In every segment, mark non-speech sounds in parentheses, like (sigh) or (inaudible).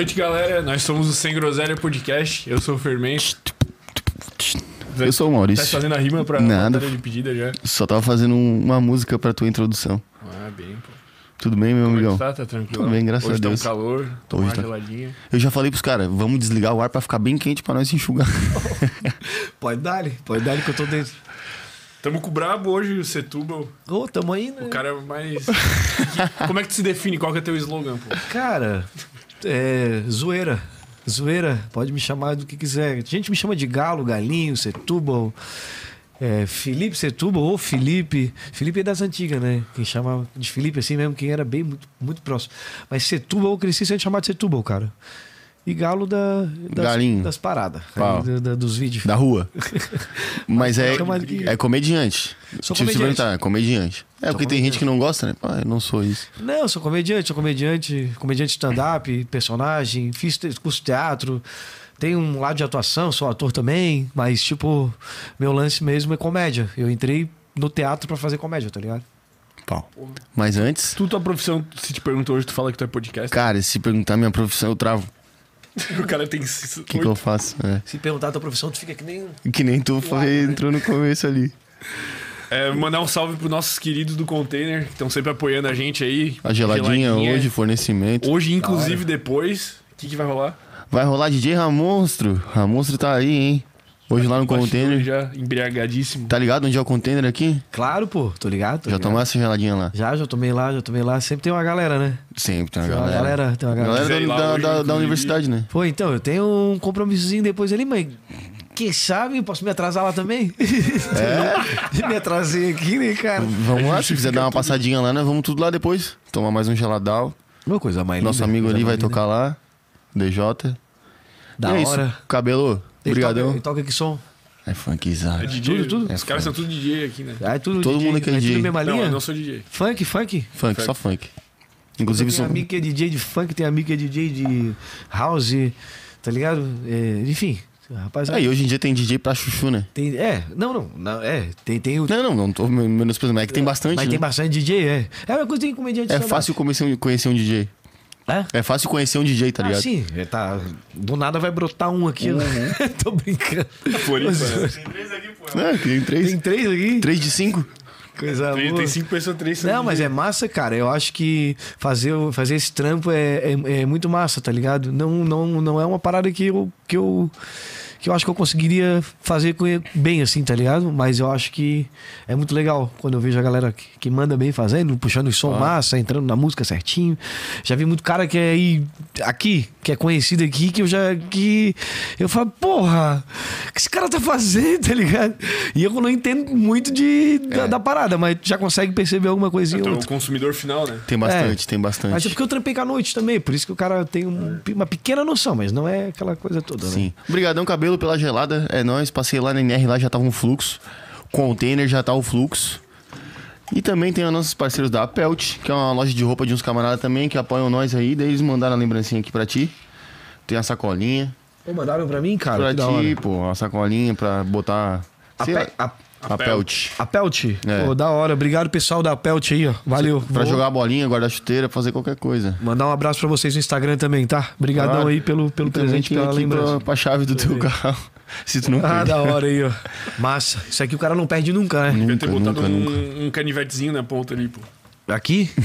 Boa noite, galera. Nós somos o Sem Groselha Podcast. Eu sou o Fermento. Eu sou o Tá Maurício. fazendo a rima pra Nada. de pedida já? Só tava fazendo um- uma música pra tua introdução. Ah, bem, pô. Tudo bem, meu Como é amigão? tá? Tá tranquilo? Tudo bem, graças Hoje a Deus. tá um calor, tomar Hoje uma tá- geladinha. Eu já falei pros caras, vamos desligar o ar pra ficar bem quente pra nós se enxugar. (laughs) Pode dar, pode dar que eu tô dentro. Tamo com o Brabo hoje, o Setúbal. Ô, tamo aí, né? O cara é mais... (laughs) Como é que tu se define? Qual que é teu slogan, pô? Cara, é. Zoeira. Zoeira, pode me chamar do que quiser. A gente me chama de Galo, Galinho, Setúbal. É, Felipe Setúbal ou Felipe. Felipe é das antigas, né? Quem chama de Felipe assim mesmo, quem era bem muito, muito próximo. Mas Setúbal eu cresci sendo chamado de Setúbal, cara. E Galo da, das, Galinho. das paradas, Pau. aí, da- da- dos vídeos. Da rua. (laughs) Mas é, de- é comediante. Sou Tipo, se comediante. perguntar, é comediante. É, Sou porque tem gente que não gosta, né? Pá, eu não sou isso. Não, eu sou comediante, sou comediante, comediante stand-up, personagem, fiz curso de teatro, tenho um lado de atuação, sou ator também, mas, tipo, meu lance mesmo é comédia. Eu entrei no teatro pra fazer comédia, tá ligado? Pau. Mas antes, Tu, tua profissão, se te perguntou hoje, tu fala que tu é podcast. cara, se perguntar minha profissão, eu travo. (laughs) O cara tem... O que, que eu faço? É. Se perguntar a tua profissão, tu fica que nem. Que nem tu foi, entrou no começo ali. É, mandar um salve pros nossos queridos do Container, que estão sempre apoiando a gente aí. A geladinha, hoje, fornecimento. Hoje, inclusive, depois. O que, que vai rolar? Vai rolar DJ Ramonstro. Ramonstro tá aí, hein? Hoje lá no Bastidor container. Já embriagadíssimo. Tá ligado onde é o container aqui? Claro, pô, tô ligado. Tô Já ligado. tomou essa geladinha lá? Já, já tomei lá, já tomei lá. Sempre tem uma galera, né? Sempre tem uma Tem uma galera. galera, tem uma galera. Galera da, lá da, da- da universidade, né? Pô, então, eu tenho um compromissozinho depois ali, mas. Quem sabe eu posso me atrasar lá também? É? (laughs) me atrasei aqui, né, cara? Vamos lá, se quiser dar uma passadinha lá, nós vamos tudo lá depois. Tomar mais um geladal. Uma coisa mais Nosso linda, amigo ali vai linda. tocar lá. DJ. Da e é hora. isso. Cabelo, Ele brigadão. Toca, ele toca que som? É funkzado. É DJ. Tudo, tudo. Os É caras foda. são tudo DJ aqui, né? Ah, é tudo Todo DJ, mundo aqui é tudo DJ. mesma Não, linha? eu não sou DJ. Funk, funk. Funk, só funk. Inclusive, tem são... amigo que é DJ de funk, tem amigo que é DJ de house, tá ligado? É, enfim, rapaziada. Aí, hoje em dia tem DJ pra chuchu, né? Tem, é, não, não, não, é, tem, tem o. Não, não, não tô menosprezando, mas é que tem bastante, mas né? tem bastante DJ, é. É uma coisa que tem comediante É fácil conhecer um, conhecer um DJ. É? É fácil conhecer um DJ, tá Ah, ligado? sim, é, tá. Do nada vai brotar um aqui. ó. (laughs) Tô brincando. Floripa, né? É, que tem três. Tem três aqui? Três de cinco? Coisa Tem, boa. tem cinco pessoas, três Não, mas é massa, cara. Eu acho que fazer, fazer esse trampo é, é, é muito massa, tá ligado? Não, não, não é uma parada que eu, que eu que eu acho que eu conseguiria fazer com- bem assim, tá ligado? Mas eu acho que é muito legal quando eu vejo a galera que, que manda bem fazendo, puxando o som massa, entrando na música certinho. Já vi muito cara que é aí aqui, que é conhecido aqui, que eu já que eu falo, porra, o que esse cara tá fazendo, (laughs) tá ligado? E eu não entendo muito de, da, da parada, mas já consegue perceber alguma coisinha ou Então, o consumidor final, né? Tem bastante, tem bastante. Mas é porque eu trampei com a noite também, por isso que o cara tem um- uma pequena noção, mas não é aquela coisa toda, né? Sim. Obrigadão, cabelo, pela gelada. É nóis. Passei lá na NR, lá já tava um fluxo. Container já tá o fluxo. E também tem os nossos parceiros da Pelt, que é uma loja de roupa de uns camaradas também, que apoiam nós aí. Daí eles mandaram a lembrancinha aqui pra ti. Tem a sacolinha. Pô, mandaram pra mim, cara, pra ti, pô. Uma sacolinha pra botar. A, Pe- a, a Pelt. a Pelt? É. Pô, da hora. Obrigado, pessoal da Pelt aí, ó. Valeu. Pra Vou jogar a bolinha, guardar chuteira, fazer qualquer coisa. Mandar um abraço pra vocês no Instagram também, tá? Obrigadão Claro. aí pelo, pelo E presente, pela lembrança. pra, pra chave do teu carro. (laughs) Se tu não Ah, perder. da hora aí, ó. Massa. Isso aqui o cara não perde nunca, né? Devia ter Nunca, botado nunca, um, um canivetezinho na ponta ali, pô. Aqui? (laughs)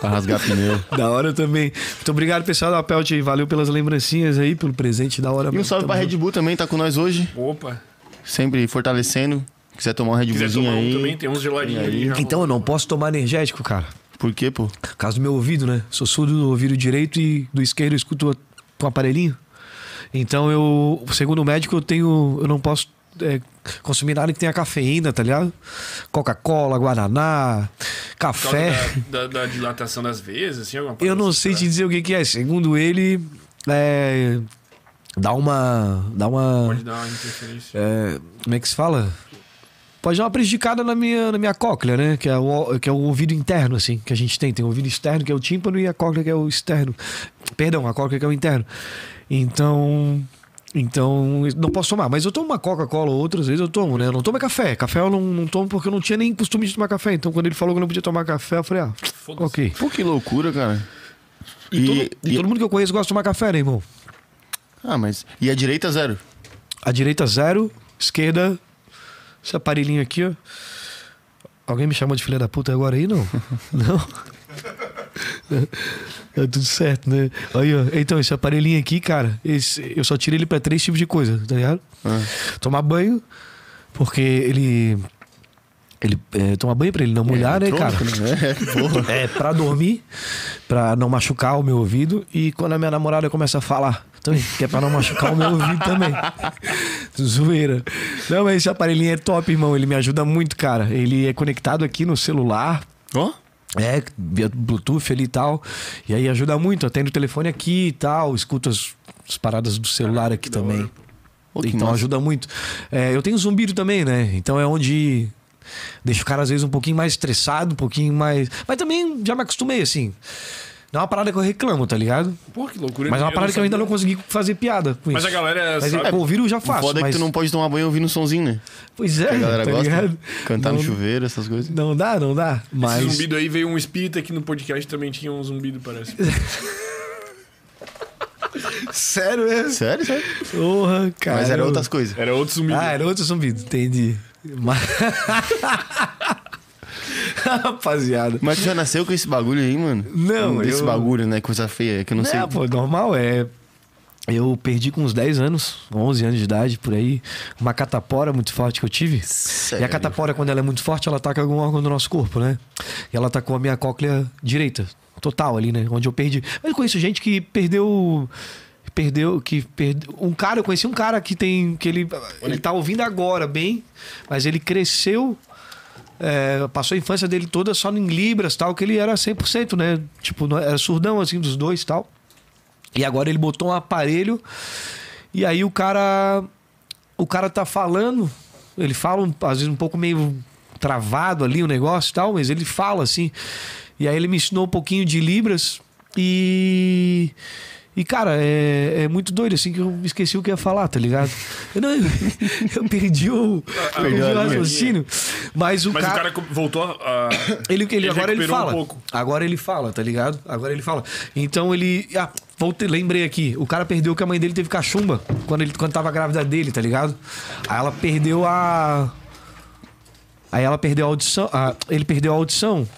Pra rasgar pneu. da hora também. Muito obrigado, pessoal da Pelt aí. Valeu pelas lembrancinhas aí, pelo presente da hora. E um salve pra Red Bull também, tá com nós hoje. Opa. Sempre fortalecendo. Quiser tomar um Red Quiser Bullzinho tomar um aí. também, tem uns geladinhos ali. já. Então eu não posso tomar energético, cara. Por quê, pô? Por causa do meu ouvido, né? Sou surdo do ouvido direito e do esquerdo eu escuto com aparelhinho. Então eu, segundo o médico, eu tenho. Eu não posso é, consumir nada que tenha cafeína, tá ligado? Coca-Cola, Guaraná, café. da, da- da dilatação das veias, assim, alguma coisa Eu não assim, sei te dizer o que, que é. Segundo ele, é, dá uma. Dá uma. Pode dar uma interferência. é, como é que se fala? Pode dar uma prejudicada na minha, na minha cóclea, né? Que é, o, que é o ouvido interno, assim, que a gente tem. Tem o ouvido externo, que é o tímpano, e a cóclea, que é o externo. Perdão, a cóclea, que é o interno. Então. Então, não posso tomar. Mas eu tomo uma Coca-Cola outras vezes, eu tomo, né? Eu não tomo café. Café eu não, não tomo porque eu não tinha nem costume de tomar café. Então, quando ele falou que eu não podia tomar café, eu falei, ah, Foda-se. ok. Pô, que loucura, cara. E, E- todo, e e- todo mundo que eu conheço gosta de tomar café, né, irmão? Ah, mas. E a direita, zero. A direita, zero. Esquerda, esse aparelhinho aqui, ó. Alguém me chamou de filha da puta agora aí, não? (laughs) não? Tá tudo certo, né? Aí, ó. Então, esse aparelhinho aqui, cara, esse, eu só tiro ele pra três tipos de coisa, tá ligado? Ah. Tomar banho, porque ele. Ele é, tomar banho pra ele não molhar, né, cara? Né? É. (laughs) É, pra dormir, pra não machucar o meu ouvido. E quando a minha namorada começa a falar, também, que é pra não machucar o meu ouvido também. Zoeira. Não, mas esse aparelhinho é top, irmão. Ele me ajuda muito, cara. Ele é conectado aqui no celular. Ó. É, via Bluetooth ali e tal. E aí ajuda muito. Eu tenho o telefone aqui e tal. Escuto as, as paradas do celular aqui também. Pô, que então massa. ajuda muito. É, eu tenho zumbido também, né? Então é onde deixa o cara às vezes um pouquinho mais estressado, um pouquinho mais. Mas também já me acostumei, assim. Não é uma parada que eu reclamo, tá ligado? Pô, que loucura. Mas é uma parada que eu ainda não consegui fazer piada com Mas isso. a galera Mas sabe- com o vírus eu já O faço. foda é mas... que tu não pode tomar banho ouvindo um sonzinho, né? Pois é, Que a galera tá gosta. ligado? Cantar não, no chuveiro, essas coisas. Não dá, não dá. Esse Mas. zumbido aí veio um espírito aqui no podcast também tinha um zumbido, parece. (laughs) Sério, é? Sério, sério. Porra, cara. Mas era outras coisas. Era outro zumbido. Ah, era outro zumbido, entendi. Mas... (laughs) (laughs) Rapaziada. Mas tu já nasceu com esse bagulho aí, mano? Não, Desse eu- bagulho, né? Coisa feia, é que eu não sei. É, pô, normal, é. Eu perdi com uns 10 anos, 11 anos de idade, por aí, uma catapora muito forte que eu tive. Sério? E a catapora, quando ela é muito forte, ela ataca algum órgão do nosso corpo, né? E ela atacou a minha cóclea direita, total ali, né? Onde eu perdi. Mas eu conheço gente que perdeu. Perdeu, que perdeu. Um cara, eu conheci um cara que tem. que ele. Ele tá ouvindo agora bem, mas ele cresceu. É, passou a infância dele toda só em Libras tal, que ele era 100%, né? Tipo, era surdão assim dos dois tal. E agora ele botou um aparelho e aí o cara o cara tá falando, ele fala às vezes um pouco meio travado ali o negócio e tal, mas ele fala assim. E aí ele me ensinou um pouquinho de libras e e, cara, é, é muito doido, assim, que eu esqueci o que ia falar, tá ligado? Eu, não, eu, (laughs) eu perdi o, eu perdi o raciocínio. Mas o Mas cara. o cara voltou a. Ele, ele, Ele agora ele um fala. pouco. Agora ele fala, tá ligado? Agora ele fala. Então ele. Ah, voltei, lembrei aqui. O cara perdeu que a mãe dele teve cachumba quando ele quando tava grávida dele, tá ligado? Aí ela perdeu a. Aí ela perdeu a audição. a- ele perdeu a audição.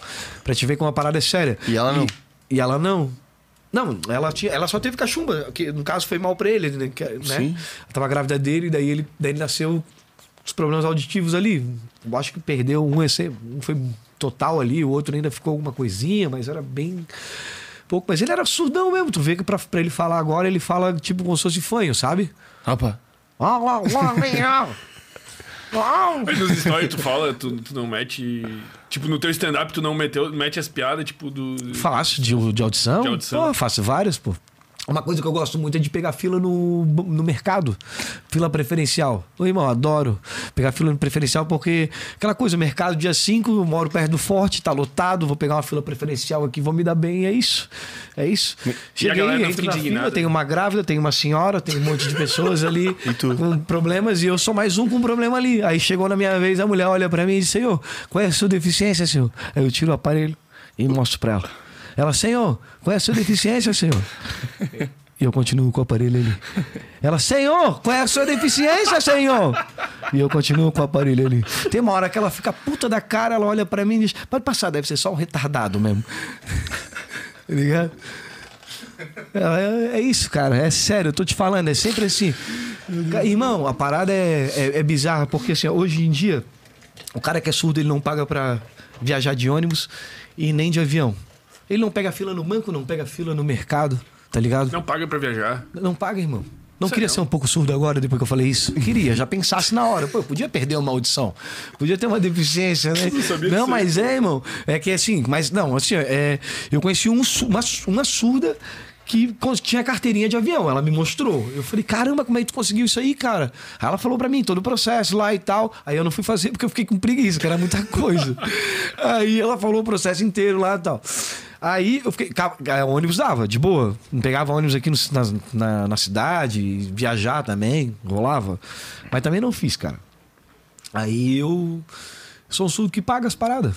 Pra te ver como a parada é séria. E ela não? E, ela não. Não, ela, tinha, ela só teve cachumba, que no caso foi mal pra ele, né? que- né? Sim. Ela tava grávida dele, daí ele, daí ele nasceu os problemas auditivos ali. Eu acho que perdeu um, esse- um foi total ali, o outro ainda ficou alguma coisinha, mas era bem pouco. Mas ele era surdão mesmo, tu vê que pra, pra ele falar agora, ele fala tipo como se fosse fanho, sabe? Rapaz. Mas (laughs) nos stories tu fala, tu, tu não mete. Tipo, no teu stand-up tu não meteu, mete as piadas, tipo, do. Faço de, de audição? De audição. Pô, faço várias, pô. Uma coisa que eu gosto muito é de pegar fila no, no mercado. Fila preferencial. Ô, irmão, adoro pegar fila no preferencial porque aquela coisa, mercado dia 5, eu moro perto do forte, tá lotado, vou pegar uma fila preferencial aqui, vou me dar bem, é isso. É isso. Cheguei, galera não entro na indignada? fila, tem uma grávida, tem uma senhora, tem um monte de pessoas ali (laughs) com problemas e eu sou mais um com problema ali. Aí chegou na minha vez, a mulher olha pra mim e diz, senhor, qual é a sua deficiência, senhor? Aí eu tiro o aparelho e mostro pra ela. Ela, senhor, qual é a sua deficiência, senhor? E eu continuo com o aparelho ali. Ela, senhor, qual é a sua deficiência, senhor? E eu continuo com o aparelho ali. Tem uma hora que ela fica puta da cara, ela olha pra mim e diz: pode passar, deve ser só um retardado mesmo. tá ligado? É, é isso, cara. É sério, eu tô te falando, é sempre assim. Irmão, a parada é, é, é bizarra, porque assim, hoje em dia, o cara que é surdo, ele não paga pra viajar de ônibus e nem de avião. Ele não pega fila no banco, não pega fila no mercado, tá ligado? Não paga pra viajar. Não paga, irmão. Não Sério? queria ser um pouco surdo agora, depois que eu falei isso. Queria, já pensasse na hora. Pô, eu podia perder uma audição. Podia ter uma deficiência, né? (laughs) não Não, mas é, irmão. É que assim, mas não, assim, é, eu conheci um uma, uma surda que tinha carteirinha de avião. Ela me mostrou. Eu falei, caramba, como é que tu conseguiu isso aí, cara? Aí ela falou pra mim, todo o processo lá e tal. Aí eu não fui fazer porque eu fiquei com preguiça, que era muita (laughs) coisa. aí ela falou o processo inteiro lá e tal. Aí eu fiquei. ônibus dava, de boa. Não pegava ônibus aqui no- na, na, na cidade, viajar também, rolava. Mas também não fiz, cara. Aí eu sou um surdo que paga as paradas.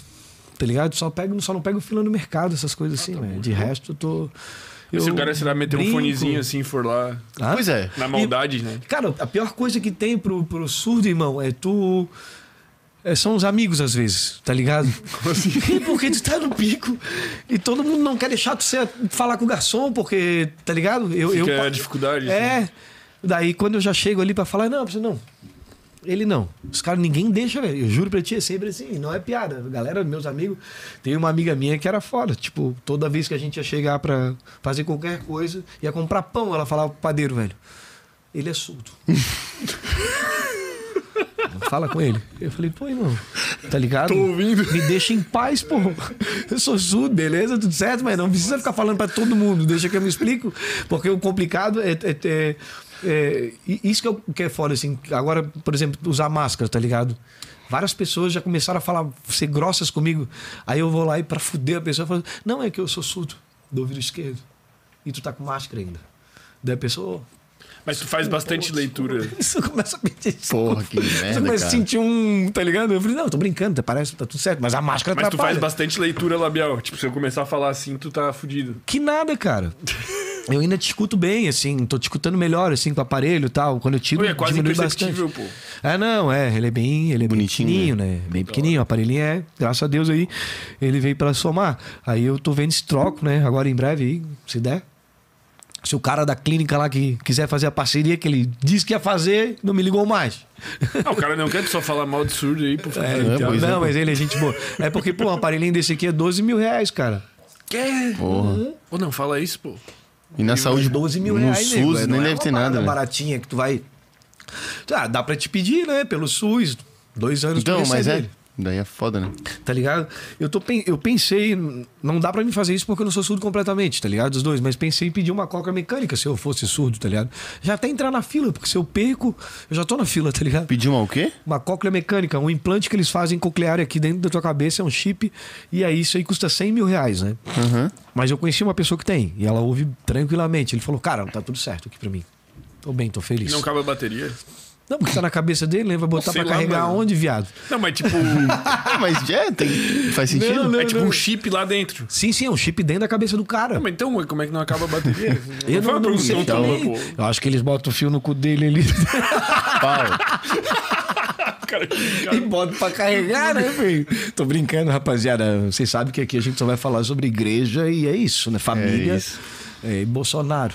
Tá ligado? Só, pego, só não pego fila no mercado, essas coisas assim, velho. De resto, eu tô. Eu Se o cara, será meter um brinco. fonezinho assim e for lá. Hã? Pois é. Na maldade, né? Cara, a pior coisa que tem pro, pro surdo, irmão, é tu. É, são os amigos, às vezes, tá ligado? (laughs) assim? porque tu tá no pico e todo mundo não quer deixar tu ser, falar com o garçom, porque, tá ligado? Eu, Fica eu, a dificuldade. É. Daí quando eu já chego ali pra falar, não, você não. Ele não. Os caras, ninguém deixa, velho. Eu juro pra ti, é sempre assim. Não é piada. Galera, meus amigos. Tem uma amiga minha que era foda. Tipo, toda vez que a gente ia chegar pra fazer qualquer coisa, ia comprar pão, ela falava pro padeiro, velho. Ele é surdo. (laughs) Fala com ele. Eu falei, pô, irmão, tá ligado? Tô ouvindo. Me deixa em paz, pô. Eu sou surdo, beleza, tudo certo, mas não precisa ficar falando pra todo mundo. Deixa que eu me explico. Porque o complicado é. é- é- é- isso que, eu, que é foda, assim. Agora, por exemplo, usar máscara, tá ligado? Várias pessoas já começaram a falar, ser grossas comigo. Aí eu vou lá e pra fuder a pessoa, eu falo, não, é que eu sou surdo do ouvido esquerdo. E tu tá com máscara ainda. Daí a pessoa, Mas tu faz bastante leitura. (laughs) isso começa a pedir Porra, que Você merda, começa a sentir um. Tá ligado? Eu falei, não, eu tô brincando, tá- parece que tá tudo certo. Mas a máscara Mas tu atrapalha. faz bastante leitura labial. Tipo, se eu começar a falar assim, tu tá fudido. Que nada, cara. (laughs) Eu ainda te escuto bem, assim, tô te escutando melhor, assim, com o aparelho e tal. Quando eu tiro, Oi, é quase diminui bastante. pô. É, não, é, ele é bem, ele é Bonitinho, bem pequenininho, né? Bem pequenininho, o aparelhinho é, graças a Deus aí, ele veio pra somar. Aí eu tô vendo esse troco, né? Agora em breve aí, se der. Se o cara da clínica lá que quiser fazer a parceria que ele disse que ia fazer, não me ligou mais. Ah, o cara não quer só falar mal de surdo aí, por favor. É, É, então, é, não, pô. mas ele é gente boa. É porque, pô, um aparelhinho desse aqui é 12 mil reais, cara. Quer? Porra. Ou não, fala isso, pô. E na saúde, 12 mil no reais, nego, SUS, é, não nem é deve uma ter nada, né? baratinha que tu vai... Ah, dá pra te pedir, né? Pelo SUS. Dois anos Então, pra mas é. Daí é foda, né? Tá ligado? Eu, tô, eu pensei, não dá pra mim fazer isso porque eu não sou surdo completamente, tá ligado? Os dois, mas pensei em pedir uma coca mecânica se eu fosse surdo, tá ligado? Já até entrar na fila, porque se eu perco, eu já tô na fila, tá ligado? Pediu uma o quê? Uma cóclea mecânica, um implante que eles fazem coclear aqui dentro da tua cabeça, é um chip, e aí isso aí custa 100 mil reais, né? Aham. Mas eu conheci uma pessoa que tem, e ela ouve tranquilamente. Ele falou, cara, tá tudo certo aqui pra mim. Tô bem, tô E feliz. não cabe a bateria. Não, porque tá na cabeça dele, né? Vai botar Sei pra lá, carregar mano. onde, viado? Não, mas tipo. (laughs) Mas é, tem, faz sentido? Não, não. é tipo um chip lá dentro. Sim, sim, é um chip dentro da cabeça do cara. Ah, mas então, como é que não acaba a bateria? (laughs) Eu não, não sei então, também. Eu acho que eles botam o fio no cu dele ali (laughs) Pau. Cara, e botam pra carregar, né, velho? Tô brincando, rapaziada. Vocês sabem que aqui a gente só vai falar sobre igreja e é isso, né? Família É isso. é, e Bolsonaro.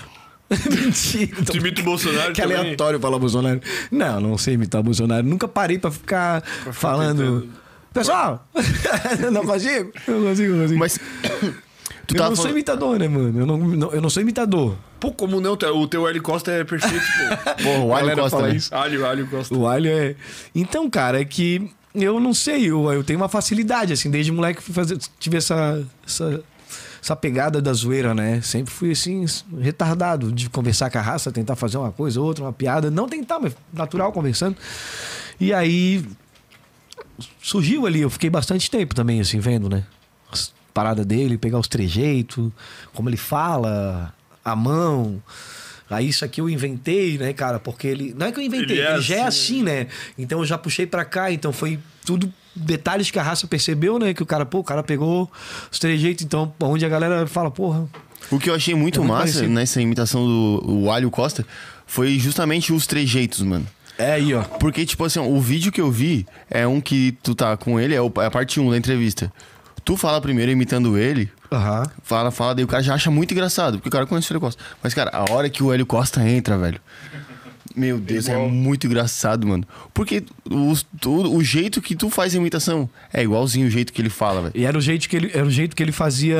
(laughs) Mentira. Tu imita o Bolsonaro Que também? aleatório falar Bolsonaro. Não, não sei imitar Bolsonaro. Nunca parei pra ficar falando. tentando. Pessoal, (laughs) não consigo? Não consigo, não consigo. Mas. (coughs) Tu eu não sou falando- imitador, né, mano? Eu não, não- eu não sou imitador. Pô, como não? O teu Hélio Costa é perfeito, pô. (laughs) Porra, o Alho Costa, né? isso. Alho, alho Costa. O alho é. Então, cara, é que eu não sei, eu, eu tenho uma facilidade, assim, desde moleque fui fazer, tive essa, essa, essa pegada da zoeira, né? Sempre fui assim, retardado de conversar com a raça, tentar fazer uma coisa, outra, uma piada. Não tentar, mas natural conversando. E aí surgiu ali, eu fiquei bastante tempo também, assim, vendo, né? As paradas dele, pegar os trejeitos, como ele fala, a mão. Aí isso aqui eu inventei, né, cara? Porque ele. Não é que eu inventei, Ele ele, é já é assim, assim, né? Então eu já puxei pra cá, então foi tudo detalhes que a raça percebeu, né? Que o cara, pô, o cara pegou os trejeitos, então, onde a galera fala, porra. O que eu achei muito É muito massa parecido. nessa imitação do Alho Costa foi justamente os trejeitos, mano. É aí, ó. Porque, tipo assim, o vídeo que eu vi é um que tu tá com ele, é é a parte 1 da entrevista. Tu fala primeiro imitando ele, Aham. fala, fala, daí o cara já acha muito engraçado, porque o cara conhece o Hélio Costa. Mas, cara, a hora que o Hélio Costa entra, velho. Meu Deus, é muito engraçado, mano. Porque o, o, o jeito que tu faz a imitação é igualzinho o jeito que ele fala, velho. E era o jeito que ele, era o jeito que ele fazia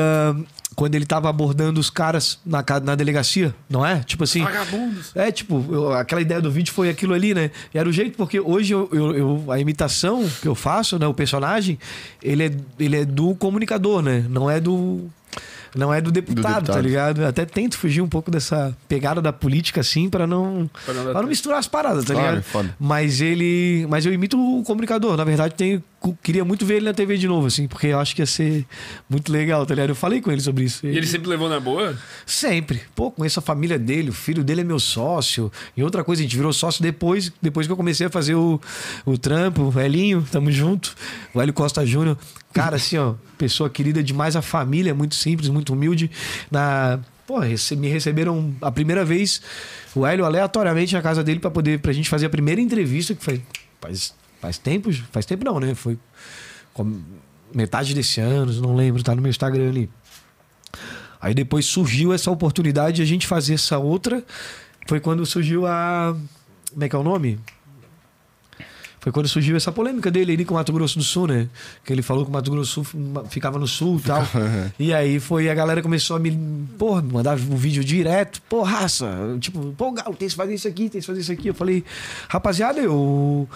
quando ele tava abordando os caras na, na delegacia, não é? Tipo assim. Vagabundos. É, tipo, eu- aquela ideia do vídeo foi aquilo ali, né? E era o jeito, porque hoje eu, eu- eu- a imitação que eu faço, né? O personagem, ele é, ele é do comunicador, né? Não é do. Não é do deputado, deputado. tá ligado? Eu até tento fugir um pouco dessa pegada da política, assim, pra não, Pra não pra não misturar as paradas, tá Claro, ligado? foda. Mas ele. Mas eu imito o comunicador. Na verdade, tenho, queria muito ver ele na TV de novo, assim, porque eu acho que ia ser muito legal, tá ligado? Eu falei com ele sobre isso. E ele sempre levou na boa? Sempre. Pô, conheço a família dele, o filho dele é meu sócio. E outra coisa, a gente virou sócio depois, depois que eu comecei a fazer o, o trampo, o Elinho, tamo junto. O Hélio Costa Júnior. Cara, assim, ó, pessoa querida demais, a família é muito simples, muito humilde. Na, Pô, me receberam a primeira vez o Hélio aleatoriamente na casa dele pra poder pra gente fazer a primeira entrevista, que foi faz, faz tempo, faz tempo não, né? Foi metade desse ano, não lembro, tá no meu Instagram ali. Aí depois surgiu essa oportunidade de a gente fazer essa outra. Foi quando surgiu a. Como é que é o nome? Foi quando surgiu essa polêmica dele ali com o Mato Grosso do Sul, né? Que ele falou que o Mato Grosso do Sul ficava no sul e tal. (laughs) e aí foi a galera começou a me, porra, mandar o vídeo direto. Pô, raça, tipo, pô, Galo, tem que fazer isso aqui, tem que fazer isso aqui. Eu falei, rapaziada, eu.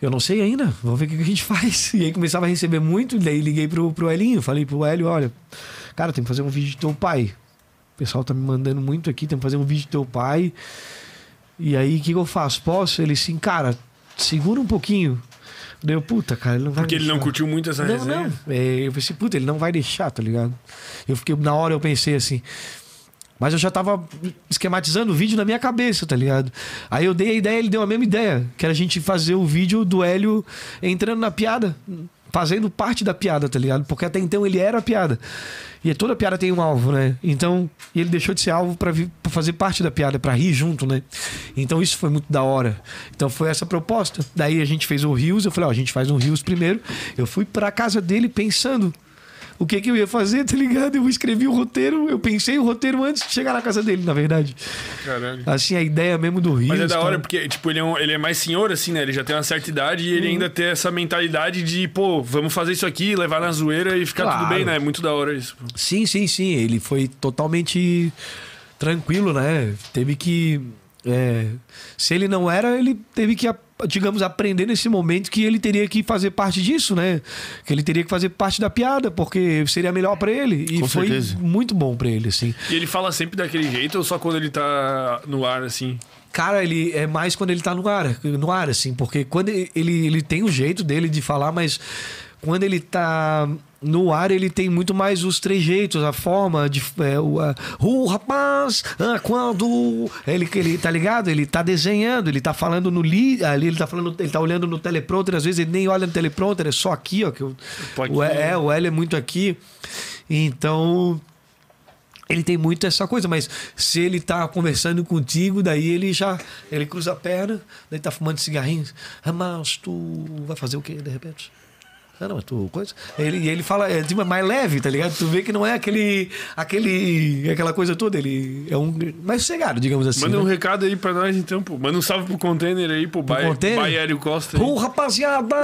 Eu não sei ainda, vamos ver o que a gente (laughs) faz. E aí começava a receber muito, daí liguei pro, pro Elinho, falei pro Hélio, olha, cara, tem que fazer um vídeo de teu pai. O pessoal tá me mandando muito aqui, tem que fazer um vídeo de teu pai. E aí, o que, que eu faço? Posso? Ele assim, cara, segura um pouquinho. Daí eu, puta, cara, ele não vai Porque ele não deixar. curtiu muito essa Não, resenha. não. É, eu pensei, puta, ele não vai deixar, tá ligado? Eu fiquei, na hora eu pensei assim. Mas eu já tava esquematizando o vídeo na minha cabeça, tá ligado? Aí eu dei a ideia, ele deu a mesma ideia, que era a gente fazer o vídeo do Hélio entrando na piada, fazendo parte da piada, tá ligado? Porque até então ele era a piada. E toda piada tem um alvo, né? Então, ele deixou de ser alvo pra fazer parte da piada, pra rir junto, né? Então isso foi muito da hora. Então foi essa proposta. Daí a gente fez o Rios, eu falei, ó, a gente faz um Rios primeiro. Eu fui pra casa dele pensando o que, que eu ia fazer, (laughs) tá ligado? Eu escrevi o roteiro, eu pensei o roteiro antes de chegar na casa dele, na verdade. Caralho. Assim, a ideia mesmo do Rios. Mas é da hora cara. porque, tipo, ele é, um- ele é mais senhor, assim, né? Ele já tem uma certa idade e ele Uhum. ainda tem essa mentalidade de, pô, vamos fazer isso aqui, levar na zoeira e ficar tudo Claro. bem, né? É muito da hora isso. Sim, sim, sim. Ele foi totalmente tranquilo, né? Teve que. É, se ele não era, ele teve que, digamos, aprender nesse momento que ele teria que fazer parte disso, né? Que ele teria que fazer parte da piada, porque seria melhor pra ele. E Com foi certeza. muito bom pra ele, assim. E ele fala sempre daquele jeito ou só quando ele tá no ar, assim? Cara, ele é mais quando ele tá no ar, no ar, assim, porque quando ele, ele, ele tem o jeito dele de falar, mas quando ele tá no ar, ele tem muito mais os trejeitos, a forma de. É, o, a, o rapaz, ah, quando. Ele, ele tá ligado? Ele tá desenhando, ele tá falando no li, ali, ele tá falando, ele tá olhando no teleprompter, às vezes ele nem olha no teleprompter, é só aqui, ó. Que o, Pode o, ser. é, o L é muito aqui. Então ele tem muito essa coisa, mas se ele tá conversando contigo, daí ele já ele cruza a perna, daí tá fumando cigarrinhos. Ah, mas tu vai fazer o quê de repente? Ah, não, mas tu coisa. Ele, e ele fala, é mais leve, tá ligado? Tu vê que não é aquele, aquele, aquela coisa toda, ele é um mais sossegado, digamos assim. Manda um né? recado aí pra nós, então, pô. Manda um salve pro container aí, pro, Baia- container? Baiério Costa. aí. Ô, rapaziada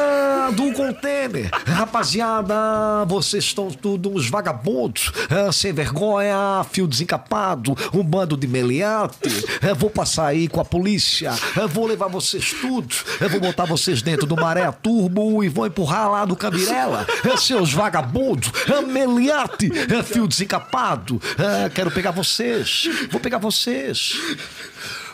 do container, (laughs) rapaziada, vocês estão tudo uns vagabundos, é, sem vergonha, fio desencapado, um bando de meliante. É, vou passar aí com a polícia, é, vou levar vocês tudo, é, vou botar vocês dentro do maré turbo e vou empurrar lá do Cabirela. É, seus vagabundos, é, meliante, é, fio desencapado. É, quero pegar vocês, vou pegar vocês.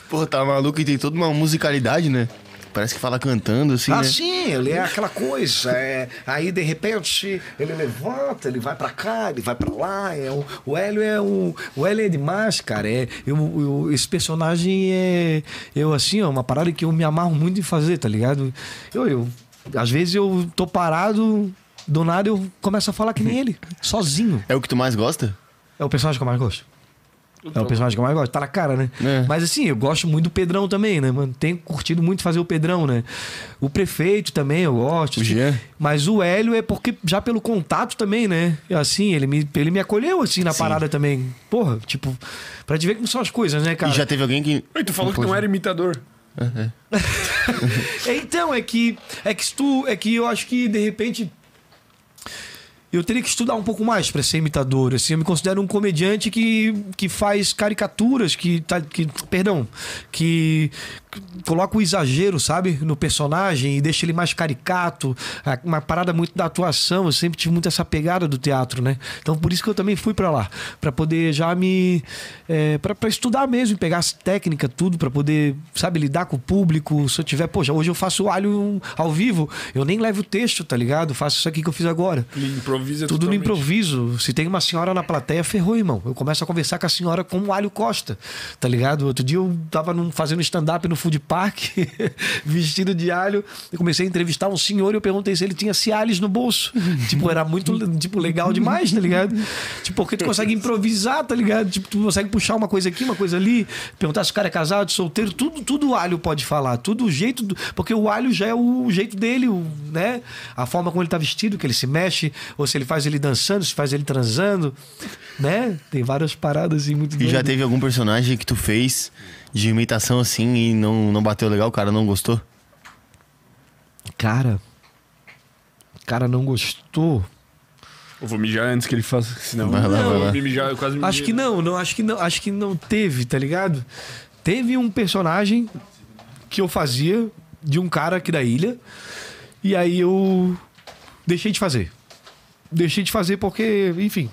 Pô, tá maluco e tem toda uma musicalidade, né? Parece que fala cantando, assim, Ah, né? sim, ele é aquela coisa. é, aí, de repente, ele levanta, ele vai pra cá, ele vai pra lá. É, o, o Hélio é um. O Hélio é demais, cara. É, eu, eu- esse personagem é. Eu, assim, ó, uma parada que eu me amarro muito em fazer, tá ligado? Eu, eu. Às vezes eu tô parado, do nada eu começo a falar que nem ele, (laughs) sozinho. É o que tu mais gosta? É o personagem que eu mais gosto. É o personagem que eu mais gosto. Tá na cara, né? É. Mas assim, eu gosto muito do Pedrão também, né, mano? Tenho curtido muito fazer o Pedrão, né? O prefeito também eu gosto. O Jean. Mas o Hélio é porque, já pelo contato também, né? Assim, ele me, ele me acolheu assim na Sim. parada também. Porra, tipo, pra te ver como são as coisas, né, cara? E já teve alguém que. Oi, tu falou que não era imitador. É, (laughs) Então, é que. É que tu. É que eu acho que, de repente. Eu teria que estudar um pouco mais para ser imitador. Assim, eu me considero um comediante que, que faz caricaturas, que, tá, que. Perdão. Que coloca o exagero, sabe? No personagem e deixa ele mais caricato. É Uma parada muito da atuação. Eu sempre tive muito essa pegada do teatro, né? Então por isso que eu também fui para lá. para poder já me. É, para estudar mesmo, pegar as técnicas, tudo, para poder, sabe, lidar com o público. Se eu tiver, poxa, hoje eu faço alho ao vivo, eu nem levo o texto, tá ligado? Faço isso aqui que eu fiz agora. Improvisa Tudo no improviso. Se tem uma senhora na plateia, ferrou, irmão. Eu começo a conversar com a senhora como o Alho Costa, tá ligado? Outro dia eu tava num- fazendo stand-up no Food Park, (laughs) vestido de alho. Eu comecei a entrevistar um senhor e eu perguntei se ele tinha Cialis no bolso. (laughs) tipo, era muito tipo, legal demais, tá ligado? Tipo, porque tu consegue improvisar, tá ligado? Tipo, tu consegue puxar uma coisa aqui, uma coisa ali, perguntar se o cara é casado, solteiro, tudo, tudo o alho pode falar. Tudo o jeito. Do... Porque o alho já é o jeito dele, o, né? A forma como ele tá vestido, que ele se mexe, ou se ele faz ele dançando, se faz ele transando, né? Tem várias paradas assim muito E já doidas. teve algum personagem que tu fez de imitação assim e não, não bateu legal, o cara não gostou? Cara. O cara não gostou. Eu vou mijar antes que ele faça, senão Vai lá, eu vai lá. me mijar, eu quase me Acho que não, não, acho que não, acho que não teve, tá ligado? Teve um personagem que eu fazia de um cara aqui da ilha e aí eu deixei de fazer. Deixei de fazer porque, enfim,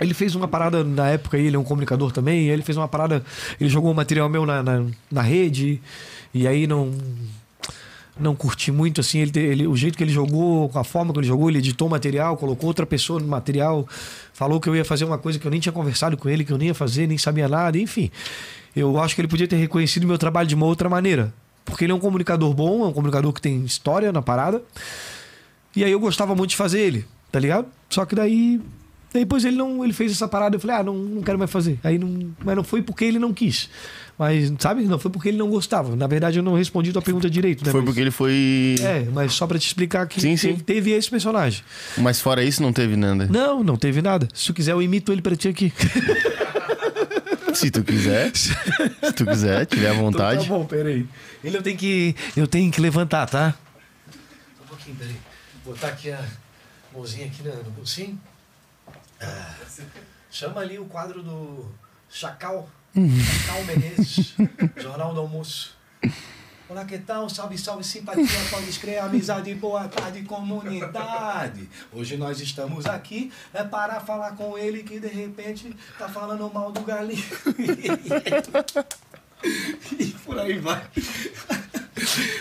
ele fez uma parada na época, ele é um comunicador também, ele fez uma parada, ele jogou um material meu na, na, na rede e aí não não curti muito assim ele, ele- o jeito que ele jogou, a forma que ele jogou, ele editou material, colocou outra pessoa no material, falou que eu ia fazer uma coisa que eu nem tinha conversado com ele, que eu nem ia fazer, nem sabia nada, enfim. Eu acho que ele podia ter reconhecido meu trabalho de uma outra maneira, porque ele é um comunicador bom, é um comunicador que tem história na parada. E aí eu gostava muito de fazer ele, tá ligado? Só que daí depois ele não ele fez essa parada, eu falei: "Ah, não, não quero mais fazer". Aí não, mas não foi porque ele não quis. Mas, sabe? Não foi porque ele não gostava. Na verdade, eu não respondi tua pergunta direito, né? Foi Mas- porque ele foi. É, mas só pra te explicar que Sim, sim. teve, teve esse personagem. Mas fora isso, não teve nada. Não, não teve nada. Se tu quiser, eu imito ele pra ti aqui. (laughs) Se tu quiser. se tu quiser, tiver à vontade. Então tá bom, peraí. Ele eu tenho que. Eu tenho que levantar, tá? Um pouquinho, peraí. Botar aqui a mãozinha aqui no bolsinho. Ah. Chama ali o quadro do Chacal. Chacal Menezes. Jornal do Almoço. Olá, que tal? Salve, salve, simpatia, pode escrever, amizade, boa tarde, comunidade. Hoje nós estamos aqui é para falar com ele que de repente tá falando mal do galinho. (laughs) e por aí vai.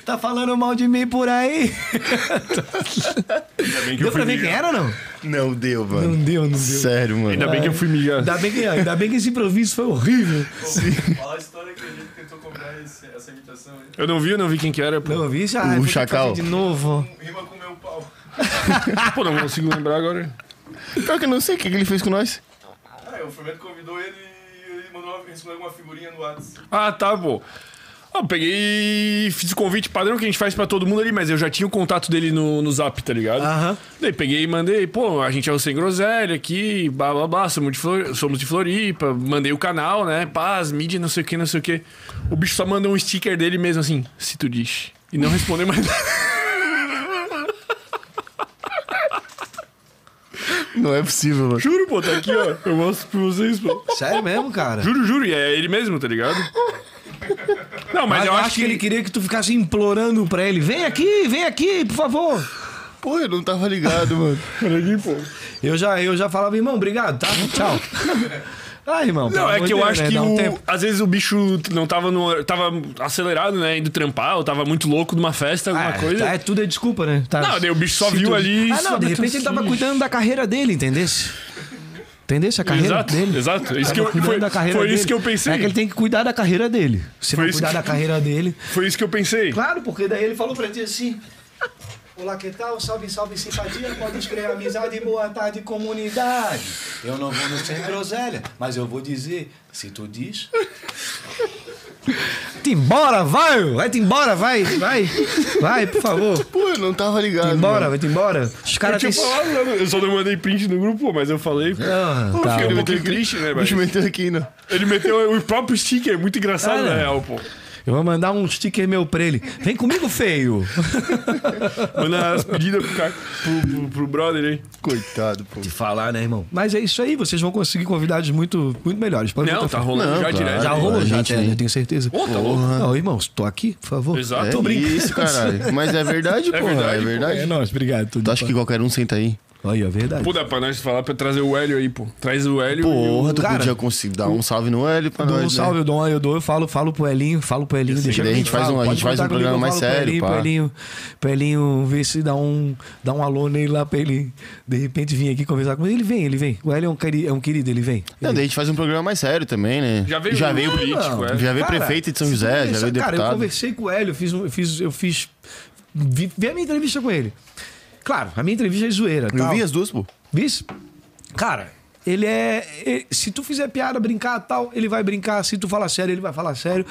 Tá falando mal de mim por aí. Ainda bem que Deu eu fui pra ver quem era ou não? Não deu, mano. Não deu, não deu. Sério, mano. Ainda bem que eu fui mijar. Ainda bem que, ainda bem que esse improviso foi horrível. Fala a história que a gente tentou comprar esse- essa imitação aí. Eu não vi, eu não vi quem que era. Pô, Não, vi já. O Chacal. De novo. Rima com meu pau. (laughs) pô não consigo lembrar agora. Pior que eu não sei o que que ele fez com nós. Ah, o Fermento convidou ele e ele mandou uma, respondeu uma figurinha no WhatsApp. Ah, tá, pô. Ah, eu peguei e fiz o convite padrão que a gente faz pra todo mundo ali, mas eu já tinha o contato dele no, no zap, tá ligado? Aham. Daí peguei e mandei, pô, a gente é o Sem Groselha aqui, blá blá blá, somos de, Flor- somos de Floripa, mandei o canal, né, paz, mídia, não sei o que, não sei o que. O bicho só mandou um sticker dele mesmo assim, se tu diz. E não respondeu mais nada. (laughs) Não é possível, mano. Juro, pô, tá aqui, ó. Eu mostro pra vocês, pô. Sério mesmo, cara? Juro, juro, e é ele mesmo, tá ligado? Não, mas, Mas eu acho que ele queria que tu ficasse implorando pra ele. Vem aqui, vem aqui, por favor. Pô, eu não tava ligado, (laughs) mano. Aqui, pô. Eu já, eu já falava, irmão, obrigado, tá? Tchau. (laughs) Ah, irmão. Não, é que eu Deus, acho né? que um o- às vezes o bicho não tava no. tava acelerado, né? Indo trampar, ou tava muito louco numa festa, alguma Ah, coisa. tá, é, tudo é desculpa, né? Tá. Não, daí o bicho só Se viu tu- ali. Ah, não, de repente ele tava cuidando da carreira dele, entendesse? Entendesse a carreira Exato, dele? exato. Isso Tava que eu- foi- da carreira foi isso dele. que eu pensei. É que ele tem que cuidar da carreira dele. Se Foi não cuidar que- da carreira dele. Foi isso que eu pensei. Claro, porque daí ele falou pra ti assim. Olá, que tal? Salve, salve, simpatia. Pode escrever amizade, boa tarde, comunidade. Eu não vou no sem groselha, mas eu vou dizer, se tu diz. Te embora, vai! Vai-te embora, vai, vai. Vai, por favor. Pô, eu não tava ligado. Te embora, vai-te embora. Os Eu caras tinha têm. falado, né? eu só não mandei print no grupo, mas eu falei. Ah, Pô, tá. muito pouquinho triste, né, bicho meteu aqui, né? Ele meteu o próprio sticker, muito engraçado, Ah, na não. real, pô. Eu vou mandar um sticker meu pra ele. Vem comigo, feio. (laughs) Manda as pedidas pro, cara, pro, pro, pro brother aí. Coitado, pô. De falar, né, irmão? Mas é isso aí, vocês vão conseguir convidados muito, muito melhores. Pode Não, tá rolando Não, já claro. direto. Já rolou, já, gente até, né? tenho certeza. Pô, tá louco. Não, irmãos, tô aqui, por favor. Exato. É Tô brincando. isso, caralho. (laughs) Mas é verdade, pô. verdade, É verdade. É nóis, obrigado. Tu acha que qualquer um senta aí? Aí, é verdade. Pô, dá pra nós falar pra trazer o Hélio aí, pô. Traz o Hélio. Porra, tu Cara, podia conseguir dar um salve no Hélio pra Dou nós. um salve, né? eu dou, eu dou, eu falo, falo pro Elinho, falo pro Elinho, deixa a gente faz um- a gente faz um programa eu mais sério, pá. Pro Elinho, pro Elinho ver se dá um, dá um alô nele lá pra ele, de repente, vir aqui conversar com ele. Ele vem, ele vem. O Hélio é um, queri- é um querido, ele vem. Não, daí a gente faz um programa mais sério também, né? Já veio já o veio político, é. Já veio prefeito de São José, já veio Cara, eu deputado. conversei com o Hélio, eu fiz, um- eu fiz, eu fiz, vi, vi a minha entrevista com ele. Claro, a minha entrevista é zoeira. Eu tal. vi as duas, pô. Vice? Cara, ele é. ele- se tu fizer piada, brincar tal, ele vai brincar. Se tu falar sério, ele vai falar sério.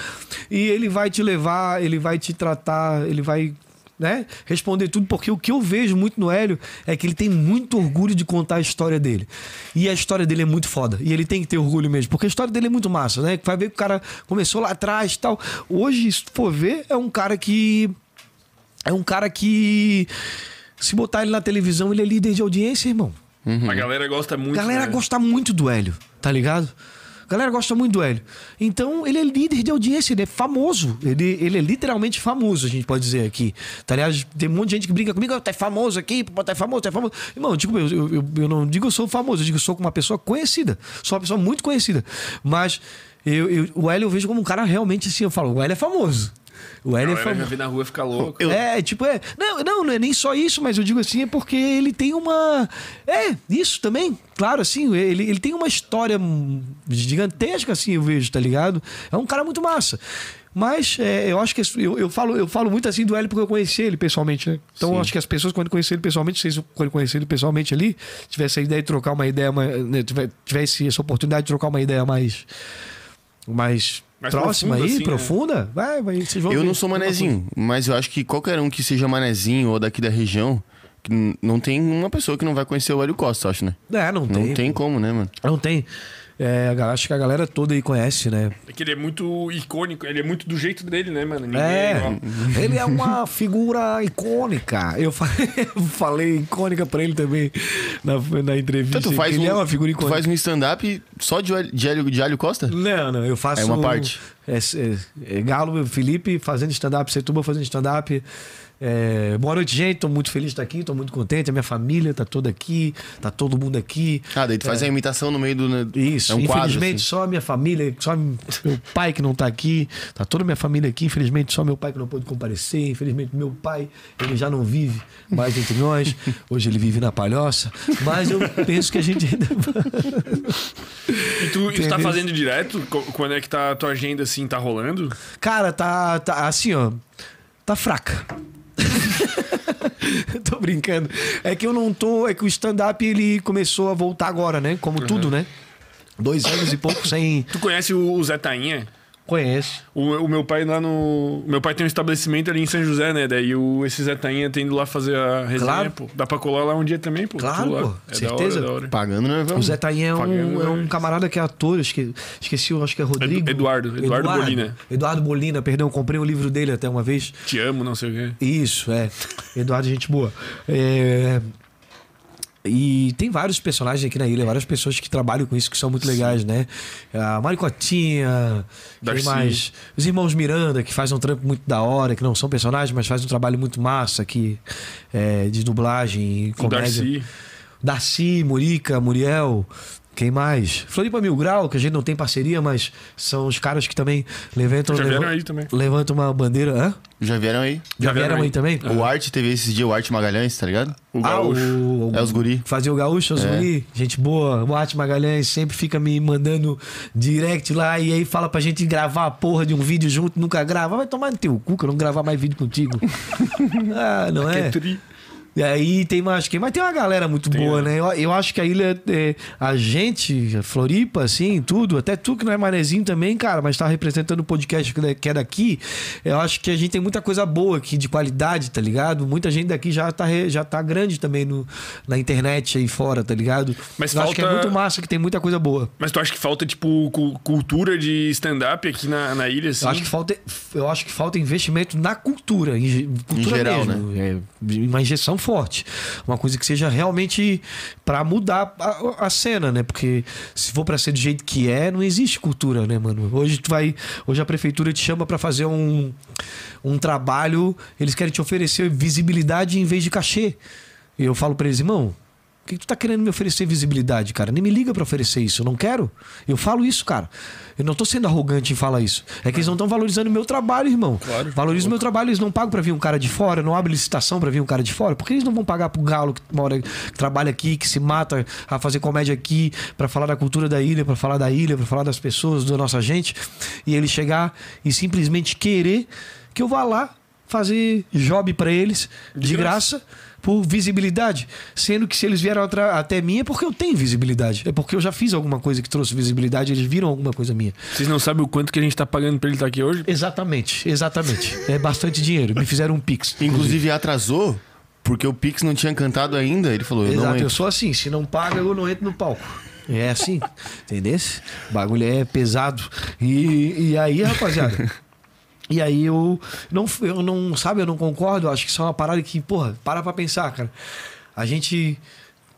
E ele vai te levar, ele vai te tratar, ele vai. Né? Responder tudo, porque o que eu vejo muito no Hélio é que ele tem muito orgulho de contar a história dele. E a história dele é muito foda. E ele tem que ter orgulho mesmo, porque a história dele é muito massa, né? Vai ver que o cara começou lá atrás e tal. Hoje, se tu for ver, é um cara que. É um cara que. Se botar ele na televisão, ele é líder de audiência, irmão. A galera gosta muito. Galera né? gosta muito do Hélio, tá ligado? Galera gosta muito do Hélio. Então, ele é líder de audiência, ele é famoso. Ele, ele é literalmente famoso, a gente pode dizer aqui. Tá ligado? Tem um monte de gente que brinca comigo, tá famoso aqui, tá famoso, tá famoso. Irmão, tipo, eu, eu, eu- não digo que eu sou famoso, eu digo que eu sou uma pessoa conhecida. Sou uma pessoa muito conhecida. Mas eu, eu- o Hélio eu vejo como um cara realmente assim, eu falo, o Hélio é famoso. O A Hélio é galera já famoso. vê na rua e fica louco. É, tipo, é. Não, não, não é nem só isso, mas eu digo assim, é porque ele tem uma. É, isso também. Claro, assim, ele, ele tem uma história gigantesca, assim, eu vejo, tá ligado? É um cara muito massa. Mas é, eu acho que eu, eu, falo, eu falo muito assim do Hélio porque eu conheci ele pessoalmente, né? Então eu acho que as pessoas, quando conheceram ele pessoalmente, vocês, quando conheceram ele pessoalmente ali, tivesse a ideia de trocar uma ideia, né, tivesse essa oportunidade de trocar uma ideia mais. Mais, Mais próxima profunda, aí, assim, né? profunda, vai, vai, vocês vão Eu ver. não sou manezinho, mas eu acho que qualquer um que seja manezinho ou daqui da região, não tem uma pessoa que não vai conhecer o Hélio Costa, eu acho, né? É, não tem. Não tem como, né, mano? Não tem. É, acho que a galera toda aí conhece, né? É que ele é muito icônico, ele é muito do jeito dele, né, mano? Ninguém É, igual. (laughs) ele é uma figura icônica. Eu fa- (laughs) eu falei icônica pra ele também na, na entrevista. Então tu faz ele um, é uma figura tu icônica. faz um stand-up só de, de, Hélio, de Hélio Costa? Não, não, eu faço. É uma parte. É, é, é Galo, Felipe fazendo stand-up, Setuba fazendo stand-up. É, boa noite, gente. Tô muito feliz de estar aqui, tô muito contente. A minha família tá toda aqui, tá todo mundo aqui. Ah, daí tu faz a imitação no meio do... né? Isso, é um quadro, infelizmente assim. só a minha família, só meu pai que não tá aqui, tá toda a minha família aqui, infelizmente só meu pai que não pôde comparecer, infelizmente meu pai, ele já não vive mais entre nós, hoje ele vive na palhoça, mas eu penso que a gente ainda (laughs) E tu, e tu tá fazendo direto? Quando é que tá a tua agenda assim, tá rolando? Cara, tá, tá assim, ó, tá fraca. (laughs) tô brincando. É que eu não tô, é que o stand-up ele começou a voltar agora, né? Como tudo, né? Dois anos e pouco sem... Tu conhece o, o Zé Tainha? Conhece. O, o meu pai lá no. o Meu pai tem um estabelecimento ali em São José, né? Daí o, esse Zé Tainha tem indo lá fazer a resenha, Claro. pô. Dá pra colar lá um dia também, pô. Claro, pô. É Certeza. Da hora, da hora. Pagando, né? O Vamos. Zé Tainha é um, é um né? camarada que é ator, esque, esqueci, acho que é Rodrigo. Eduardo, Eduardo Bolina. Eduardo Bolina, perdão, comprei o livro dele até uma vez. Te amo, não sei o quê. Isso, é. Eduardo, gente boa. É, E tem vários personagens aqui na ilha, várias pessoas que trabalham com isso que são muito legais, né? A Maricotinha, quem mais? Os irmãos Miranda, que fazem um trampo muito da hora, que não são personagens, mas fazem um trabalho muito massa aqui é, de dublagem e O comédia. Darcy. Darcy, Murica, Muriel, quem mais? Floripa Mil Grau, que a gente não tem parceria, mas são os caras que também levantam, Já vieram aí também. levantam uma bandeira. Hã? Já vieram aí? Já, Já vieram aí aí. também? O Art teve esses dias, o Art Magalhães, tá ligado? O Ah, Gaúcho. o, É os guri. Fazia o gaúcho, os É. guri, gente boa. O Arte Magalhães sempre fica me mandando direct lá e aí fala pra gente gravar a porra de um vídeo junto, nunca grava. Vai tomar no teu cu, que eu não gravar mais vídeo contigo. (laughs) ah, não é? é tri. E aí tem mais quem? Mas tem uma galera muito Tem, boa, né? né? Eu, eu acho que a ilha, é, a gente, a Floripa, assim, tudo, até tu que não é manezinho também, cara, mas tá representando o podcast que é- daqui. Eu acho que a gente tem muita coisa boa aqui, de qualidade, tá ligado? Muita gente daqui já tá, já tá grande também no, na internet aí fora, tá ligado? Mas eu acho que é falta- muito massa, que tem muita coisa boa. Mas tu acha que falta, tipo, cu- cultura de stand-up aqui na, na ilha, assim? Eu acho, que falta, eu acho que falta investimento na cultura, em, cultura geral, mesmo. É, uma injeção forte. Uma coisa que seja realmente pra mudar a, a cena, né? Porque se for pra ser do jeito que é, não existe cultura, né, mano? Hoje tu vai, hoje a prefeitura te chama pra fazer um, um trabalho, eles querem te oferecer visibilidade em vez de cachê. Eu falo pra eles, irmão, que tu tá querendo me oferecer visibilidade, cara? Nem me liga pra oferecer isso. Eu não quero. Eu falo isso, cara. Eu não tô sendo arrogante em falar isso. É que eles não estão valorizando o meu trabalho, irmão. Claro. O meu trabalho. Eles não pagam pra vir um cara de fora, não abre licitação pra vir um cara de fora. Por que eles não vão pagar pro galo que mora, que trabalha aqui, que se mata a fazer comédia aqui, pra falar da cultura da ilha, pra falar da ilha, pra falar das pessoas, da nossa gente, e ele chegar e simplesmente querer que eu vá lá fazer job pra eles de, graça. Por visibilidade, sendo que se eles vieram atra- até mim é porque eu tenho visibilidade, é porque eu já fiz alguma coisa que trouxe visibilidade, eles viram alguma coisa minha. Vocês não sabem o quanto que a gente tá pagando pra ele estar aqui hoje? Exatamente, exatamente. É bastante dinheiro. Me fizeram um pix. Inclusive atrasou, porque o Pix não tinha cantado ainda. Ele falou, eu não Exato, eu entro. sou assim, se não paga, eu não entro no palco. É assim, (laughs) entendeu? O bagulho é pesado. E, e aí, rapaziada. E aí eu não, eu não, sabe, eu não concordo. eu Acho que isso é uma parada que, porra, para pra pensar, cara. A gente.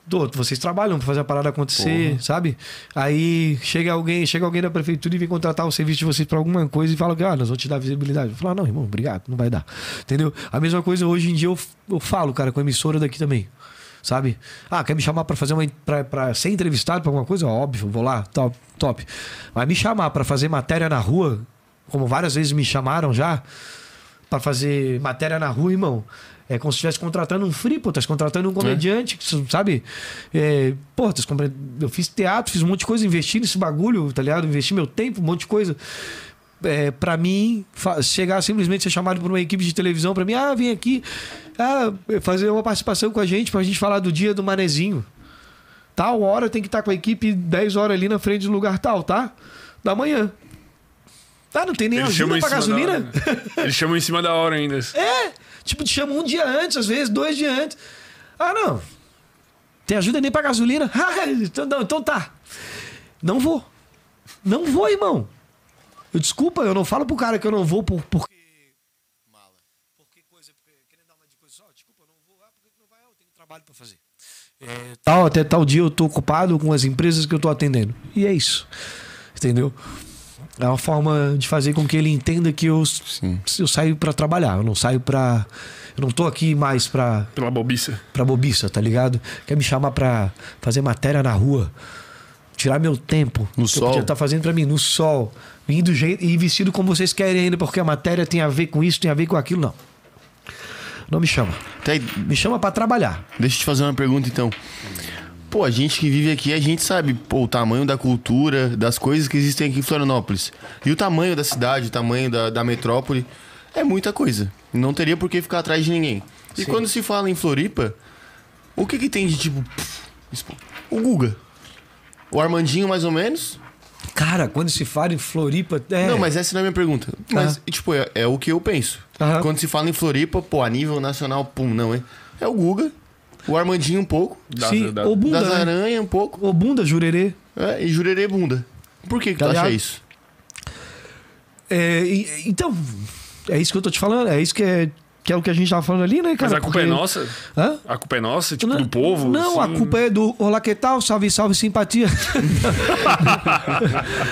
Tô, vocês trabalham pra fazer a parada acontecer, sabe? Aí chega alguém, chega alguém da prefeitura e vem contratar o serviço de vocês pra alguma coisa e fala que, ah, nós vamos te dar visibilidade. Eu falo, ah, não, irmão, obrigado, não vai dar. Entendeu? A mesma coisa hoje em dia eu, eu falo, cara, com a emissora daqui também sabe? Ah, quer me chamar pra fazer uma pra, pra ser entrevistado pra alguma coisa? Óbvio, vou lá, top, top. Mas me chamar pra fazer matéria na rua, como várias vezes me chamaram já, pra fazer matéria na rua, irmão. É como se estivesse contratando um free, pô, tá contratando um comediante, sabe? É, pô, tá eu fiz teatro, fiz um monte de coisa, investi nesse bagulho, tá ligado? Investi meu tempo, um monte de coisa. É, para mim, chegar simplesmente ser chamado por uma equipe de televisão, pra mim, ah, vem aqui, ah, fazer uma participação com a gente, pra gente falar do dia do manezinho. Tal hora tem que estar com a equipe 10 horas ali na frente do lugar tal, tá? Da manhã. Tá, não tem nem Eles ajuda pra gasolina? hora, né? Eles chamam em cima da hora ainda. (laughs) É, tipo, te chamam um dia antes, às vezes, dois dias antes. Ah, não. Tem ajuda nem pra gasolina? (laughs) Ah, então, não, então tá. Não vou. Não vou, irmão. Eu, desculpa, eu não falo pro cara que eu não vou por, porque. Porque coisa, porque querendo dar uma de coisa só. Desculpa, eu não vou. Porque não vai? Eu tenho trabalho pra fazer. É, tal, até tal dia eu tô ocupado com as empresas que eu tô atendendo. E é isso. Entendeu? É uma forma de fazer com que ele entenda que eu, eu saio pra trabalhar. Eu não saio pra. Eu não tô aqui mais pra, Pela bobiça. pra bobiça, tá ligado? Quer me chamar pra fazer matéria na rua. Tirar meu tempo. No que sol. Eu podia estar fazendo pra mim, no sol. Indo jeito, e vestido como vocês querem ainda, porque a matéria tem a ver com isso, tem a ver com aquilo. Não. Não me chama. Até- Me chama pra trabalhar. deixa eu te fazer uma pergunta então. Pô, a gente que vive aqui, a gente sabe pô, o tamanho da cultura, das coisas que existem aqui em Florianópolis. E o tamanho da cidade, o tamanho da, da metrópole, é muita coisa. Não teria por que ficar atrás de ninguém. E quando se fala em Floripa, o que que tem de tipo. O Guga. O Armandinho, mais ou menos. Cara, quando se fala em Floripa. É, Não, mas essa não é a minha pergunta. Mas, tipo, é, é o que eu penso. Quando se fala em Floripa, pô, a nível nacional, pum, não, é. É o Guga, o Armandinho um pouco, Da- Sim, da- o bunda, das né? aranha um pouco, O bunda, jurerê. é, e Jurerê Bunda. Por que, que Tá tu acha ligado? isso? É, e- então, é isso que eu tô te falando. É isso que é, que é o que a gente tava falando ali, né, cara? Mas a culpa é Porque- nossa? Hã? A culpa é nossa, tipo, Não, do povo? Não, assim? a culpa é do Olá, que tal? Salve, salve, simpatia. (laughs)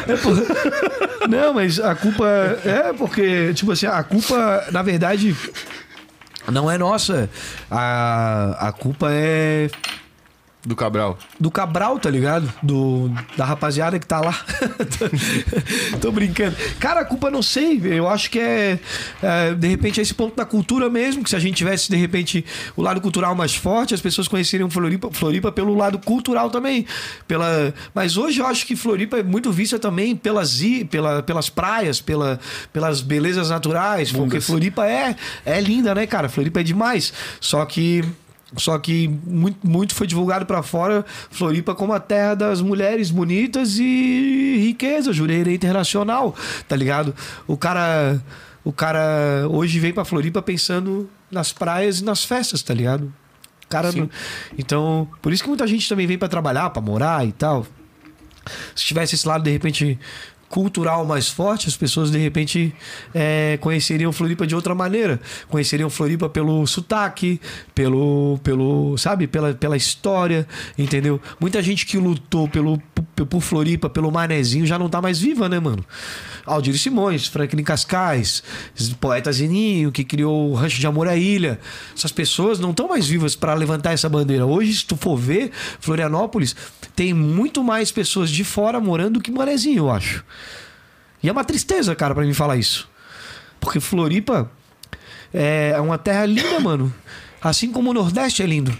É por- Não, mas a culpa é porque, tipo assim, a culpa, na verdade, não é nossa. A, a culpa é Do Cabral. do Cabral, tá ligado? Do, da rapaziada que tá lá. (laughs) tô, brincando. Cara, a culpa não sei. Eu acho que é, é, de repente, é esse ponto da cultura mesmo. Que se a gente tivesse, de repente, o lado cultural mais forte, as pessoas conheceriam Floripa, Floripa pelo lado cultural também. Pela... Mas hoje eu acho que Floripa é muito vista também pelas, pela, pelas praias, pela, pelas belezas naturais. Porque Floripa é, é linda, né, cara? Floripa é demais. Só que. Só que muito, muito foi divulgado pra fora Floripa como a terra das mulheres bonitas e riqueza, jureira internacional, tá ligado? O cara, o cara hoje vem pra Floripa pensando nas praias e nas festas, tá ligado? Cara, não- então, por isso que muita gente também vem pra trabalhar, pra morar e tal. Se tivesse esse lado de repente cultural mais forte, as pessoas de repente é, conheceriam Floripa de outra maneira. Conheceriam Floripa pelo sotaque, pelo, pelo sabe, pela, pela história, entendeu? Muita gente que lutou pelo, por, Floripa, pelo Manezinho, já não tá mais viva, né, mano? Aldir Simões, Franklin Cascais, poeta Zininho, que criou o Rancho de Amor à Ilha. Essas pessoas não estão mais vivas para levantar essa bandeira. Hoje, se tu for ver, Florianópolis tem muito mais pessoas de fora morando que Manezinho, eu acho. E é uma tristeza, cara, para mim falar isso. Porque Floripa é uma terra linda, (coughs) mano. Assim como o Nordeste é lindo.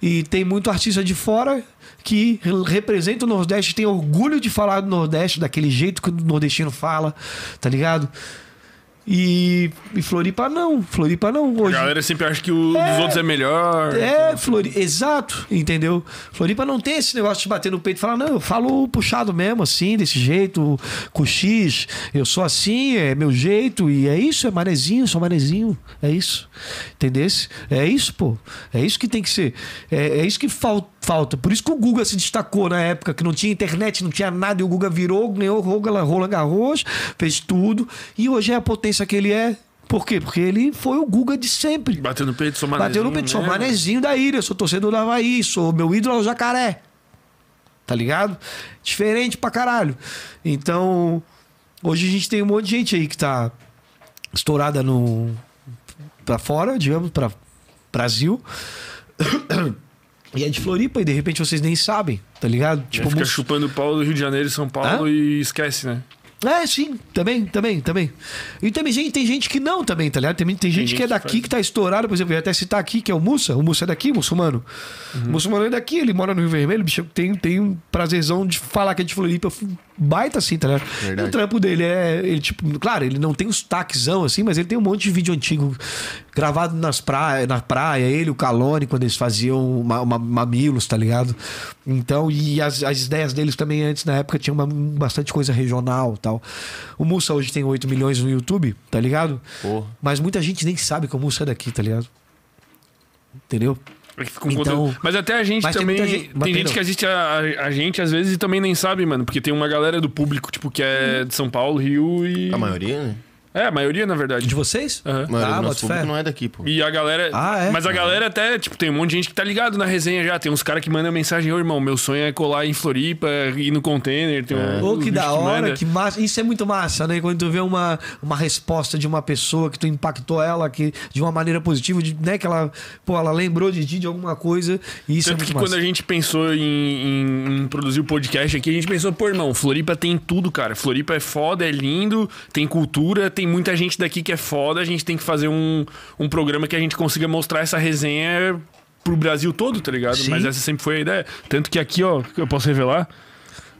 E tem muito artista de fora que representa o Nordeste, tem orgulho de falar do Nordeste, daquele jeito que o nordestino fala, tá ligado? E, e Floripa não, Floripa não. A Hoje, galera sempre acha que o dos outros é melhor. é, Floripa. Exato, entendeu? Floripa não tem esse negócio de bater no peito e falar, não, eu falo puxado mesmo, assim, desse jeito, com X, eu sou assim, é meu jeito, e é isso, é manezinho, sou manezinho, é isso. Entendesse? É isso, pô. É isso que tem que ser. É, é isso que fal- falta. Por isso que o Guga se destacou na época, que não tinha internet, não tinha nada, e o Guga virou, ganhou Roland Garros, fez tudo, e hoje é a potência que ele é. Por quê? Porque ele foi o Guga de sempre. Bateu no peito, sou manezinho. Bateu no peito, sou manezinho da ilha, sou torcedor do Havaí, sou meu ídolo é o jacaré. Tá ligado? Diferente pra caralho. Então, hoje a gente tem um monte de gente aí que tá estourada no pra fora, digamos, pra Brasil. (coughs) E é de Floripa e de repente vocês nem sabem, tá ligado? Tipo, fica música- chupando o pau do Rio de Janeiro e São Paulo e esquece, né? É, sim, também, também, também. E também gente, tem gente que não também, tá ligado? Tem, tem gente gente que é que daqui, faz. que tá estourado, por exemplo, eu ia até citar aqui, que é o Mussa. O Mussa é daqui, muçulmano. Uhum. O muçulmano é daqui, ele mora no Rio Vermelho, bicho, tem, tem um prazerzão de falar que é de Floripa, baita assim, tá ligado? Verdade. E o trampo dele é, ele, tipo, claro, ele não tem os taquezão assim, mas ele tem um monte de vídeo antigo gravado nas praia, na praia, ele, o Calone, quando eles faziam ma- ma- mamilos, tá ligado? Então, e as, as ideias deles também antes, na época, tinha uma- bastante coisa regional tal. O Mussa hoje tem 8 milhões no YouTube, tá ligado? Porra. Mas muita gente nem sabe que o Mussa é daqui, tá ligado? Entendeu? Um Então- conteúdo- Mas até a gente também. Tem gente- gente, tem não. que assiste a, a- a gente às vezes e também nem sabe, mano. Porque tem uma galera do público, tipo, que é de São Paulo, Rio e. A maioria, né? É, a maioria, na verdade. De vocês? A maioria Ah, nosso público fé. não é daqui, pô. E a galera. Ah, é? Mas a galera até, tipo, tem um monte de gente que tá ligado na resenha já. Tem uns caras que mandam mensagem, ô irmão, meu sonho é colar em Floripa, ir no container. Tem um, Ô, que da hora, manda. que massa. Isso é muito massa, né? Quando tu vê uma, uma resposta de uma pessoa que tu impactou ela que, de uma maneira positiva, de, né? Que ela, pô, ela lembrou de ti de alguma coisa. E isso Tanto é que muito quando a massa. gente pensou em, em- em produzir o podcast aqui, a gente pensou, pô, irmão, Floripa tem tudo, cara. Floripa é foda, é lindo, tem cultura, tem muita gente daqui que é foda. A gente tem que fazer um, um programa que a gente consiga mostrar essa resenha pro Brasil todo, tá ligado? Sim. Mas essa sempre foi a ideia. Tanto que aqui, ó, eu posso revelar,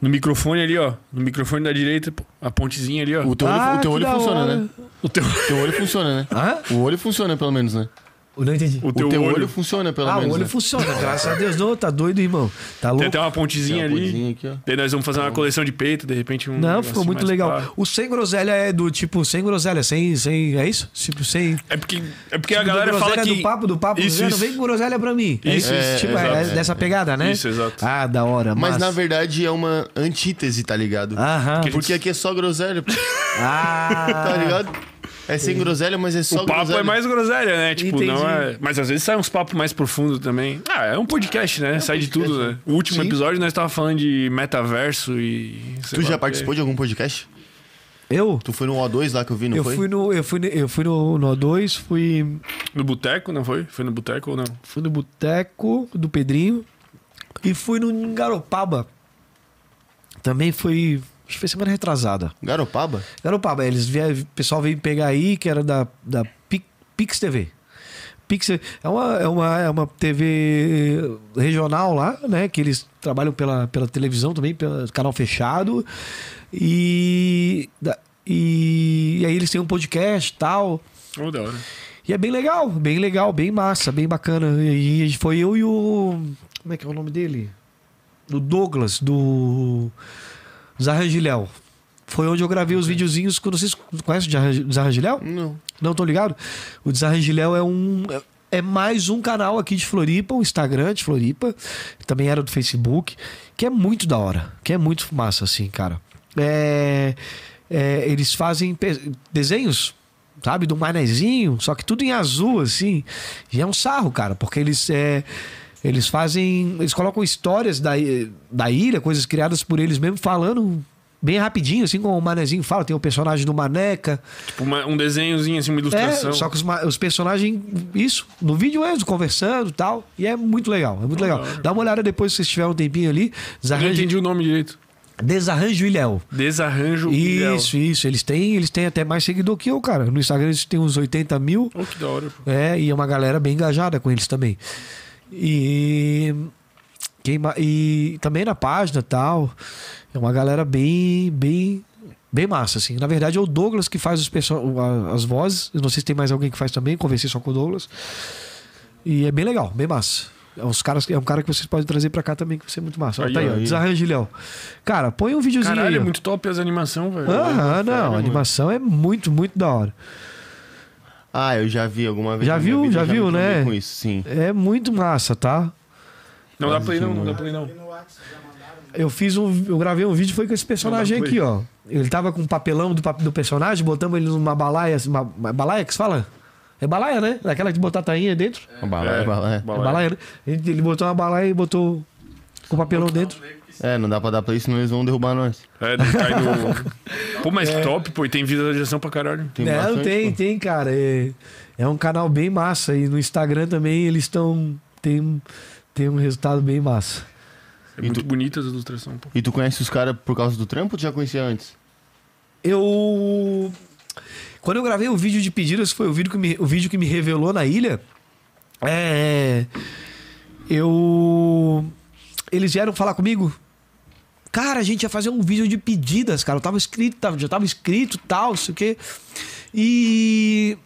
no microfone ali, ó, no microfone da direita, a pontezinha ali, ó. O teu olho, Ah, o teu olho funciona, hora. né? O teu, O teu olho funciona, né? Hã? O olho funciona, pelo menos, né? Eu não entendi. o O teu, teu olho, olho. funciona, pelo ah, menos. o olho né? funciona, graças a Deus. Não, tá doido, irmão. Tá Tem louco. até uma pontezinha Tem uma ali. pontezinha aqui, ó. Daí nós vamos fazer uma coleção de peito, de repente um. Não, ficou muito legal. pá. O sem groselha é do tipo, sem groselha, sem. sem é isso? Tipo, sem. É porque, é porque a Tipo, galera do fala que... do papo, do papo, Isso, não isso. vem com groselha pra mim. É Isso, isso, isso, tipo, é, dessa pegada, né? Isso, exato. Ah, da hora. Mas massa. na verdade é uma antítese, tá ligado? Aham. Porque aqui é só groselha, Ah. (laughs) tá ligado? É sem groselha, mas é só O papo groselha. é mais groselha, né? Tipo, Entendi. não é. Mas às vezes sai uns papos mais profundos também. Ah, é um podcast, né? sai de podcast, tudo, né? O último Sim. episódio nós tava falando de metaverso e. sei Tu lá já participou de algum podcast? Eu? Tu foi no O2 lá que eu vi, não Eu foi? fui no, eu fui, no- eu fui no, no O2, fui, No boteco, não foi? Foi no boteco ou não? fui no Boteco do Pedrinho e fui no Garopaba. Também foi, acho que foi semana retrasada. Garopaba? Garopaba, eles vieram, o pessoal veio pegar aí, que era da, da Pi- Pix TV. Pix é uma, é, uma, é uma TV regional lá, né? Que eles trabalham pela, pela televisão também, pelo canal fechado. E, e, e aí eles têm um podcast e tal. Oh, da hora. E é bem legal, bem legal, bem massa, bem bacana. E e foi eu e o. Como é que é o nome dele? O Douglas, do Zarrangiléu. Foi onde eu gravei os videozinhos. Quando vocês conhecem o Zarra- Zarrangiléu? Não. Não tô ligado? O Desarrangiléu é um. é- É mais um canal aqui de Floripa, um Instagram de Floripa. Também era do Facebook. Que é muito da hora. Que é muito massa, assim, cara. é, é, eles fazem desenhos, sabe, do manezinho, só que tudo em azul, assim. E é um sarro, cara, porque eles. É, eles fazem. Eles colocam histórias da, da ilha, coisas criadas por eles mesmo, falando bem rapidinho, assim como o Manezinho fala. Tem o personagem do Maneca. Tipo, uma- um desenhozinho, assim, uma ilustração. É, só que os, os personagens, isso, no vídeo mesmo, conversando e tal. E é muito legal, é muito legal. Dá uma olhada depois se vocês tiverem um tempinho ali. Eu não Desarranjo, entendi o nome direito. Desarranjo Ilhéu. Desarranjo Ilhéu. Isso, isso. Eles têm, eles têm até mais seguidor que eu, cara. No Instagram eles têm uns 80 mil. Oh, que da hora, pô. É, e é uma galera bem engajada com eles também. E. Quem, e também na página tal. É uma galera bem, bem, bem massa, assim. Na verdade, é o Douglas que faz os as vozes. Eu não sei se tem mais alguém que faz também, conversei só com o Douglas. E é bem legal, bem massa. É, uns caras, é um cara que vocês podem trazer pra cá também, que vai ser muito massa. Aí, tá aí, ó. Desarranjo, Léo. Cara, põe um videozinho Caralho, aí. é ó. muito top as animações, velho. Fera, não. A mano. animação é muito, muito da hora. Ah, eu já vi alguma vez. Já viu? vida, Já me viu, né? Com isso, sim. É muito massa, tá? Não dá play não, não dá play não. Eu fiz um. Eu gravei um vídeo, foi com esse personagem aqui, ó. Ele tava com um papelão do, do personagem, botamos ele numa balaia. Uma, uma balaia que se fala? É balaia, né? Daquela de botar tainha dentro. Uma bala, é, bala, é. É balaia, né? Ele, ele botou uma balaia e botou com o papelão dentro. É, não dá pra dar play, senão eles vão derrubar nós. É, não cai no... (laughs) Pô, mas top, pô, e tem visualização pra caralho. Tem Não, bastante, tem, pô. tem, cara. É, é um canal bem massa. E no Instagram também eles estão. Tem, tem um resultado bem massa. É muito bonita as ilustrações, pô. E tu conhece os caras por causa do trampo ou tu já conhecia antes? Eu. Quando eu gravei o vídeo de pedidas, foi o vídeo que me, o vídeo que me revelou na ilha. É. Eu. Eles vieram falar comigo. Cara, a gente ia fazer um vídeo de pedidas, cara. Eu tava escrito, já tava escrito tal, sei o quê. E.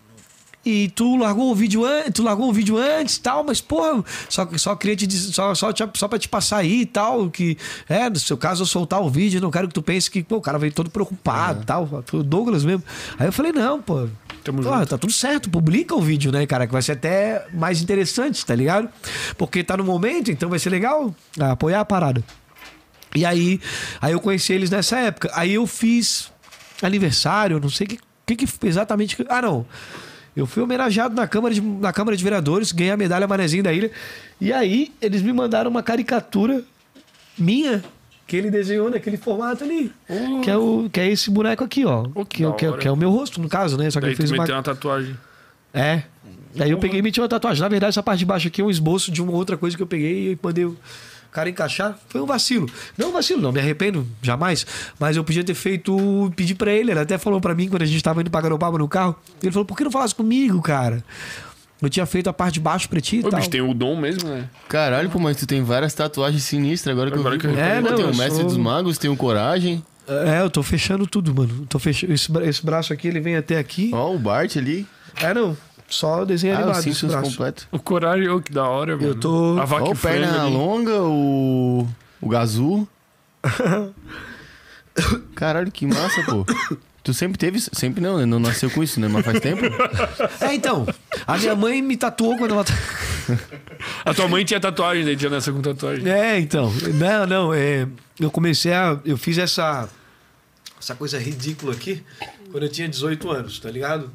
E tu largou o vídeo antes, tu largou o vídeo antes tal, mas, porra, só, só queria te só, só, só pra te passar aí e tal, que, é, no seu caso eu soltar o vídeo, não quero que tu pense que, pô, o cara veio todo preocupado e tal, foi o Douglas mesmo. Aí eu falei, não, pô, Tamo pô, tá tudo certo, publica o vídeo, né, cara, que vai ser até mais interessante, tá ligado? Porque tá no momento, então vai ser legal ah, apoiar a parada. E aí, aí eu conheci eles nessa época. Aí eu fiz aniversário, não sei o que, que, que exatamente. Ah, não. Eu fui homenageado na Câmara, de, na Câmara de Vereadores, ganhei a medalha Manezinho da Ilha. E aí, eles me mandaram uma caricatura minha que ele desenhou naquele formato ali. Que, é o, que é esse boneco aqui, ó. Oh, que que, é, que, é, que é o meu rosto, no caso, né? Só que Daí ele fez uma. uma tatuagem. É. Aí eu peguei e meti uma tatuagem. Na verdade, essa parte de baixo aqui é um esboço de uma outra coisa que eu peguei e mandei cara encaixar. Foi um vacilo. Não um vacilo, não me arrependo, jamais. Mas eu podia ter feito, pedir pra ele. Ele até falou pra mim quando a gente tava indo pra Garopaba no carro. Ele falou, por que não falasse comigo, cara? Eu tinha feito a parte de baixo pra ti e Ô, tal. bicho, tem o dom mesmo, né? Caralho, pô, mas tu tem várias tatuagens sinistras agora que Agora eu vi. que eu pô. É, não, tem o Mestre sou- dos Magos, tem o Coragem. É, eu tô fechando tudo, mano. Tô fechando. Esse, bra- esse braço aqui, ele vem até aqui. Ó, o Bart ali. É, não. Só desenho Ah, animado os Simpsons completo. O coragem, ô, que da hora, mano. tô- A vaca Ó, o o frango Perna ali. Longa, o... O Gazu. (laughs) Caralho, que massa, pô. Tu sempre teve... Sempre não, né? Não nasceu com isso, né? Mas faz tempo. É, então. A minha mãe me tatuou quando ela. A tua mãe tinha tatuagem, daí tinha nessa com tatuagem. É, então. Não, não. É, eu comecei a. Eu fiz essa. Essa coisa ridícula aqui quando eu tinha 18 anos, tá ligado?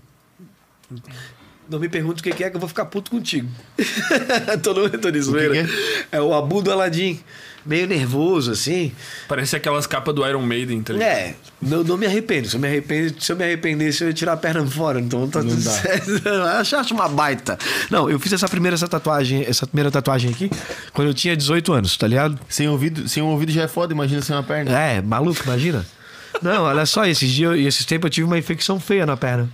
Não me pergunte o que é que eu vou ficar puto contigo. (laughs) tô, no, tô de zoeira. que É o Abu do Aladim. Meio nervoso, assim. Parece aquelas capas do Iron Maiden, tá ligado? É, não, não me arrependo. Se eu me arrependo, se eu me arrependesse, eu ia tirar a perna fora. Então tá tudo dá. certo. (laughs) Acho, acho uma baita. Não, eu fiz essa primeira essa tatuagem, essa primeira tatuagem aqui quando eu tinha 18 anos, tá ligado? Sem ouvido, sem um ouvido já é foda, imagina sem uma perna. É, maluco, imagina. Não, olha só, esses dias esses tempos eu tive uma infecção feia na perna.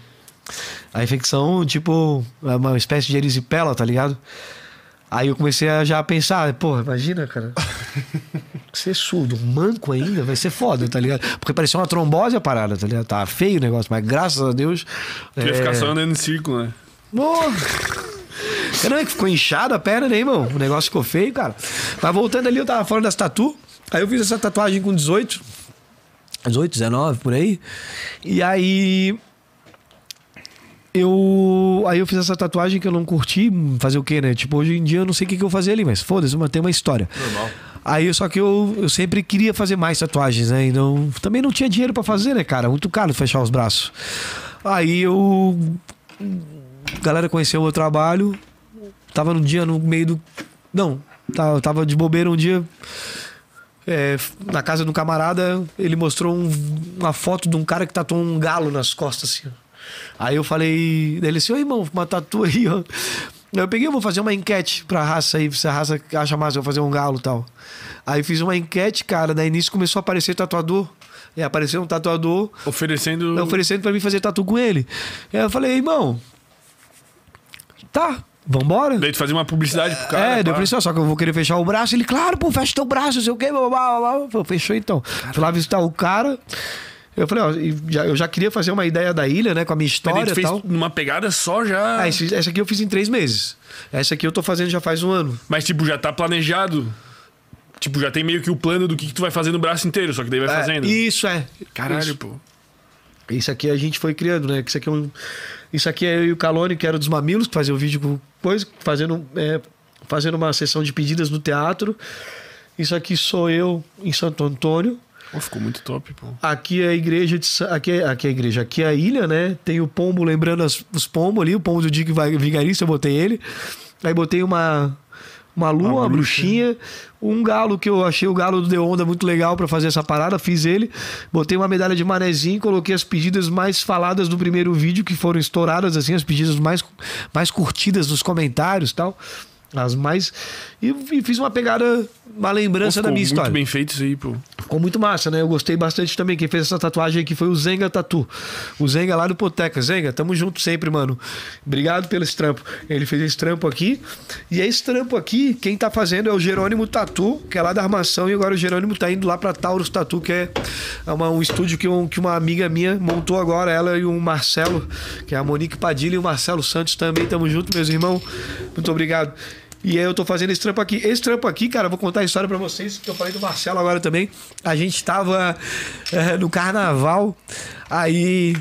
A infecção, tipo, é uma espécie de erisipela, tá ligado? Aí eu comecei a já pensar, porra, imagina, cara. (laughs) Ser surdo, manco ainda, vai ser foda, tá ligado? Porque parecia uma trombose a parada, tá ligado? Tá feio o negócio, mas graças a Deus. Tu ia é, ficar só andando em círculo, né? Porra. Não é que ficou inchada a perna, né, irmão? O negócio ficou feio, cara. Mas voltando ali, eu tava falando das tatu. Aí eu fiz essa tatuagem com 18. 18, 19, por aí. E aí. Eu. Aí eu fiz essa tatuagem que eu não curti. Fazer o quê, né? Tipo, hoje em dia eu não sei o que, que eu fazia ali, mas foda-se, tem uma história. Normal. Aí só que eu, eu sempre queria fazer mais tatuagens, né? E não, também não tinha dinheiro pra fazer, né, cara? Muito caro fechar os braços. Aí eu. A galera conheceu o meu trabalho. Tava no dia no meio do. Não, tava, tava de bobeira um dia. é, na casa de um camarada, ele mostrou um- uma foto de um cara que tatuou um galo nas costas, assim. Aí eu falei, ele assim, ô irmão, uma tatu aí, ó. Eu peguei, eu vou fazer uma enquete pra raça aí, se a raça acha massa eu fazer um galo e tal. Aí fiz uma enquete, cara, daí nisso começou a aparecer tatuador. E apareceu um tatuador Oferecendo. oferecendo pra mim fazer tatu com ele. Aí eu falei, irmão, tá, vambora. Daí tu fazia uma publicidade pro cara. É, daí eu falei assim, só que eu vou querer fechar o braço. Ele, claro, pô, fecha teu braço, não sei o quê. Blá, blá, blá, Fechou então. Fui lá visitar o cara. Eu falei, ó, eu já queria fazer uma ideia da ilha, né, com a minha Mas história tu e fez tal. numa pegada só já. Ah, esse- essa aqui eu fiz em três meses. Essa aqui eu tô fazendo já faz um ano. Mas, tipo, já tá planejado. Tipo, já tem meio que o plano do que, que tu vai fazer no braço inteiro, só que daí vai É, fazendo. isso é. Caralho, Isso. pô. Isso aqui a gente foi criando, né? Isso aqui é um. Isso aqui é eu e o Calone, que era dos mamilos, que fazia o vídeo com coisa, fazendo, é, fazendo uma sessão de pedidas no teatro. Isso aqui sou eu em Santo Antônio. Pô, ficou muito top, pô. Aqui é a igreja de aqui é, aqui é a igreja, aqui é a ilha, né? Tem o pombo, lembrando as- os pombos ali, o pombo do Dick Vai- Vigarista, eu botei ele. Aí botei uma uma lua, uma, bruxinha, um galo que eu achei o galo do The Onda muito legal pra fazer essa parada, fiz ele. Botei uma medalha de manezinho, coloquei as pedidas mais faladas do primeiro vídeo que foram estouradas assim, as pedidas mais mais curtidas nos comentários, e tal. As mais e, e fiz uma pegada, uma Pô, lembrança da ficou minha muito história. bem feito isso aí, pô. Ficou muito massa, né? Eu gostei bastante também. Quem fez essa tatuagem aqui foi o Zenga Tatu. O Zenga lá do Poteca. Zenga, tamo junto sempre, mano. Obrigado pelo esse trampo. Ele fez esse trampo aqui. E esse trampo aqui, quem tá fazendo é o Jerônimo Tatu, que é lá da Armação. E agora o Jerônimo tá indo lá pra Taurus Tatu, que é uma- um estúdio que, um- que uma amiga minha montou agora. Ela e o Marcelo, que é a Monique Padilha e o Marcelo Santos também. Tamo junto, meus irmãos. Muito obrigado. E aí eu tô fazendo esse trampo aqui. Esse trampo aqui, cara, eu vou contar a história pra vocês, que eu falei do Marcelo agora também. A gente tava eh, no carnaval, aí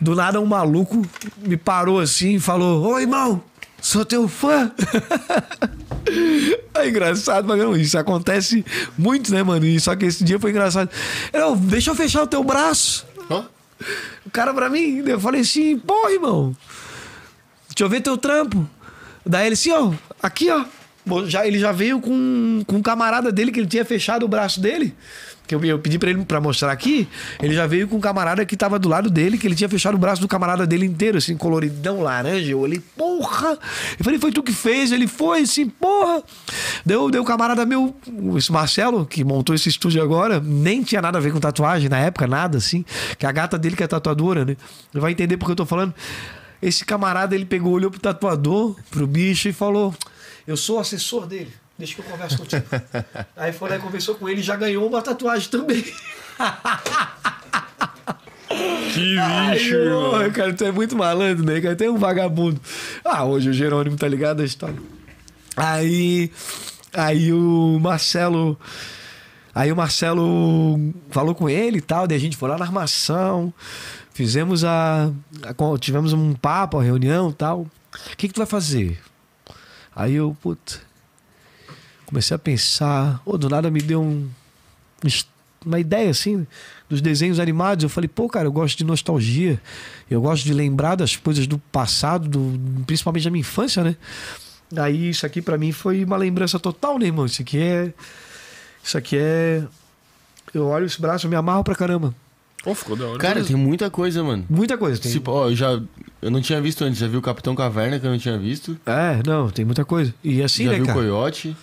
do nada um maluco me parou assim e falou: Ô irmão, sou teu fã. (laughs) É engraçado, mas não, isso acontece muito, né, mano? E só que esse dia foi engraçado. Eu, deixa eu fechar o teu braço. Ó, O cara pra mim, eu falei assim, porra, irmão. Deixa eu ver teu trampo. Daí ele assim, ó, aqui, ó. Já, ele já veio com, com um camarada dele que ele tinha fechado o braço dele. Que eu, eu pedi pra ele pra mostrar aqui. Ele já veio com um camarada que tava do lado dele, que ele tinha fechado o braço do camarada dele inteiro, assim, coloridão, laranja. Eu olhei, porra! Eu falei, foi tu que fez? Ele foi, assim, porra! Deu, deu camarada meu, esse Marcelo, que montou esse estúdio agora, nem tinha nada a ver com tatuagem na época, nada assim. Que a gata dele que é tatuadora, né? Ele vai entender porque eu tô falando. Esse camarada, ele pegou, olhou pro tatuador, pro bicho e falou: Eu sou assessor dele. Deixa que eu converso contigo. (laughs) Aí foi lá e conversou com ele e já ganhou uma tatuagem também. Que Ai, bicho, porra, cara, tu é muito malandro, né? Cara, tem um vagabundo. Ah, hoje o Jerônimo tá ligado a história. Aí. Aí o Marcelo. Aí o Marcelo falou com ele e tal, daí a gente foi lá na armação, fizemos a. a- tivemos um papo, uma reunião e tal. O que, que tu vai fazer? Aí eu, puta. Comecei a pensar, ô, do nada me deu um, uma ideia assim dos desenhos animados. Eu falei, pô, cara, eu gosto de nostalgia. Eu gosto de lembrar das coisas do passado, do, principalmente da minha infância, né? Aí isso aqui pra mim foi uma lembrança total, né, irmão? Isso aqui é. Isso aqui é. Eu olho esse braço, eu me amarro pra caramba. Pô, ficou da hora. cara, tem muita coisa, mano. Muita coisa. Tem... Tipo, ó, eu já. Eu não tinha visto antes, já vi o Capitão Caverna que eu não tinha visto. É, não, tem muita coisa. E assim, já né, vi o cara? Coyote.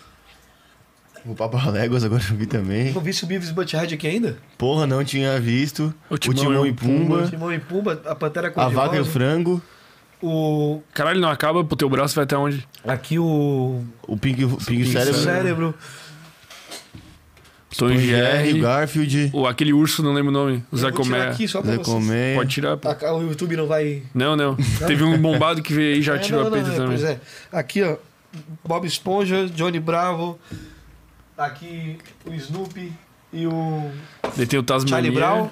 O Papa Léguas agora eu vi também. Não vi se o Beavis Butthead aqui ainda? Porra, não tinha visto. O O Timão Timão, e e o Pumba. Timão e Pumba, a Pantera A Cor-de-Rosa. Vaca e o Frango. O... Caralho, não acaba, pro teu braço vai até onde? Aqui o... O Pink, Pink, o Cérebro. cérebro. Tom e Jerry, Jerry. Garfield. O, aquele urso, não lembro o nome. O Zé Comé. aqui só pra Zé. Comé. Pode tirar, pô. A- O YouTube não vai... Não, não. Teve um bombado que veio aí e já É, tirou não, a peita não, é, também. Pois é. Aqui, ó. Bob Esponja, Johnny Bravo. Aqui o Snoopy e o Daí tem o Charlie Tasmania Brown.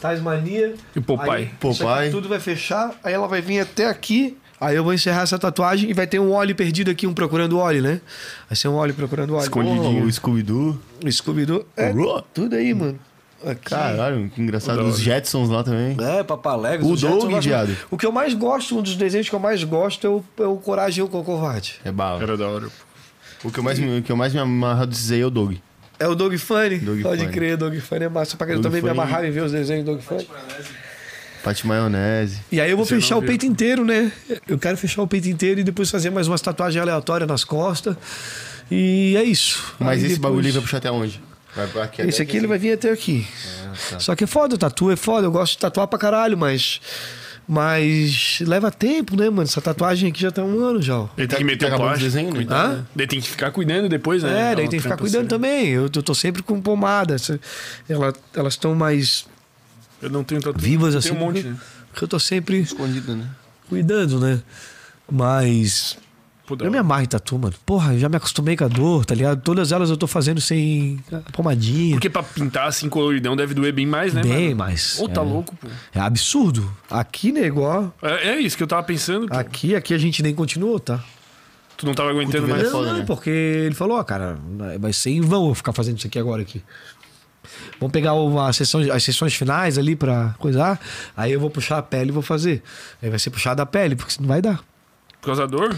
Tasmania. e o Popeye. Aí, Isso Popeye. aqui tudo vai fechar. Aí ela vai vir até aqui. Aí eu vou encerrar essa tatuagem e vai ter um óleo perdido aqui, um procurando óleo, né? Vai ser um óleo procurando óleo. Escondidinho. O Scooby-Doo. Oh, Scooby-Doo. É, tudo aí, mano. Aqui. Caralho, que engraçado. Os. Jetsons lá também. É, Papaléguas. O Doug, viado. O que eu mais gosto, um dos desenhos que eu mais gosto é o, é o Coragem e o Covarde. É bala. Era da hora. pô. O que eu mais, me- o que eu mais me amarro aí é o Doug. É o Dog Funny? Dog Pode Funny. crer, Dog Funny é massa pra caralho. Eu também me Funny- amarrava em ver os desenhos do Dog Funny. Pate maionese. E aí eu vou Você fechar o peito inteiro, né? Eu quero fechar o peito inteiro e depois fazer mais umas tatuagens aleatórias nas costas. E é isso. Mas Aí esse depois- bagulho vai puxar até onde? Vai pra aqui Esse aqui ele vai vir até aqui. tá. Só que é foda, o tatu é foda. Eu gosto de tatuar pra caralho, mas. Mas leva tempo, né, mano? Essa tatuagem aqui já tá um ano já. ó. Ele tem que meter o acabou o plástico. desenho, né? cuidar, né? Daí tem que ficar cuidando depois, né? É, daí tem que ficar cuidando séria. também. Eu, eu tô sempre com pomada. Ela, elas estão mais Eu não tenho tatu. vivas Tem assim. um monte, porque- né? porque eu tô sempre Escondido, né? cuidando, né? Mas. Pô, Eu me amarro em tatu, mano. Porra, eu já me acostumei com a dor, tá ligado? Todas elas eu tô fazendo sem pomadinha. Porque pra pintar assim coloridão deve doer bem mais, né? Bem mano? mais. Ô, tá é. louco, pô. É absurdo. Aqui, negócio. É, é isso que eu tava pensando. pô. Aqui, aqui a gente nem continuou, tá? Tu não tava aguentando mais. é foda, não, né? porque ele falou, ó, cara, vai ser em vão eu ficar fazendo isso aqui agora aqui. Vamos pegar o- a sessão, as sessões finais ali pra coisar. Aí eu vou puxar a pele e vou fazer. Aí vai ser puxado a pele, porque senão não vai dar. Por causa da dor?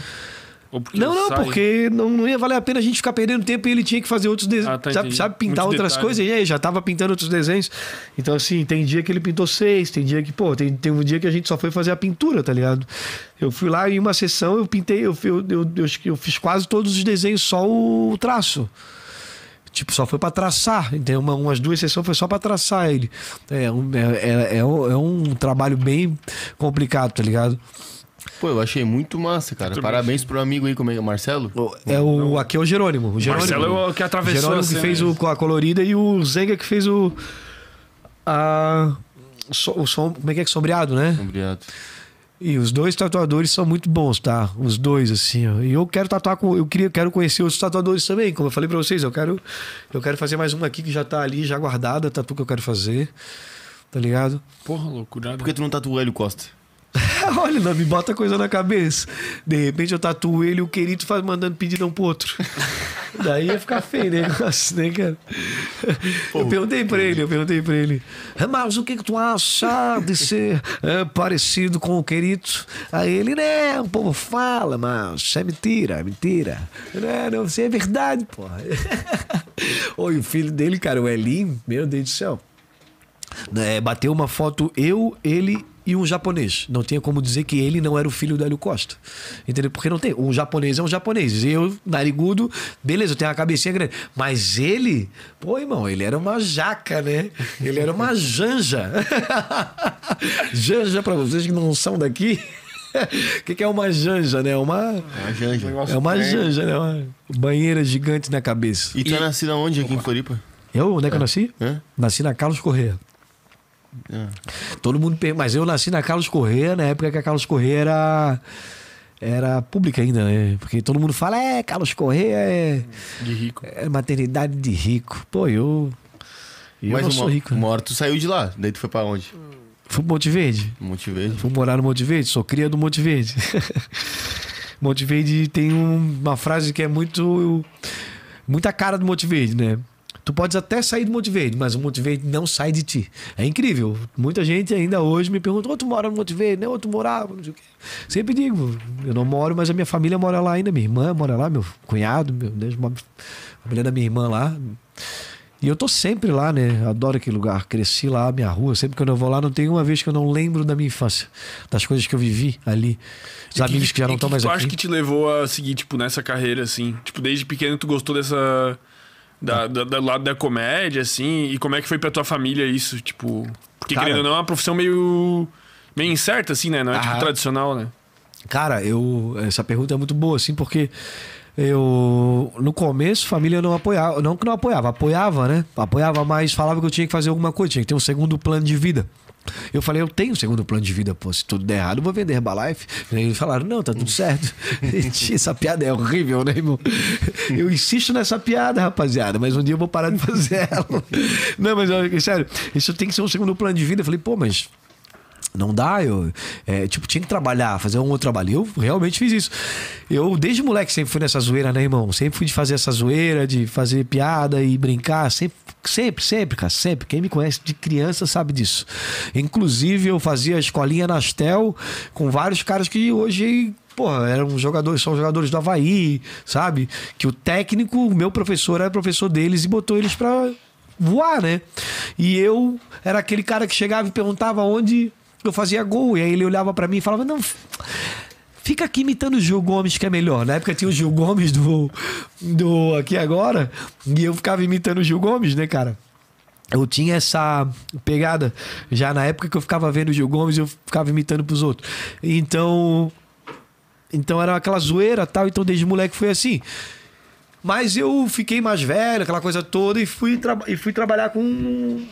Não, não, sai? porque não, não ia valer a pena a gente ficar perdendo tempo e ele tinha que fazer outros desenhos. Ah, tá, sabe, pintar Muitos outras detalhes. coisas. E aí, já tava pintando outros desenhos. Então, assim, tem dia que ele pintou seis, tem dia que, pô, tem, tem um dia que a gente só foi fazer a pintura, tá ligado? Eu fui lá em uma sessão, eu pintei, eu, eu, eu, eu, eu fiz quase todos os desenhos, só o traço. Tipo, só foi pra traçar. Então, uma, umas duas sessões foi só pra traçar ele. É um, é, é, é um, é um trabalho bem complicado, tá ligado? Pô, eu achei muito massa, cara. Também Parabéns pro amigo aí, como é que é? Marcelo? É o, aqui é o Jerônimo. O Jerônimo. Marcelo é o que atravessou Jerônimo que fez o, a colorida e o Zenga que fez o. A, so- o som, como é que é que sombreado, né? Obrigado. E os dois tatuadores são muito bons, tá? Os dois, assim, ó. E eu quero tatuar com. Eu queria, quero conhecer outros tatuadores também. Como eu falei pra vocês, eu quero. Eu quero fazer mais uma aqui que já tá ali, já guardada, a tatu que eu quero fazer. Tá ligado? Porra, loucura. Por que tu não tatua o Hélio Costa? (laughs) Olha, não me bota coisa na cabeça. De repente eu tatuo ele e o querido faz mandando pedidão pro outro. (laughs) Daí ia ficar feio, né? negócio, né, cara? Eu perguntei pra ele, eu perguntei pra ele. "Ah, Mas o que, que tu acha de ser é, parecido com o querido? Aí ele, né, o povo fala, mas é mentira, é mentira. Não, não, isso é verdade, porra. (laughs) Oi, o filho dele, cara, o Elinho, meu Deus do céu. É, bateu uma foto eu, ele e um japonês. Não tinha como dizer que ele não era o filho do Hélio Costa. Entendeu? Porque não tem. Um japonês é um japonês. Eu, narigudo, beleza, eu tenho a cabecinha grande. Mas ele, pô, irmão, ele era uma jaca, né? Ele era uma janja. (laughs) janja, pra vocês que não são daqui. O (laughs) que, que é uma janja, né? Uma. É uma janja. É uma janja, né? Uma banheira gigante na cabeça. E tu é nascido aonde aqui em Floripa? Eu, onde é que eu nasci? Hã? Nasci na Carlos Corrêa. Todo mundo pergunta, mas eu nasci na Carlos Corrêa, na época que a Carlos Corrêa era era pública ainda, né? Porque todo mundo fala, é, Carlos Corrêa é, De rico. é maternidade de rico. Pô, eu eu Mas não sou rico. né? uma hora tu saiu de lá, daí tu foi pra onde? Fui pro Monte Verde. Monte Verde. Fui morar no Monte Verde, sou cria do Monte Verde. (laughs) Monte Verde tem um- uma frase que é muito. muita cara do Monte Verde, né? Tu podes até sair do Monte Verde, mas o Monte Verde não sai de ti. É incrível. Muita gente ainda hoje me pergunta: ou tu mora no Monte Verde, né? Ou tu morava, não sei o quê. Sempre digo: eu não moro, mas a minha família mora lá ainda. Minha irmã mora lá, meu cunhado, meu, Deus, a família da minha irmã lá. E eu tô sempre lá, né? Adoro aquele lugar. Cresci lá, minha rua. Sempre que eu vou lá, não tem uma vez que eu não lembro da minha infância. Das coisas que eu vivi ali. Os amigos que já não E estão mais tu aqui. acha que te levou a seguir, tipo, nessa carreira, assim? Tipo, desde pequeno tu gostou dessa... Da, da- do lado da comédia, assim? E como é que foi pra tua família isso, tipo... Porque, Cara- querendo ou não, é uma profissão meio... Meio incerta, assim, né? Não é, tipo, Aham. tradicional, né? Cara, eu essa pergunta é muito boa, assim, porque eu no começo família não apoiava, não que não apoiava, apoiava, né? Apoiava, mas falava que eu tinha que fazer alguma coisa, tinha que ter um segundo plano de vida. Eu falei, eu tenho um segundo plano de vida, pô, se tudo der errado, eu vou vender Herbalife. E eles falaram, não, tá tudo certo. (laughs) Essa piada é horrível, né, irmão? Eu insisto nessa piada, rapaziada, mas um dia eu vou parar de fazer ela. (laughs) Não, mas sério, isso tem que ser um segundo plano de vida. Eu falei, pô, mas Não dá, eu é, tipo, tinha que trabalhar, fazer um outro trabalho. Eu realmente fiz isso. Eu, desde moleque, sempre fui nessa zoeira, né, irmão? Sempre fui de fazer essa zoeira, de fazer piada e brincar. Sempre, sempre, sempre, cara, sempre. Quem me conhece de criança sabe disso. Inclusive, eu fazia escolinha na Astel com vários caras que hoje porra, eram jogadores, são jogadores do Havaí, sabe? Que o técnico, o meu professor era professor deles e botou eles pra voar, né? E eu era aquele cara que chegava e perguntava onde eu fazia gol. E aí ele olhava pra mim e falava: Não, fica aqui imitando o Gil Gomes que é melhor. Na época tinha o Gil Gomes do, do Aqui Agora. E eu ficava imitando o Gil Gomes, né, cara? Eu tinha essa pegada. Já na época que eu ficava vendo o Gil Gomes, eu ficava imitando pros outros. Então. Então era aquela zoeira tal. Então desde moleque foi assim. Mas eu fiquei mais velho, aquela coisa toda, e fui, e fui trabalhar com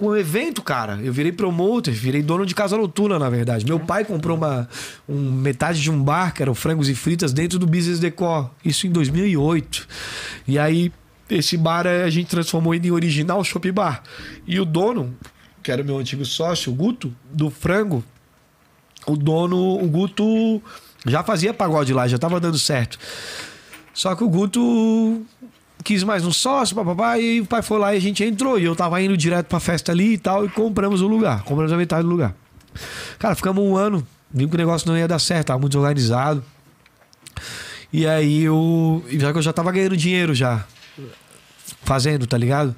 o evento, cara. Eu virei promoter, virei dono de casa noturna, na verdade. Meu pai comprou uma um, metade de um bar, que era Frangos e Fritas, dentro do Business Decor. Isso em 2008. E aí, esse bar eh, a gente transformou ele em original Shop Bar. E o dono, que era meu antigo sócio, o Guto, do Frango, o dono, o Guto já fazia pagode lá, já tava dando certo. Só que o Guto quis mais um sócio, papapá, e o pai foi lá e a gente entrou. E eu tava indo direto pra festa ali e tal, e compramos o lugar. Compramos a metade do lugar. Cara, ficamos um ano, vimos que o negócio não ia dar certo, tava muito desorganizado. E aí eu. Já que eu já tava ganhando dinheiro já. Fazendo, tá ligado?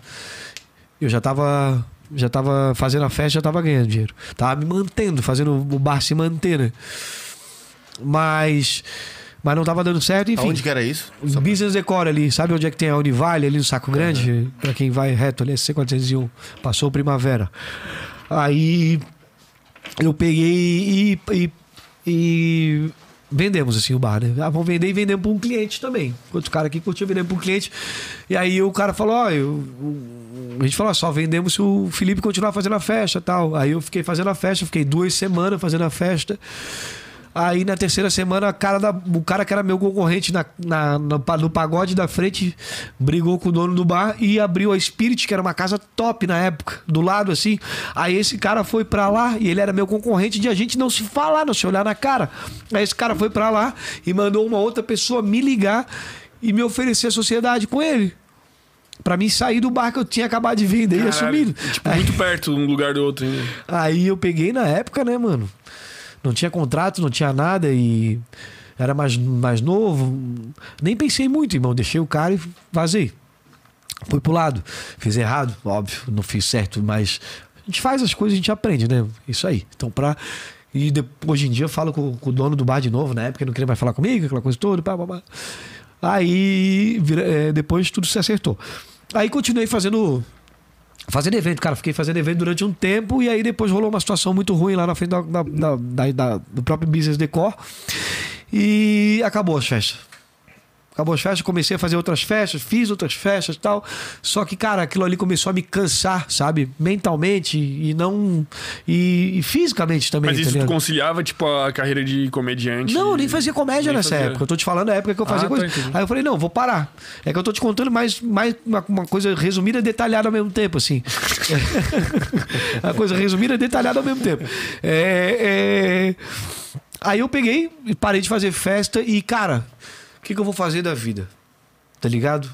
Eu já tava. Já tava fazendo a festa, já tava ganhando dinheiro. Tava me mantendo, fazendo o bar se manter, né? Mas. Mas não tava dando certo, enfim. Aonde que era isso? Business Decor ali, sabe onde é que tem a Univale ali no Saco Grande? Pra quem vai reto ali, é C401. Passou Primavera. Aí eu peguei e, e, e vendemos assim o bar, né? Ah, vamos vender e vendemos para um cliente também. Outro cara aqui curtiu vender para um cliente. E aí o cara falou: Ó, eu- a gente falou: só vendemos se o Felipe continuar fazendo a festa tal. Aí eu fiquei fazendo a festa, fiquei duas semanas fazendo a festa. Aí na terceira semana, cara da- o cara que era meu concorrente na, na- no, no pagode da frente brigou com o dono do bar e abriu a Spirit, que era uma casa top na época, do lado assim. Aí esse cara foi pra lá e ele era meu concorrente de a gente não se falar, não se olhar na cara. Aí esse cara foi pra lá e mandou uma outra pessoa me ligar e me oferecer a sociedade com ele. Pra mim sair do bar que eu tinha acabado de vender e Caralho, assumido. Tipo, muito perto um lugar do outro ainda. Aí eu peguei na época, né, mano? Não tinha contrato, não tinha nada e era mais, mais novo. Nem pensei muito, irmão. Deixei o cara e vazei. Fui pro lado. Fiz errado, óbvio, não fiz certo, mas a gente faz as coisas, a gente aprende, né? Isso aí. Então, pra. E de- hoje em dia eu falo com, com o dono do bar de novo, na época não queria mais falar comigo, aquela coisa toda, pá, pá, pá. Aí vira- é, depois tudo se acertou. Aí continuei fazendo fazendo evento, cara. Fiquei fazendo evento durante um tempo e aí depois rolou uma situação muito ruim lá na frente da, da- da- da- do próprio Business Decor e acabou as festas. Acabou as festas, comecei a fazer outras festas, fiz outras festas e tal. Só que, cara, aquilo ali começou a me cansar, sabe? Mentalmente e não. E, e fisicamente também. Mas tá isso ligado? conciliava, tipo, a carreira de comediante? Não, eu nem fazia comédia Nem nessa fazia. época. Eu tô te falando a época que eu fazia Ah, tá, coisa. entendi. Aí eu falei, não, vou parar. É que eu tô te contando mais, mais uma, uma coisa resumida e detalhada ao mesmo tempo, assim. (laughs) uma coisa resumida e detalhada ao mesmo tempo. É, é... Aí eu peguei e parei de fazer festa e, cara, que, que eu vou fazer da vida? Tá ligado?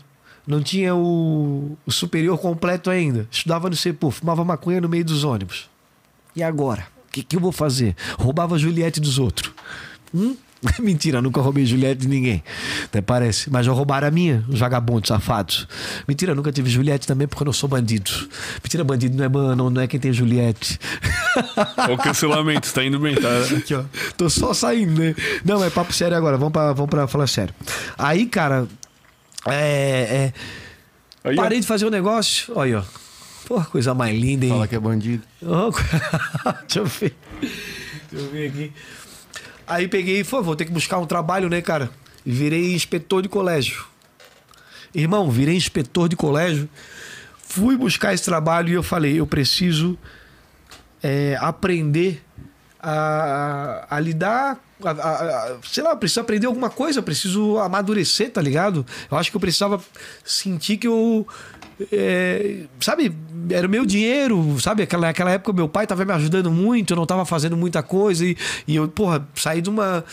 Não tinha o, o superior completo ainda. Estudava no CEPU, fumava maconha no meio dos ônibus. E agora? O que, que eu vou fazer? Roubava a Juliette dos outros. Hum? (laughs) Mentira, nunca roubei Juliette de ninguém. Até parece. Mas já roubaram a minha, os vagabundos, safados. Mentira, nunca tive Juliette também porque eu não sou bandido. Mentira, bandido não é, ban- não, é quem tem Juliette. O cancelamento, tá indo bem, tá? Aqui, ó. Tô só saindo, né? Não, é papo sério agora. Vamos pra, vamos pra falar sério. Aí, cara. É. é, Aí, ó. parei de fazer o negócio. Olha aí, ó. Pô, coisa mais linda, hein? Fala que é bandido. Oh, (laughs) Deixa eu ver. Deixa eu ver aqui. Aí peguei e falei, vou ter que buscar um trabalho, né, cara? E virei inspetor de colégio. Irmão, virei inspetor de colégio. Fui buscar esse trabalho e eu falei, eu preciso é, aprender a, a lidar. a- a- a- sei lá, eu preciso aprender alguma coisa, preciso amadurecer, tá ligado? Eu acho que eu precisava sentir que eu. É, sabe, era o meu dinheiro, sabe? Aquela, aquela época meu pai tava me ajudando muito, eu não tava fazendo muita coisa e, e eu, porra, saí de uma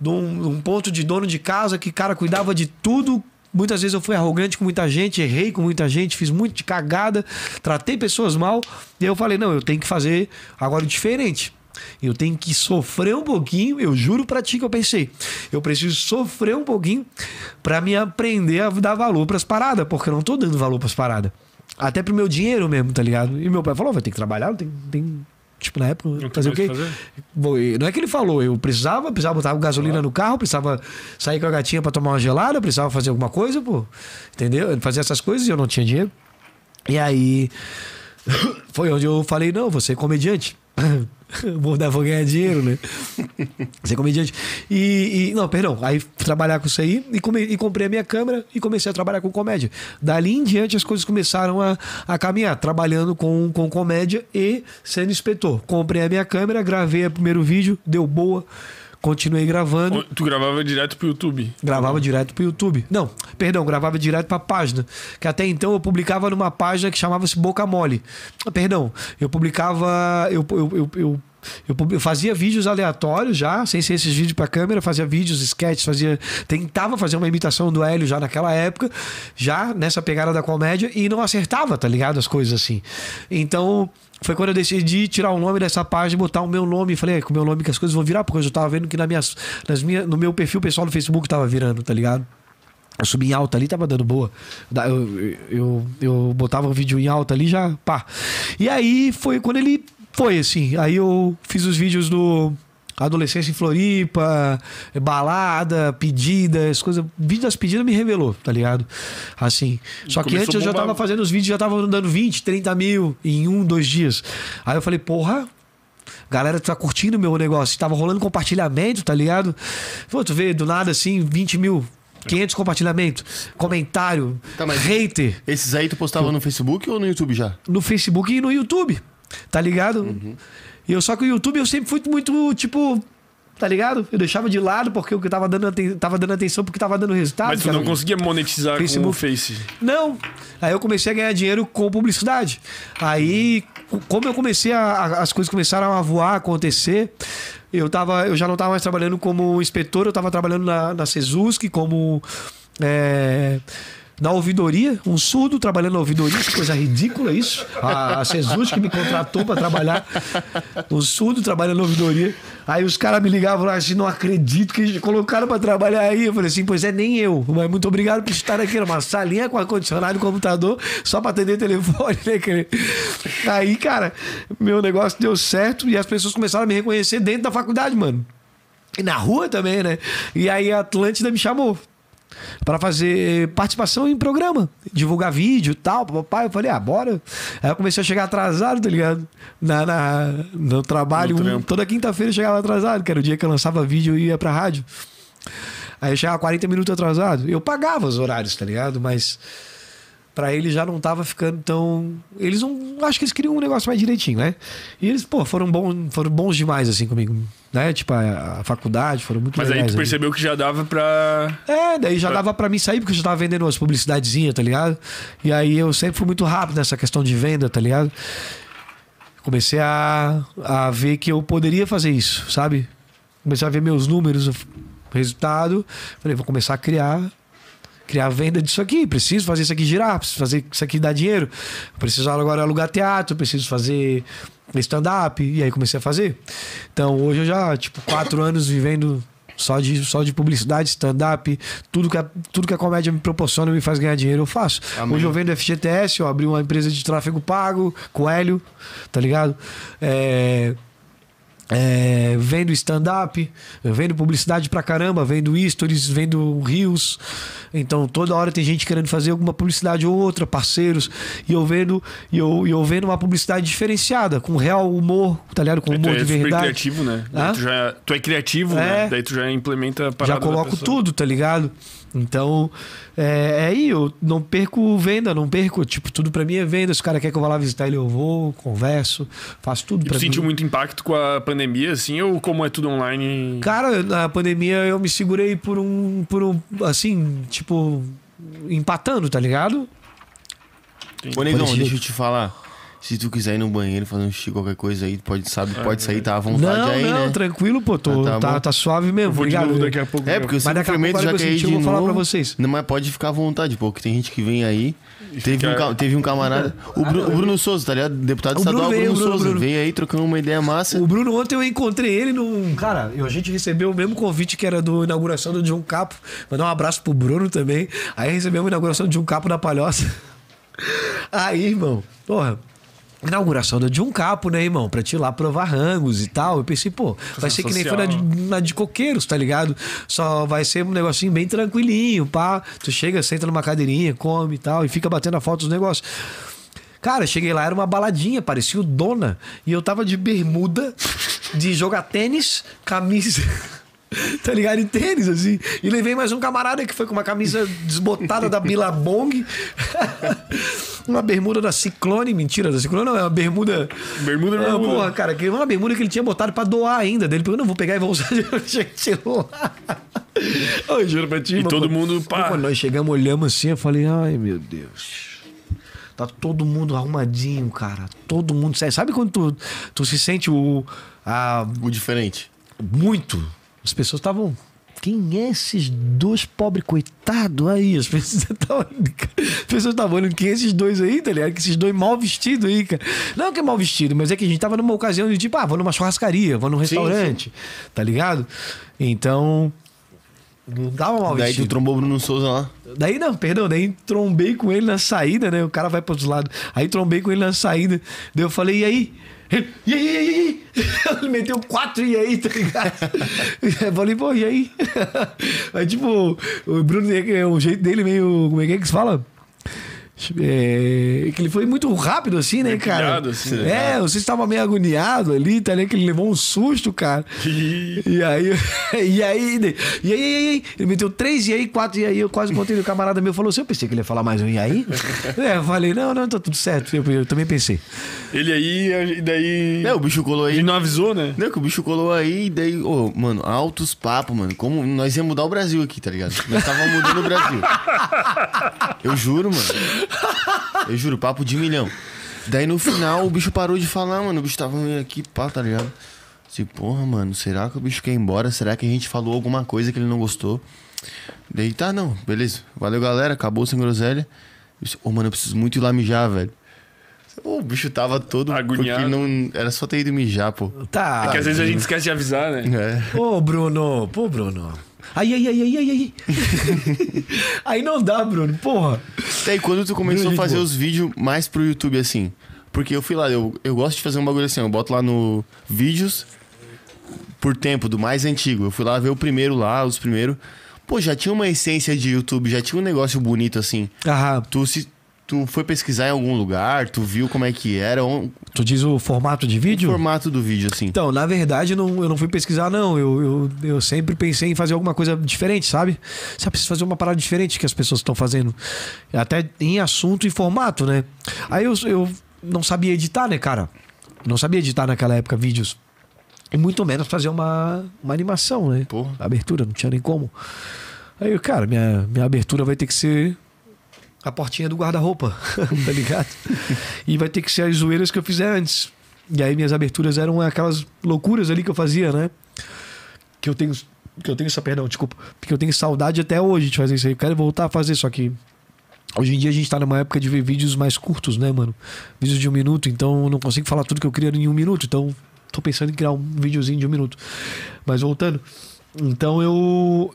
de um, de um ponto de dono de casa que, cara, cuidava de tudo. Muitas vezes eu fui arrogante com muita gente, errei com muita gente, fiz muito de cagada, tratei pessoas mal. E aí eu falei, não, eu tenho que fazer agora diferente. Eu tenho que sofrer um pouquinho, eu juro pra ti que eu pensei. Eu preciso sofrer um pouquinho pra me aprender a dar valor pras paradas, porque eu não tô dando valor pras paradas. Até pro meu dinheiro mesmo, tá ligado? E meu pai falou: vai ter que trabalhar, não tem. tem... Tipo, na época, tem fazer o quê? fazer. Bom, Não é que ele falou, eu precisava, precisava botar gasolina no carro, precisava sair com a gatinha pra tomar uma gelada, precisava fazer alguma coisa, pô. Entendeu? Fazer essas coisas e eu não tinha dinheiro. E aí (coughs) foi onde eu falei, não, vou ser comediante. (coughs) vou, dar, vou ganhar dinheiro, né? ser comediante. E, e- Não, perdão. Aí trabalhar com isso aí e, come- e comprei a minha câmera e comecei a trabalhar com comédia. Dali em diante as coisas começaram a, a caminhar, trabalhando com, com comédia e sendo inspetor. Comprei a minha câmera, gravei o primeiro vídeo, deu boa. Continuei gravando. Tu gravava direto pro YouTube. Gravava direto pro YouTube. Não, perdão, gravava direto pra página. Que até então eu publicava numa página que chamava-se Boca Mole. Perdão, eu publicava. Eu, eu, eu, eu, eu eu fazia vídeos aleatórios já, sem ser esses vídeos pra câmera, fazia vídeos, sketches, fazia. Tentava fazer uma imitação do Hélio já naquela época, já nessa pegada da comédia, e não acertava, tá ligado? As coisas assim. Então. Foi quando eu decidi tirar o nome dessa página e botar o meu nome. Falei, é com o meu nome que as coisas vão virar, porque eu tava vendo que na minhas, nas minha, no meu perfil pessoal no Facebook tava virando, tá ligado? Eu subi em alta ali, tava dando boa. Eu, eu, eu botava o vídeo em alta ali já, pá. E aí foi quando ele foi, assim. Aí eu fiz os vídeos do Adolescência em Floripa, balada, pedidas, coisas. Vídeo das pedidas me revelou, tá ligado? Assim. Só que Começou antes eu já tava fazendo os vídeos, já tava dando 20, 30 mil em um, dois dias. Aí eu falei, porra, Galera tá curtindo o meu negócio. Tava rolando compartilhamento, tá ligado? Pô, tu vê do nada assim, 20 mil, 500 compartilhamentos, comentário, Tá, hater Esses aí tu postava no Facebook ou no YouTube já? no Facebook e no YouTube, tá ligado? E eu só que o YouTube eu sempre fui muito, tipo, tá ligado? Eu deixava de lado porque eu tava dando, tava dando atenção porque tava dando resultado. Mas tu cara. não conseguia monetizar com o Facebook. Face. Não. Aí eu comecei a ganhar dinheiro com publicidade. Aí, co- como eu comecei a. a- as coisas começaram a voar, a acontecer, eu, tava, eu já não estava mais trabalhando como inspetor, eu estava trabalhando na, na Sesusk como. é, na ouvidoria, um surdo trabalhando na ouvidoria, que coisa ridícula isso. A, Sesus que me contratou para trabalhar, um surdo trabalhando na ouvidoria. Aí os caras me ligavam assim, não acredito que colocaram para trabalhar aí. Eu falei assim, pois é, nem eu. Mas muito obrigado por estar aqui numa salinha com ar-condicionado e computador, só para atender telefone, né? Aí, cara, meu negócio deu certo e as pessoas começaram a me reconhecer dentro da faculdade, mano. E na rua também, né? E aí a Atlântida me chamou para fazer participação em programa, divulgar vídeo e tal, papai. Eu falei, ah, bora. Aí eu comecei a chegar atrasado, tá ligado? Na, na- no trabalho, No um- toda quinta-feira eu chegava atrasado, que era o dia que eu lançava vídeo e ia pra rádio. Aí eu chegava 40 minutos atrasado. Eu pagava os horários, tá ligado? Mas pra eles já não tava ficando tão. Eles não. Acho que eles queriam um negócio mais direitinho, né? E eles, pô, foram bons, foram bons demais, assim, comigo. Né? Tipo, a, a faculdade, foram muito Mas aí tu ali. percebeu que já dava pra. É, daí já dava pra mim sair, porque eu já tava vendendo umas publicidadezinhas, tá ligado? E aí eu sempre fui muito rápido nessa questão de venda, tá ligado? Comecei a, a ver que eu poderia fazer isso, sabe? Comecei a ver meus números, o resultado. Falei, vou começar a criar. Criar venda disso aqui, preciso fazer isso aqui girar, preciso fazer isso aqui dar dinheiro, preciso agora alugar teatro, preciso fazer stand-up, e aí comecei a fazer. Então hoje eu já, tipo, quatro anos vivendo só de, só de publicidade, stand-up, tudo que, a, tudo que a comédia me proporciona e me faz ganhar dinheiro, eu faço. Amém. Hoje eu vendo FGTS, eu abri uma empresa de tráfego pago com Hélio, tá ligado? É, é, vendo stand-up, vendo publicidade pra caramba, vendo stories, vendo reels. Então toda hora tem gente querendo fazer alguma publicidade ou outra, parceiros, e eu vendo, e eu, e eu vendo uma publicidade diferenciada, com real humor, tá ligado? Com tu humor é de verdade. criativo, né? Daí Hã? Tu, já, tu é criativo, É. né? Daí tu já implementa a parada Já coloco tudo, tá ligado? Então, é, é aí, eu não perco venda, não perco, tipo, tudo pra mim é venda. Se o cara quer que eu vá lá visitar ele, eu vou, converso, faço tudo E pra tu mim. sentiu muito impacto com a pandemia, assim, ou como é tudo online? Cara, na pandemia eu me segurei por um, por um, assim, tipo, empatando, tá ligado? Ô, negão, deixa eu te falar. Se tu quiser ir no banheiro fazer um xixi, qualquer coisa aí, pode, sabe, pode sair, tá à vontade Não, aí, não, né? tranquilo, pô. Tô, Ah, tá tá, bom. tá suave mesmo. Eu vou de obrigado. novo daqui a pouco. É, porque eu Mas sempre daqui a fermento pouco, já hora que eu de eu vou falar novo. pra vocês. Não, mas pode ficar à vontade, pô, que tem gente que vem aí. Teve, fica- um, ca- teve um camarada. O, Bru- o Bruno Souza, tá ligado? Deputado O estadual Bruno veio, Bruno, o Bruno, Souza. Bruno. Veio aí trocando uma ideia massa. O Bruno, ontem eu encontrei ele num. Cara, eu- a gente recebeu o mesmo convite que era do inauguração do John Capo. Mandar um abraço pro Bruno também. Aí recebemos a inauguração do John Capo na Palhoça. (laughs) Aí, irmão, porra. Inauguração do John Capo, né, irmão? Pra te ir lá provar rangos e tal. Eu pensei, pô, vai ser que nem foi na de, na de coqueiros, tá ligado? Só vai ser um negocinho bem tranquilinho, pá. Tu chega, senta numa cadeirinha, come e tal, e fica batendo a foto dos negócios. Cara, cheguei lá, era uma baladinha, parecia o Dona. E eu tava de bermuda, de jogar tênis, camisa. (laughs) (laughs) Tá ligado? E tênis, assim. E levei mais um camarada que foi com uma camisa desbotada da Billabong. (laughs) uma bermuda da Ciclone. Mentira, da Ciclone não, é uma bermuda. Bermuda, Ah, bermuda. porra, cara, que uma bermuda que ele tinha botado pra doar ainda. Dele pegou, não, vou pegar e vou usar de (laughs) gente Eu juro pra ti, E todo mundo, pá. Quando nós chegamos, olhamos assim, eu falei, ai meu Deus. Tá todo mundo arrumadinho, cara. Todo mundo. Sabe quando tu, tu se sente o. A, O diferente. muito. As pessoas estavam. Quem é esses dois pobres coitados aí? (laughs) As pessoas estavam olhando quem é esses dois aí, tá ligado? Que esses dois mal vestidos aí, cara. Não que é mal vestido, mas é que a gente tava numa ocasião de tipo, ah, vou numa churrascaria, vou num restaurante, tá ligado? Então. Não tava mal Daí tu vestido. trombou o Bruno Souza lá. Daí não, perdão, daí trombei com ele na saída, né? O cara vai para outros lados. Aí trombei com ele na saída. Daí eu falei, e aí? E aí, e aí, e aí? (laughs) Ele meteu quatro e aí, tá ligado? Eu falei, pô, e aí? (laughs) Aí, tipo, o Bruno, é o jeito dele meio. Como é que é que se fala? É, que ele foi muito rápido assim, né, cara? assim, né? é, você estava meio agoniado ali, tá ligado? Que ele levou um susto, cara. (laughs) (laughs) E aí, e aí, e aí, e aí, ele meteu três e aí, quatro, e aí, eu quase contei, o camarada meu falou assim, eu pensei que ele ia falar mais um e aí? (laughs) é, eu falei, não, não, tá tudo certo, eu, eu também pensei. Ele aí, e daí. É, o bicho colou aí. Ele não avisou, né? Não, que o bicho colou aí, e daí, ô, mano, altos papos, mano. Como nós ia mudar o Brasil aqui, tá ligado? Nós tava mudando o Brasil. Eu juro, mano. (laughs) Eu juro, papo de milhão. Daí no final o bicho parou de falar, mano. O bicho tava meio aqui, pá, tá ligado? Tipo, porra, mano, será que o bicho quer ir embora? Será que a gente falou alguma coisa que ele não gostou? Daí, tá, não, beleza. Valeu, galera. Acabou sem groselha. Ô, mano, eu preciso muito ir lá mijar, velho. O bicho tava todo. Agoniado. Porque não. Era só ter ido mijar, pô. Tá. Porque às vezes a gente esquece de avisar, né? É. Ô, Bruno, pô, Bruno. Aí, aí, aí, aí, aí, aí. aí não dá, Bruno, porra. Daí quando tu começou a Gente fazer os vídeos mais pro YouTube assim? Porque eu fui lá, eu, eu gosto de fazer um bagulho assim, eu boto lá no vídeos por tempo, do mais antigo. Eu fui lá ver o primeiro lá, os primeiros. Pô, já tinha uma essência de YouTube, já tinha um negócio bonito assim. Ah, Tu se tu foi pesquisar em algum lugar, tu viu como é que era, tu diz o formato de o vídeo? formato do vídeo assim. Então, na verdade, eu não, eu não fui pesquisar, não. Eu, eu, eu sempre pensei em fazer alguma coisa diferente, sabe? Você precisa fazer uma parada diferente que as pessoas estão fazendo. Até em assunto e formato, né? Aí eu, eu não sabia editar, né, cara? Não sabia editar naquela época vídeos. E muito menos fazer uma, uma animação, né? Porra. Abertura, não tinha nem como. Aí, cara, minha, minha abertura vai ter que ser a portinha do guarda-roupa, (laughs) tá ligado? e vai ter que ser as zoeiras que eu fizer antes. E aí minhas aberturas eram aquelas loucuras ali que eu fazia, né? Que eu tenho. Que eu tenho essa, perdão, desculpa. Porque eu tenho saudade até hoje de fazer isso aí. Eu quero voltar a fazer, só que. Hoje em dia a gente tá numa época de ver vídeos mais curtos, né, mano? Vídeos de um minuto, então eu não consigo falar tudo que eu queria em um minuto. Então, tô pensando em criar um videozinho de um minuto. Mas voltando. Então eu.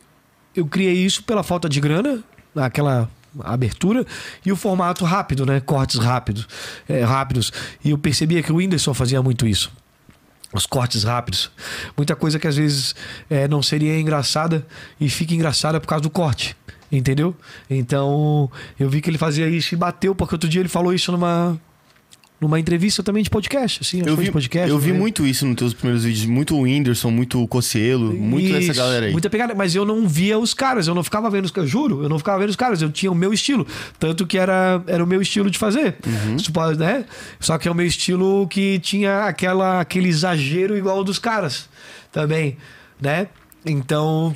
Eu criei isso pela falta de grana, aquela abertura, e o formato rápido, né? Cortes rápidos, é, rápidos. E eu percebia que o Whindersson fazia muito isso. Os cortes rápidos. Muita coisa que às vezes é, não seria engraçada e fica engraçada por causa do corte. Entendeu? Então, eu vi que ele fazia isso e bateu, porque outro dia ele falou isso numa, numa entrevista também de podcast. Assim, Eu vi, de podcast. eu vi lembro. muito isso nos teus primeiros vídeos, muito o Whindersson, muito o Cocielo, muito dessa Isso, galera aí. Muita pegada, mas eu não via os caras, eu não ficava vendo os caras, juro, eu não ficava vendo os caras, eu tinha o meu estilo. Tanto que era, era o meu estilo de fazer. Uhum. Você pode, né? Só que é o meu estilo que tinha aquela, aquele exagero igual ao dos caras também, né? Então.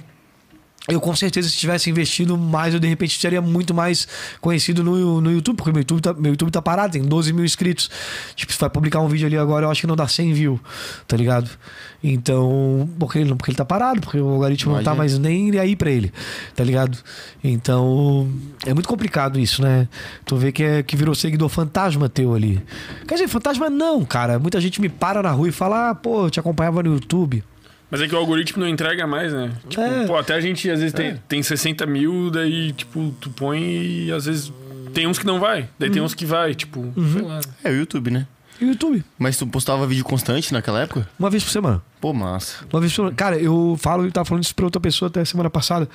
Eu com certeza, se tivesse investido mais, eu de repente seria muito mais conhecido no, no YouTube, porque meu YouTube, tá, meu YouTube tá parado, tem 12 mil inscritos. Tipo, se vai publicar um vídeo ali agora, eu acho que não dá 100 views, tá ligado? Então, porque ele, porque ele tá parado, porque o algoritmo não tá Imagina. mais nem aí pra ele, tá ligado? Então, é muito complicado isso, né? Tu vê que, é, que virou seguidor fantasma teu ali. Quer dizer, fantasma não, cara. Muita gente me para na rua e fala, ah, pô, eu te acompanhava no YouTube. Mas é que o algoritmo não entrega mais, né? Tipo, É. pô, até a gente às vezes tem, tem 60 mil, daí, tipo, tu põe e às vezes tem uns que não vai. Daí Uhum. tem uns que vai, tipo, sei lá. É o YouTube, né? E o YouTube, Mas tu postava vídeo constante naquela época? uma vez por semana. Pô, massa. Uma vez por semana. Cara, eu falo, eu tava falando isso pra outra pessoa até semana passada.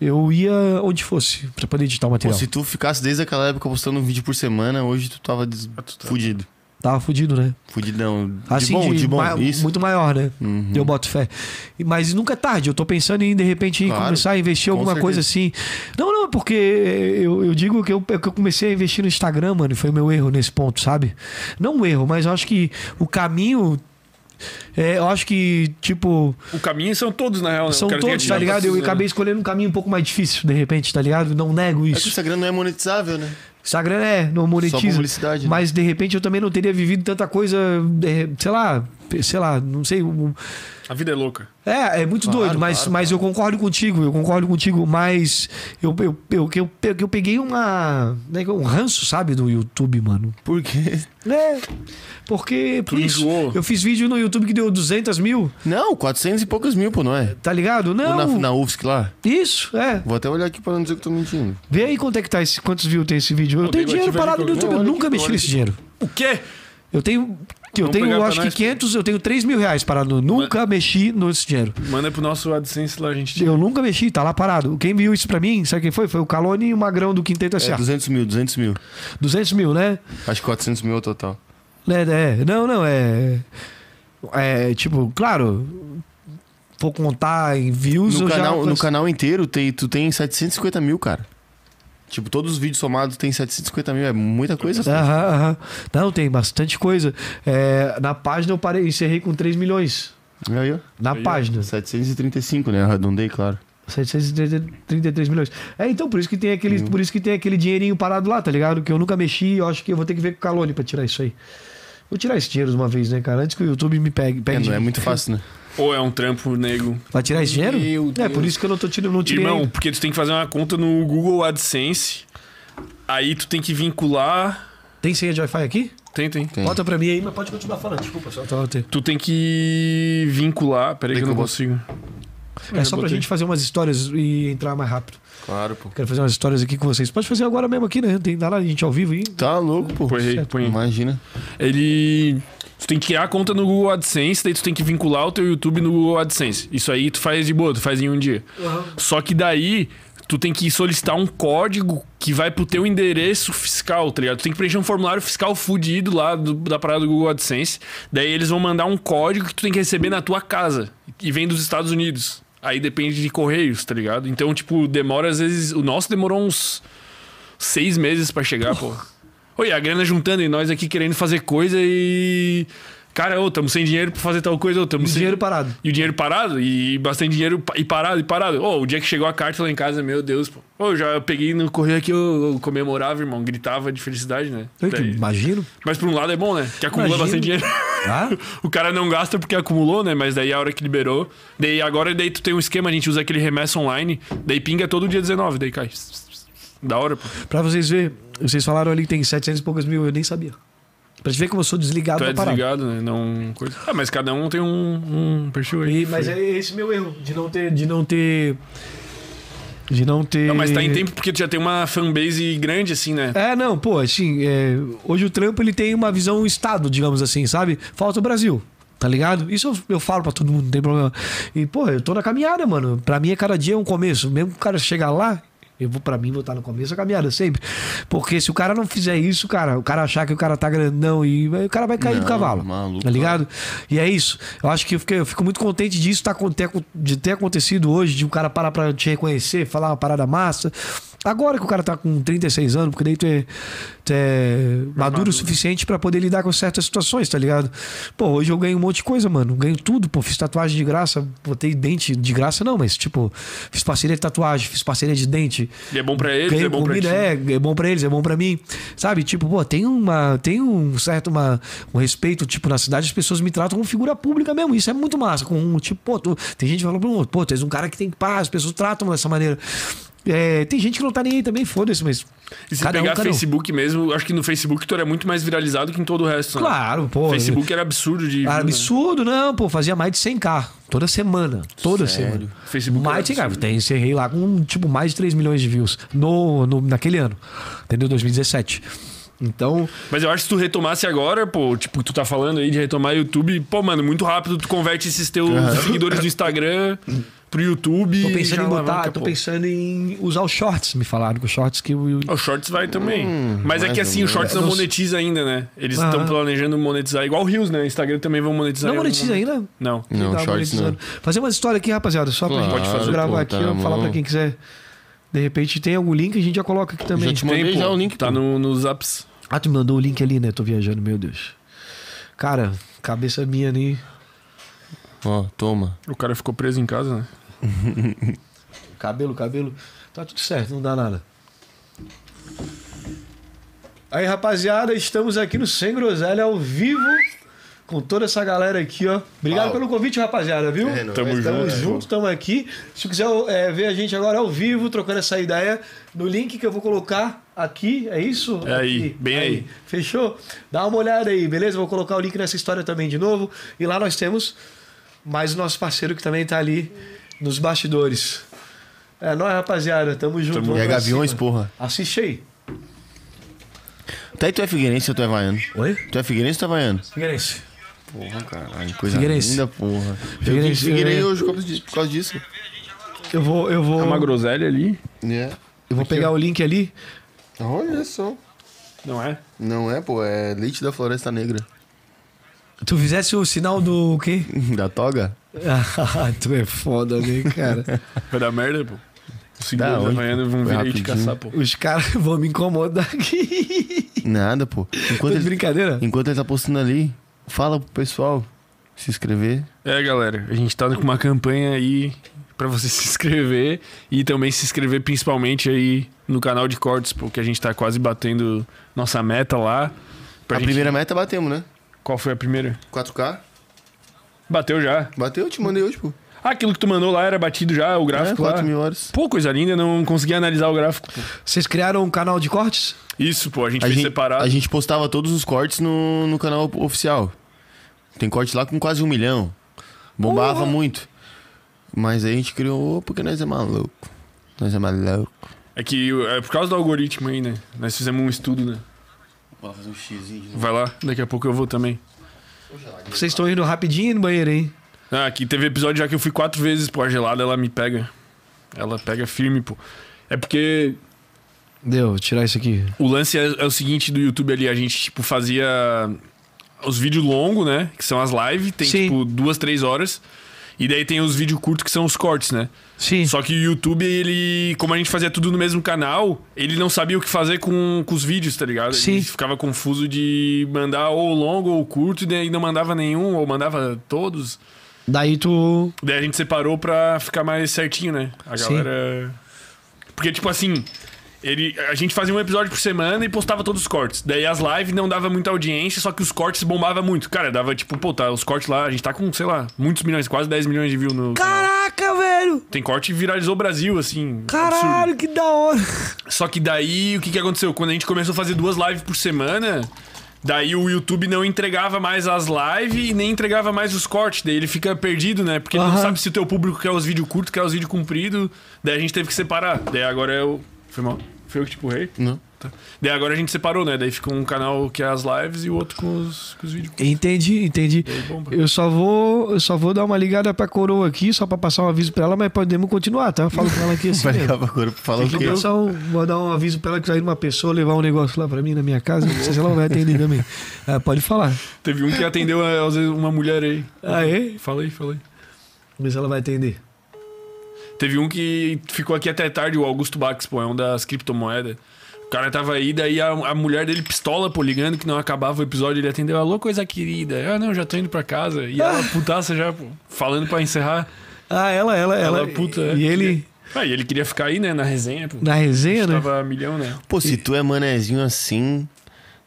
Eu ia onde fosse pra poder editar o Pô, material. se tu ficasse desde aquela época postando um vídeo por semana, hoje tu tava des... tu tá- fudido. Tava fudido, né? Fudidão. De Assim, bom, de bom. ma- Isso. muito maior, né? Uhum. Eu boto fé. Mas nunca é tarde. Eu tô pensando em, de repente, Claro, começar a investir com alguma coisa assim. Não, não, porque eu, eu digo que eu, que eu comecei a investir no Instagram, mano. e Foi o meu erro nesse ponto, sabe? Não um erro, mas eu acho que o caminho. é, eu acho que, tipo, O caminho são todos, na real, né? são todos, tá ligado? Eu pra- acabei escolhendo um caminho um pouco mais difícil, de repente, tá ligado? Não nego É que o isso. Instagram não é monetizável, né? Instagram é, não Só monetiza. publicidade. né? Mas de repente eu também não teria vivido tanta coisa, sei lá, sei lá, não sei. um- A vida é louca. É, é muito Claro, doido, mas, claro, mas eu concordo contigo, eu concordo contigo, mas eu, eu, eu, que eu, que eu peguei uma. né, um ranço, sabe, do YouTube, mano. Por quê? É. Porque, por Tu isso, enjoou? eu fiz vídeo no YouTube que deu 200 mil, Não, 400 e poucos mil, pô, não é? tá ligado? Ou Não. na, na UFSC lá? Isso, é. Vou até olhar aqui pra não dizer que eu tô mentindo. Vê aí quanto é que tá esse, quantos views tem esse vídeo. Eu Pô, tenho dinheiro parado no YouTube, eu nunca mexi nesse dinheiro. O quê? Eu tenho. Eu Vamos tenho, eu pra acho que nós, pô. 500, eu tenho 3 mil reais parado. Nunca mexi nesse dinheiro. Manda pro nosso AdSense lá, a gente tira. Eu nunca mexi, tá lá parado. Quem viu isso pra mim, sabe quem foi? Foi o Calone e o Magrão do Quinteto É, S.A. 200 mil, 200 mil. 200 mil, né? Acho que 400 mil é o total. É, é. Não, não, é. É, tipo, claro. Vou contar em views. No eu já canal, no canal inteiro tem, tu tem 750 mil, cara. Tipo, todos os vídeos somados tem 750 mil. É muita coisa. Aham, aham. Não, tem bastante coisa. É, na página eu parei, encerrei com 3 milhões. Aí, ó. Na Aí, página. 735, né? Arredondei, claro. 733 milhões. É, então, por isso que tem aquele, por isso que tem aquele dinheirinho parado lá, tá ligado? Que eu nunca mexi, eu acho que eu vou ter que ver com o Calone pra tirar isso aí. Vou tirar esse dinheiro de uma vez, né, cara? Antes que o YouTube me pegue. É, pegue não de é muito fácil, né? Ou é um trampo nego. Vai tirar esse dinheiro? Meu É, Deus. por isso que eu não tô tirando, não tirei. Irmão, ainda. porque tu tem que fazer uma conta no Google AdSense. Aí tu tem que vincular. Tem senha de Wi-Fi aqui? Tem, tem. Tem. Bota pra mim aí, mas pode continuar falando. Desculpa, só tava ter. Tu tem que vincular. Peraí que eu não consigo. É só pra botei. gente fazer umas histórias e entrar mais rápido. Claro, pô. Quero fazer umas histórias aqui com vocês. Pode fazer agora mesmo aqui, né? Tem dá lá a gente ao vivo aí. Tá louco, pô. Põe aí, põe aí. Imagina. Ele. Tu tem que criar a conta no Google AdSense, daí tu tem que vincular o teu YouTube no Google AdSense. Isso aí tu faz de boa, tu faz em um dia. Só que daí tu tem que solicitar um código que vai pro teu endereço fiscal, tá ligado? Tu tem que preencher um formulário fiscal fudido lá do- da parada do Google AdSense. Daí eles vão mandar um código que tu tem que receber na tua casa. E vem dos Estados Unidos. Aí depende de correios, tá ligado? Então, tipo, demora às vezes. O nosso demorou uns seis meses pra chegar, pô. Oi, a grana juntando e nós aqui querendo fazer coisa e. Cara, ô, tamo sem dinheiro pra fazer tal coisa, ô, tamo sem. Dinheiro parado. E o dinheiro parado, e bastante dinheiro e parado, e parado. Ô, o dia que chegou a carta lá em casa, meu Deus, pô. Ô, eu já peguei no correio aqui, eu, eu comemorava, irmão, gritava de felicidade, né? Eu Daí- imagino. Mas por um lado é bom, né? Que acumula Imagino. bastante dinheiro. Ah? (laughs) o cara não gasta porque acumulou, né? Mas daí a hora que liberou. Daí agora daí tu tem um esquema, a gente usa aquele remessa online, daí pinga todo dia 19, daí cai. Da hora, pô. Pra vocês verem, vocês falaram ali que tem 700 e poucos mil, eu nem sabia. Pra te ver como eu sou desligado Tu é da parada. desligado, né? Não. Coisa... Ah, mas cada um tem um, um perfil aí. E- mas é esse meu erro, de não ter. De não ter. De não ter. Não, mas tá em tempo porque tu já tem uma fanbase grande, assim, né? É, não, pô, assim, é, hoje o trampo ele tem uma visão estado, digamos assim, sabe? Falta o Brasil. Tá ligado? Isso eu, eu falo pra todo mundo, não tem problema. E, pô, eu tô na caminhada, mano. Pra mim, é cada dia é um começo. Mesmo que o cara chegar lá, eu vou, pra mim, vou estar no começo da caminhada, sempre. Porque se o cara não fizer isso, cara, o cara achar que o cara tá grandão e o cara vai cair do Não, cavalo. maluco, tá ligado? E é isso. Eu acho que eu, fiquei- eu fico muito contente disso tá, de ter acontecido hoje, de um cara parar pra te reconhecer, falar uma parada massa. Agora que o cara tá com 36 anos, porque daí tu é, tu é maduro o suficiente pra poder lidar com certas situações, tá ligado? Pô, hoje eu ganho um monte de coisa, mano. Ganho tudo, pô. Fiz tatuagem de graça, botei dente de graça, não, mas tipo, fiz parceria de tatuagem, fiz parceria de dente. E é bom pra eles, Ganho é bom pra comida, ti. é, é bom pra eles, é bom pra mim. Sabe? Tipo, pô, tem uma. Tem um certo uma, um respeito, tipo, na cidade as pessoas me tratam como figura pública mesmo. Isso é muito massa. Com, tipo, pô, tu- tem gente que fala, pô, pô, tu és um cara que tem paz, as pessoas tratam dessa maneira. É, tem gente que não tá nem aí também, foda-se, mas. E se cada um, pegar um. Facebook mesmo, acho que no Facebook tu era muito mais viralizado que em todo o resto. né? Claro, pô. Facebook era absurdo de. Era né? absurdo, não, pô, fazia mais de 100k toda semana. Toda semana. Facebook mais era de 100k. absurdo. Tem, encerrei lá com tipo mais de 3 milhões de views no, no, naquele ano. Entendeu? 2017. Então, Mas eu acho que se tu retomasse agora, pô, tipo, tu tá falando aí de retomar YouTube, pô, mano, muito rápido tu converte esses teus seguidores do Instagram (laughs) pro YouTube. tô pensando em botar, tô pô. pensando em usar os shorts. Me falaram que os shorts que o. O Shorts vai também. Mas é que assim, o Shorts não menos. monetiza ainda, né? Eles estão planejando monetizar. Igual o Rios, né? Instagram também vão monetizar. Não monetiza ainda? Não. Não, Tá shorts não. Fazer uma história aqui, rapaziada, só pra Claro, gente Pode fazer, gravar pô, aqui, tá falar pra quem quiser. De repente tem algum link, a gente já coloca aqui também. Já te mandei Tem, já o link, Tá no, nos apps. Ah, tu me mandou o link ali, né? Tô viajando, meu Deus. Cara, cabeça minha ali. Ó, toma. O cara ficou preso em casa, né? (laughs) Cabelo, cabelo. Tá tudo certo, não dá nada. Aí, rapaziada, estamos aqui no Sem Groselha ao vivo com toda essa galera aqui, ó. Obrigado Uau. pelo convite, rapaziada, viu? É, não, Tamo Tamo junto. é, junto, tamo aqui. Se quiser é, ver a gente agora ao vivo, trocando essa ideia, no link que eu vou colocar aqui, é isso? É aí, Aqui. bem aí. Fechou? Dá uma olhada aí, beleza? Vou colocar o link nessa história também de novo. E lá nós temos mais o nosso parceiro que também tá ali nos bastidores. É nóis, rapaziada. Tamo junto. Tamo- E é Gaviões, cima. porra. Assiste aí. Tá aí, tu é Figueirense ou tu é Vaiano? Oi? Tu é Figueirense ou tu é Vaiano? Figueirense. Porra, caralho. Coisa Figueirense. linda, porra. Eu Figueirense, de Figueirense é. hoje por causa disso. Eu vou, eu vou, É uma groselha ali. É. eu vou pegar o link ali. Olha só. Não é? Não é, pô, é leite da floresta negra. Tu fizesse o sinal do quê? (laughs) Da toga? (laughs) Tu é foda, né, cara? Vai dar merda, pô. Os seguidores da onde, Havaiana vão Foi vir aí te caçar, pô. Os caras (laughs) vão me incomodar aqui. Nada, pô. Enquanto de ele, brincadeira? enquanto ele tá postando ali, fala pro pessoal se inscrever. É, galera, a gente tá com uma campanha aí pra você (laughs) se inscrever e também se inscrever principalmente aí no canal de cortes, porque a gente tá quase batendo nossa meta lá. A gente- primeira meta batemos, né? Qual foi a primeira? 4K? Bateu já. Bateu, eu te mandei hoje, pô. Ah, aquilo que tu mandou lá era batido já, o É, gráfico lá. 4 mil horas. Pô, coisa linda, não consegui analisar o gráfico. pô. Vocês criaram um canal de cortes? Isso, pô, a gente A fez gente, separado. a gente postava todos os cortes no, no canal oficial. Tem corte lá com quase um milhão. Bombava muito. Mas aí a gente criou porque nós é maluco. Nós é maluco. É que é por causa do algoritmo aí, né? Nós fizemos um estudo, né? Bora fazer um xizinho de novo. Vai lá, daqui a pouco eu vou também. Vocês estão indo rapidinho no banheiro, hein? Ah, aqui teve episódio já que eu fui quatro vezes pô, a gelada, ela me pega. Ela pega firme, pô. É porque Deu, vou tirar isso aqui. o lance é, é o seguinte do YouTube ali, a gente, tipo, fazia os vídeos longos, né? Que são as lives, tem, Sim. tipo, duas, três horas. E daí tem os vídeos curtos que são os cortes, né? Sim. Só que o YouTube, ele, como a gente fazia tudo no mesmo canal, ele não sabia o que fazer com, com os vídeos, tá ligado? Sim. Ele ficava confuso de mandar ou longo ou curto, e daí não mandava nenhum, ou mandava todos. Daí tu. Daí a gente separou pra ficar mais certinho, né? A Sim. galera. Porque, tipo assim, ele, a gente fazia um episódio por semana e postava todos os cortes. Daí as lives não dava muita audiência, só que os cortes bombavam muito. Cara, dava tipo, pô, tá, os cortes lá, a gente tá com, sei lá, muitos milhões, quase 10 milhões de views no. canal. Caraca, velho! Tem corte que viralizou o Brasil, assim. Caralho, que da hora! absurdo. Só que daí, o que, que aconteceu? Quando a gente começou a fazer duas lives por semana. Daí o YouTube não entregava mais as lives e nem entregava mais os cortes. Daí ele fica perdido, né? Porque ele não sabe se o teu público quer os vídeos curtos, quer os vídeos compridos. Daí a gente teve que separar. Daí agora eu. Foi mal? Foi eu que te empurrei? Não. Tá. Daí agora a gente separou, né? Daí fica um canal que é as lives e o outro com os, com os vídeos. Entendi, entendi. Bomba. Eu só vou, eu só vou dar uma ligada pra coroa aqui, só pra passar um aviso pra ela, mas podemos continuar, tá? Eu falo com ela aqui assim. Vai ligar pra cor falar o Vou quê? um- vou dar um aviso pra ela que sair uma pessoa levar um negócio lá pra mim na minha casa. Não sei se ela vai atender também. (laughs) Ah, pode falar. Teve um que atendeu às vezes, uma mulher aí. Ah, é? Falei, falei. Vamos ver se ela vai atender. Teve um que ficou aqui até tarde, o Augusto Bax, pô, é um das criptomoedas. O cara tava aí, daí a, a mulher dele pistola, pô, ligando que não acabava o episódio, ele atendeu, alô, coisa querida. Ah, não, já tô indo pra casa. E ela, putaça já, pô, falando pra encerrar. Ah, ela, ela, ela. Ela, puta, é. E ele, Ah, e ele queria ficar aí, né, na resenha, pô. na resenha, né? Tava milhão, né? Pô, se tu é manezinho assim,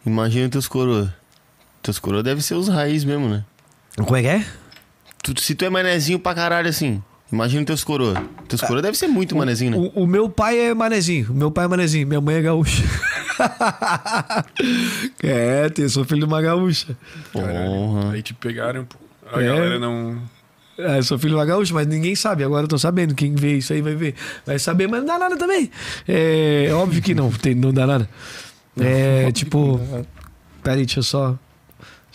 imagina teus coroa. Teus coroa deve ser os raiz mesmo, né? Como é que é? Tu- se tu é manezinho pra caralho assim, imagina teus coroa. Teus coroa deve ser muito manezinho, né? O, o meu pai é manezinho. O meu pai é manezinho. Minha mãe é gaúcha. (laughs) é, eu sou filho de uma gaúcha. Porra. Aí te pegaram, pô. A É. galera não. É, eu sou filho de uma gaúcha, mas ninguém sabe. Agora eu tô sabendo. Quem vê isso aí vai ver. Vai saber, mas não dá nada também. É óbvio que não, tem, não dá nada. É tipo. Peraí, deixa eu só.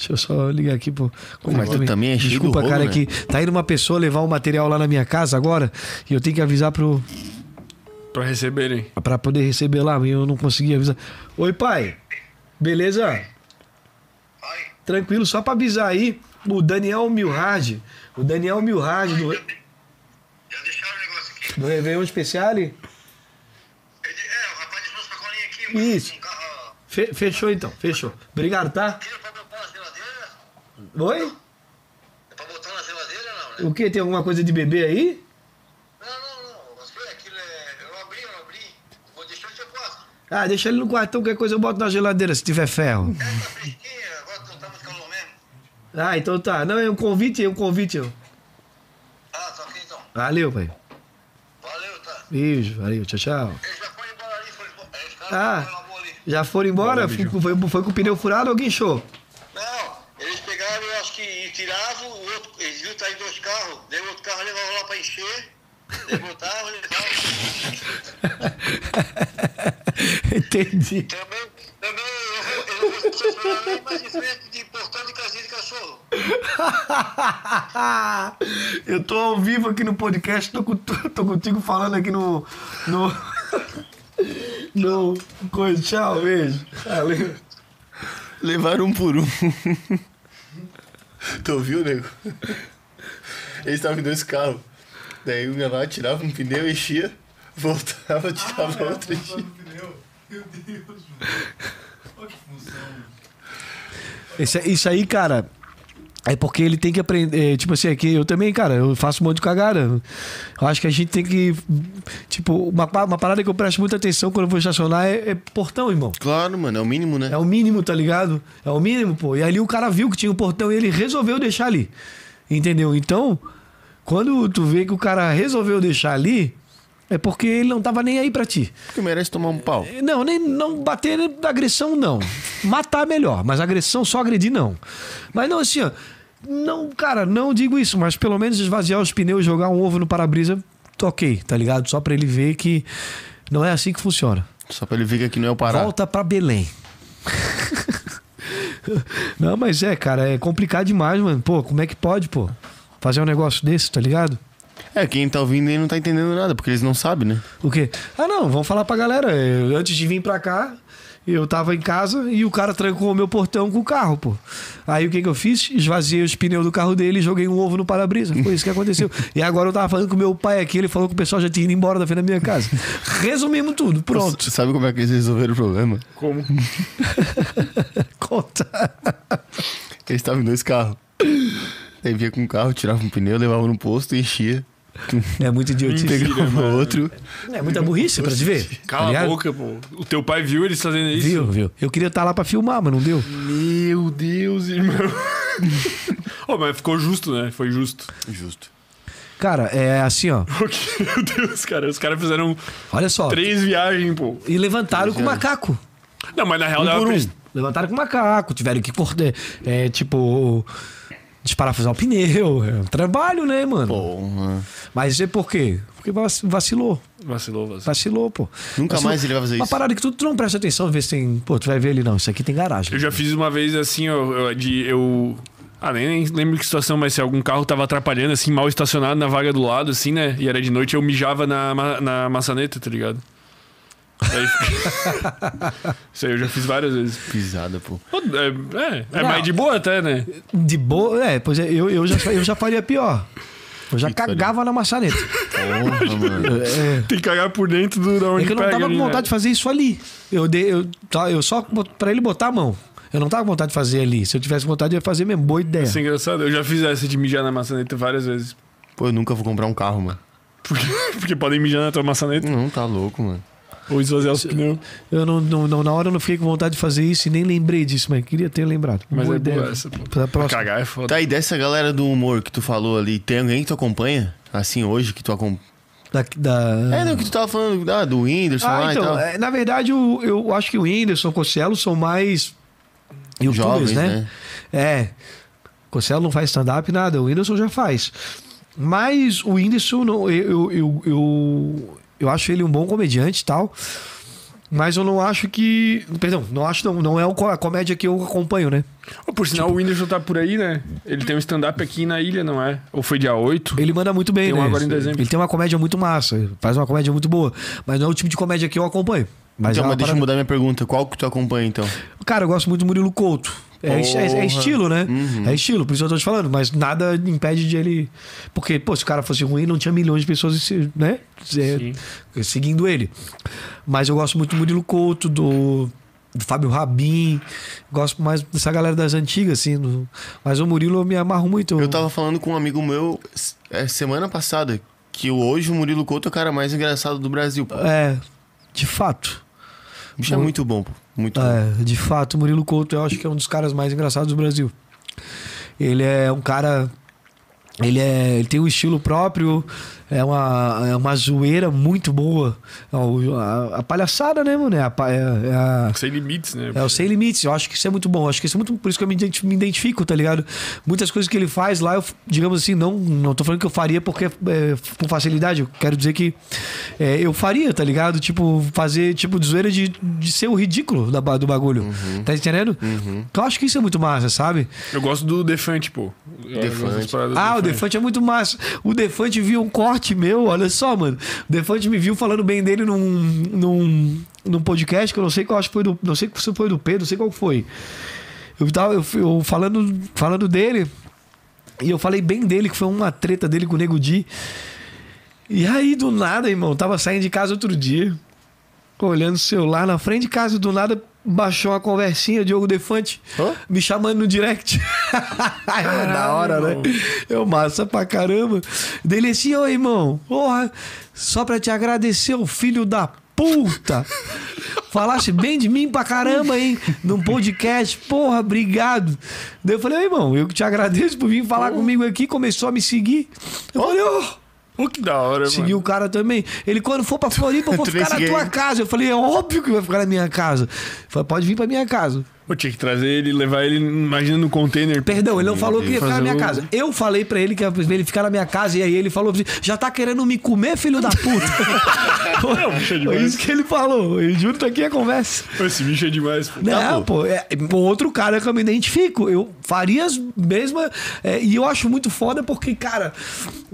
Deixa eu só ligar aqui, pô. Como Mas tu também é Desculpa, rolo, cara, né? que tá indo uma pessoa levar um material lá na minha casa agora e eu tenho que avisar pro, Pra receberem. Pra poder receber lá, eu não consegui avisar. Oi, pai. Beleza? Tranquilo, só pra avisar aí, o Daniel Milhard. O Daniel Milhard do, Já deixaram o negócio aqui. do Réveillon Especial. Ele, é, o rapaz deixou a sacolinha aqui. Isso. Um carro. Fe- fechou então, fechou. Obrigado, tá? Tira pra? Oi? É pra botar na geladeira, não, né? O que? Tem alguma coisa de bebê aí? Não, não, não. Você, aquilo é. Eu abri, eu abri. Vou deixar no seu quarto. Ah, deixa ele no quartão, qualquer coisa eu boto na geladeira se tiver ferro. É, tá fresquinha, agora não tá muito calor mesmo. Ah, então tá. Não, é um convite, é um convite. Ah, tá ok então. Valeu, pai. Valeu, tá. Beijo, valeu, tchau, tchau. Eles já foram embora ali, foram embora. É, Ah. Já foram embora? Foi, foi, foi com o pneu furado ou guinchou? Eu acho que tiravam, o outro, eles viram tá aí dois carros, daí o outro carro levava lá pra encher, daí levavam. (laughs) Entendi. Também, também eu vou, eu não vou nem mais em frente de portão de casinha de cachorro. (laughs) Eu tô ao vivo aqui no podcast, tô, tô contigo falando aqui no. No. (laughs) No. Coisa, tchau, beijo. Valeu. Levaram um por um. Tu ouviu, nego? Eles estavam em dois carros. Daí um ia lá, tirava um pneu, enchia, voltava, tirava outro, enchia. Isso, isso aí, cara. É porque ele tem que aprender. é, Tipo assim, é que eu também, cara, eu faço um monte de cagada. Eu acho que a gente tem que. Tipo, uma, uma parada que eu presto muita atenção quando eu vou estacionar é, é portão, irmão. Claro, mano, é o mínimo, né? É o mínimo, tá ligado? É o mínimo, pô. E ali o cara viu que tinha um portão e ele resolveu deixar ali. Entendeu? Então, quando tu vê que o cara resolveu deixar ali, é porque ele não tava nem aí pra ti. Porque merece tomar um pau. Não, nem não bater agressão, não. Matar melhor, mas agressão só agredir, não. Mas não, assim, ó. Não, cara, não digo isso, mas pelo menos esvaziar os pneus jogar um ovo no para-brisa, ok, tá ligado? Só pra ele ver que não é assim que funciona. Só pra ele ver que aqui não é o Pará. Volta pra Belém. (laughs) não, mas é, cara, é complicado demais, mano. Pô, como é que pode, pô? Fazer um negócio desse, tá ligado? É, quem tá ouvindo aí não tá entendendo nada, porque eles não sabem, né? O quê? Ah, não, vamos falar pra galera. Eu, antes de vir pra cá, eu tava em casa e o cara trancou o meu portão com o carro, pô. Aí o que que eu fiz? Esvaziei os pneus do carro dele e joguei um ovo no para-brisa. Foi isso que aconteceu. (laughs) e agora eu tava falando com o meu pai aqui, ele falou que o pessoal já tinha ido embora da frente da minha casa. Resumimos tudo, pronto. Você sabe como é que eles resolveram o problema? Como? (laughs) Conta. Eles estavam em dois carros. Aí vinha com um carro, tirava um pneu, levava no posto, enchia. É muito idiotice. Pegava outro. É muita burrice pra te ver. tá Cala a boca, pô. O teu pai viu eles fazendo isso? Viu, viu? Eu queria estar lá pra filmar, mas não deu. Meu Deus, irmão. (laughs) oh, mas ficou justo, né? Foi justo. Justo. Cara, é assim, ó. (laughs) Meu Deus, cara. Os caras fizeram Olha só. três viagens, pô. E levantaram com macaco. Não, mas na real dava por um. pra... Levantaram com macaco, tiveram que cortar, é, tipo, desparafusar o pneu. É um trabalho, né, mano? Porra. Mas é por quê? Porque vac- vacilou. Vacilou, vacilou. Vacilou, pô. Nunca Vacilou. mais ele vai fazer Uma isso. parada que tu, tu não presta atenção, ver se tem. Pô, tu vai ver ali, não. Isso aqui tem garagem. Eu já fiz uma vez assim, ó, eu- de eu. Ah, nem, nem lembro que situação, mas se algum carro tava atrapalhando, assim, mal estacionado na vaga do lado, assim, né? E era de noite, eu mijava na, ma- na maçaneta, tá ligado? Daí... (laughs) Isso aí eu já fiz várias vezes. Pisada, pô. É, é, é mais de boa até, né? De boa. É, pois é, eu, eu, já, eu já faria pior. Eu já Que cagava na maçaneta. Porra, mano. É, Tem que cagar por dentro do, da onde é que eu não tava ali, com né? vontade de fazer isso ali. Eu, dei, eu, tá, eu só pra ele botar a mão. Eu não tava com vontade de fazer ali. Se eu tivesse vontade, eu ia fazer mesmo. Boa ideia. Isso é engraçado. Eu já fiz essa de mijar na maçaneta várias vezes. Pô, eu nunca vou comprar um carro, mano. Porque, (laughs) porque podem mijar na tua maçaneta Não, tá louco, mano. Ou esvaziar os pneus. Eu não, não, não- na hora eu não fiquei com vontade de fazer isso e nem lembrei disso, mas queria ter lembrado. Mas Boa é ideia. boa essa, pô. Pra próxima. Cagar é foda. Tá, e dessa galera do humor que tu falou ali, tem alguém que tu acompanha? Assim, hoje, que tu acompanha? Da, da- É, não, que tu tava falando ah, do Whindersson lá Ah, e então, tal. é, na verdade, eu, eu acho que o Whindersson, o Cossielo são mais youtubers, Jovens, né? né? É. O Cossielo não faz stand-up, nada. O Whindersson já faz. Mas o Whindersson, não, eu, eu, eu, eu, eu acho ele um bom comediante e tal. Mas eu não acho que. Perdão, não acho não. Não é a comédia que eu acompanho, né? Ô, por sinal, o Whindersson tá por aí, né? Ele tem um stand-up aqui na ilha, não é? Ou foi dia 8? Ele manda muito bem, Tem um né? agora em dezembro. Ele tem uma comédia muito massa. Faz uma comédia muito boa. Mas não é o tipo de comédia que eu acompanho. Mas Então, é mas deixa eu mudar minha pergunta. Qual que tu acompanha, então? Cara, eu gosto muito do Murilo Couto. É, é- é estilo, né? Uhum. É estilo, por isso eu tô te falando. Mas nada impede de ele. Porque, pô, se o cara fosse ruim, não tinha milhões de pessoas né? É, seguindo ele. Mas eu gosto muito do Murilo Couto, do, do Fábio Rabin. Gosto mais dessa galera das antigas, assim. do- mas o Murilo eu me amarro muito. Eu tava falando com um amigo meu é, semana passada que hoje o Murilo Couto é o cara mais engraçado do Brasil. Pô. O É, de fato. bicho é muito bom, pô. Muito bom. É, de fato, Murilo Couto eu acho que é um dos caras mais engraçados do Brasil. Ele é um cara. Ele, é, ele tem um estilo próprio, é uma, é uma zoeira muito boa. É A, a palhaçada, né, mano? É, a, é, é a- Sem limites, né? é o Sem Limites. Eu acho que isso é muito bom. Eu acho que isso é muito. Por isso que eu me identi- me identifico, tá ligado? Muitas coisas que ele faz lá, eu, digamos assim, não, não tô falando que eu faria porque é, com facilidade. Eu quero dizer que é, eu faria, tá ligado? Tipo, fazer tipo de zoeira de, de ser o ridículo da, do bagulho. Tá entendendo? Então eu acho que isso é muito massa, sabe? Eu gosto do Defante, pô. Eu Defante. Ah, o Defante é muito massa. O Defante viu um corte meu, olha só, mano. O Defante me viu falando bem dele num, num, num podcast que eu não sei qual acho que foi do. Não sei se foi do Pedro, não sei qual foi. Eu tava eu, eu falando, falando dele. E eu falei bem dele, que foi uma treta dele com o Nego Di. E aí, do nada, irmão, tava saindo de casa outro dia, olhando o celular na frente de casa, do nada baixou uma conversinha, Diogo Defante, Hã? me chamando no direct. (laughs) é da hora, né? Eu massa pra caramba. Dele assim, ô irmão, porra, só pra te agradecer, o filho da puta. Falasse bem de mim pra caramba, hein? Num podcast, porra, obrigado. Daí eu falei, ô irmão, eu que te agradeço por vir falar comigo aqui, começou a me seguir. Eu falei, ô. Pô, que da hora, Segui mano. o cara também. Ele, quando for pra Floripa, eu vou (laughs) ficar na tua casa. Eu falei, é óbvio que vai ficar na minha casa. Eu falei, pode vir pra minha casa. Pô, tinha que trazer ele, levar ele, imagina, no container. Perdão, ele não falou que ia ficar na minha casa. Eu falei pra ele que ia ele ficar na minha casa e aí ele falou assim, já tá querendo me comer, filho da puta? (laughs) Não, bicho é Foi demais. isso que ele falou. E juro, tá aqui a conversa. Esse bicho é demais, pô. Não, pô, é outro cara que eu me identifico. Eu faria as mesmas. é, e eu acho muito foda porque, cara,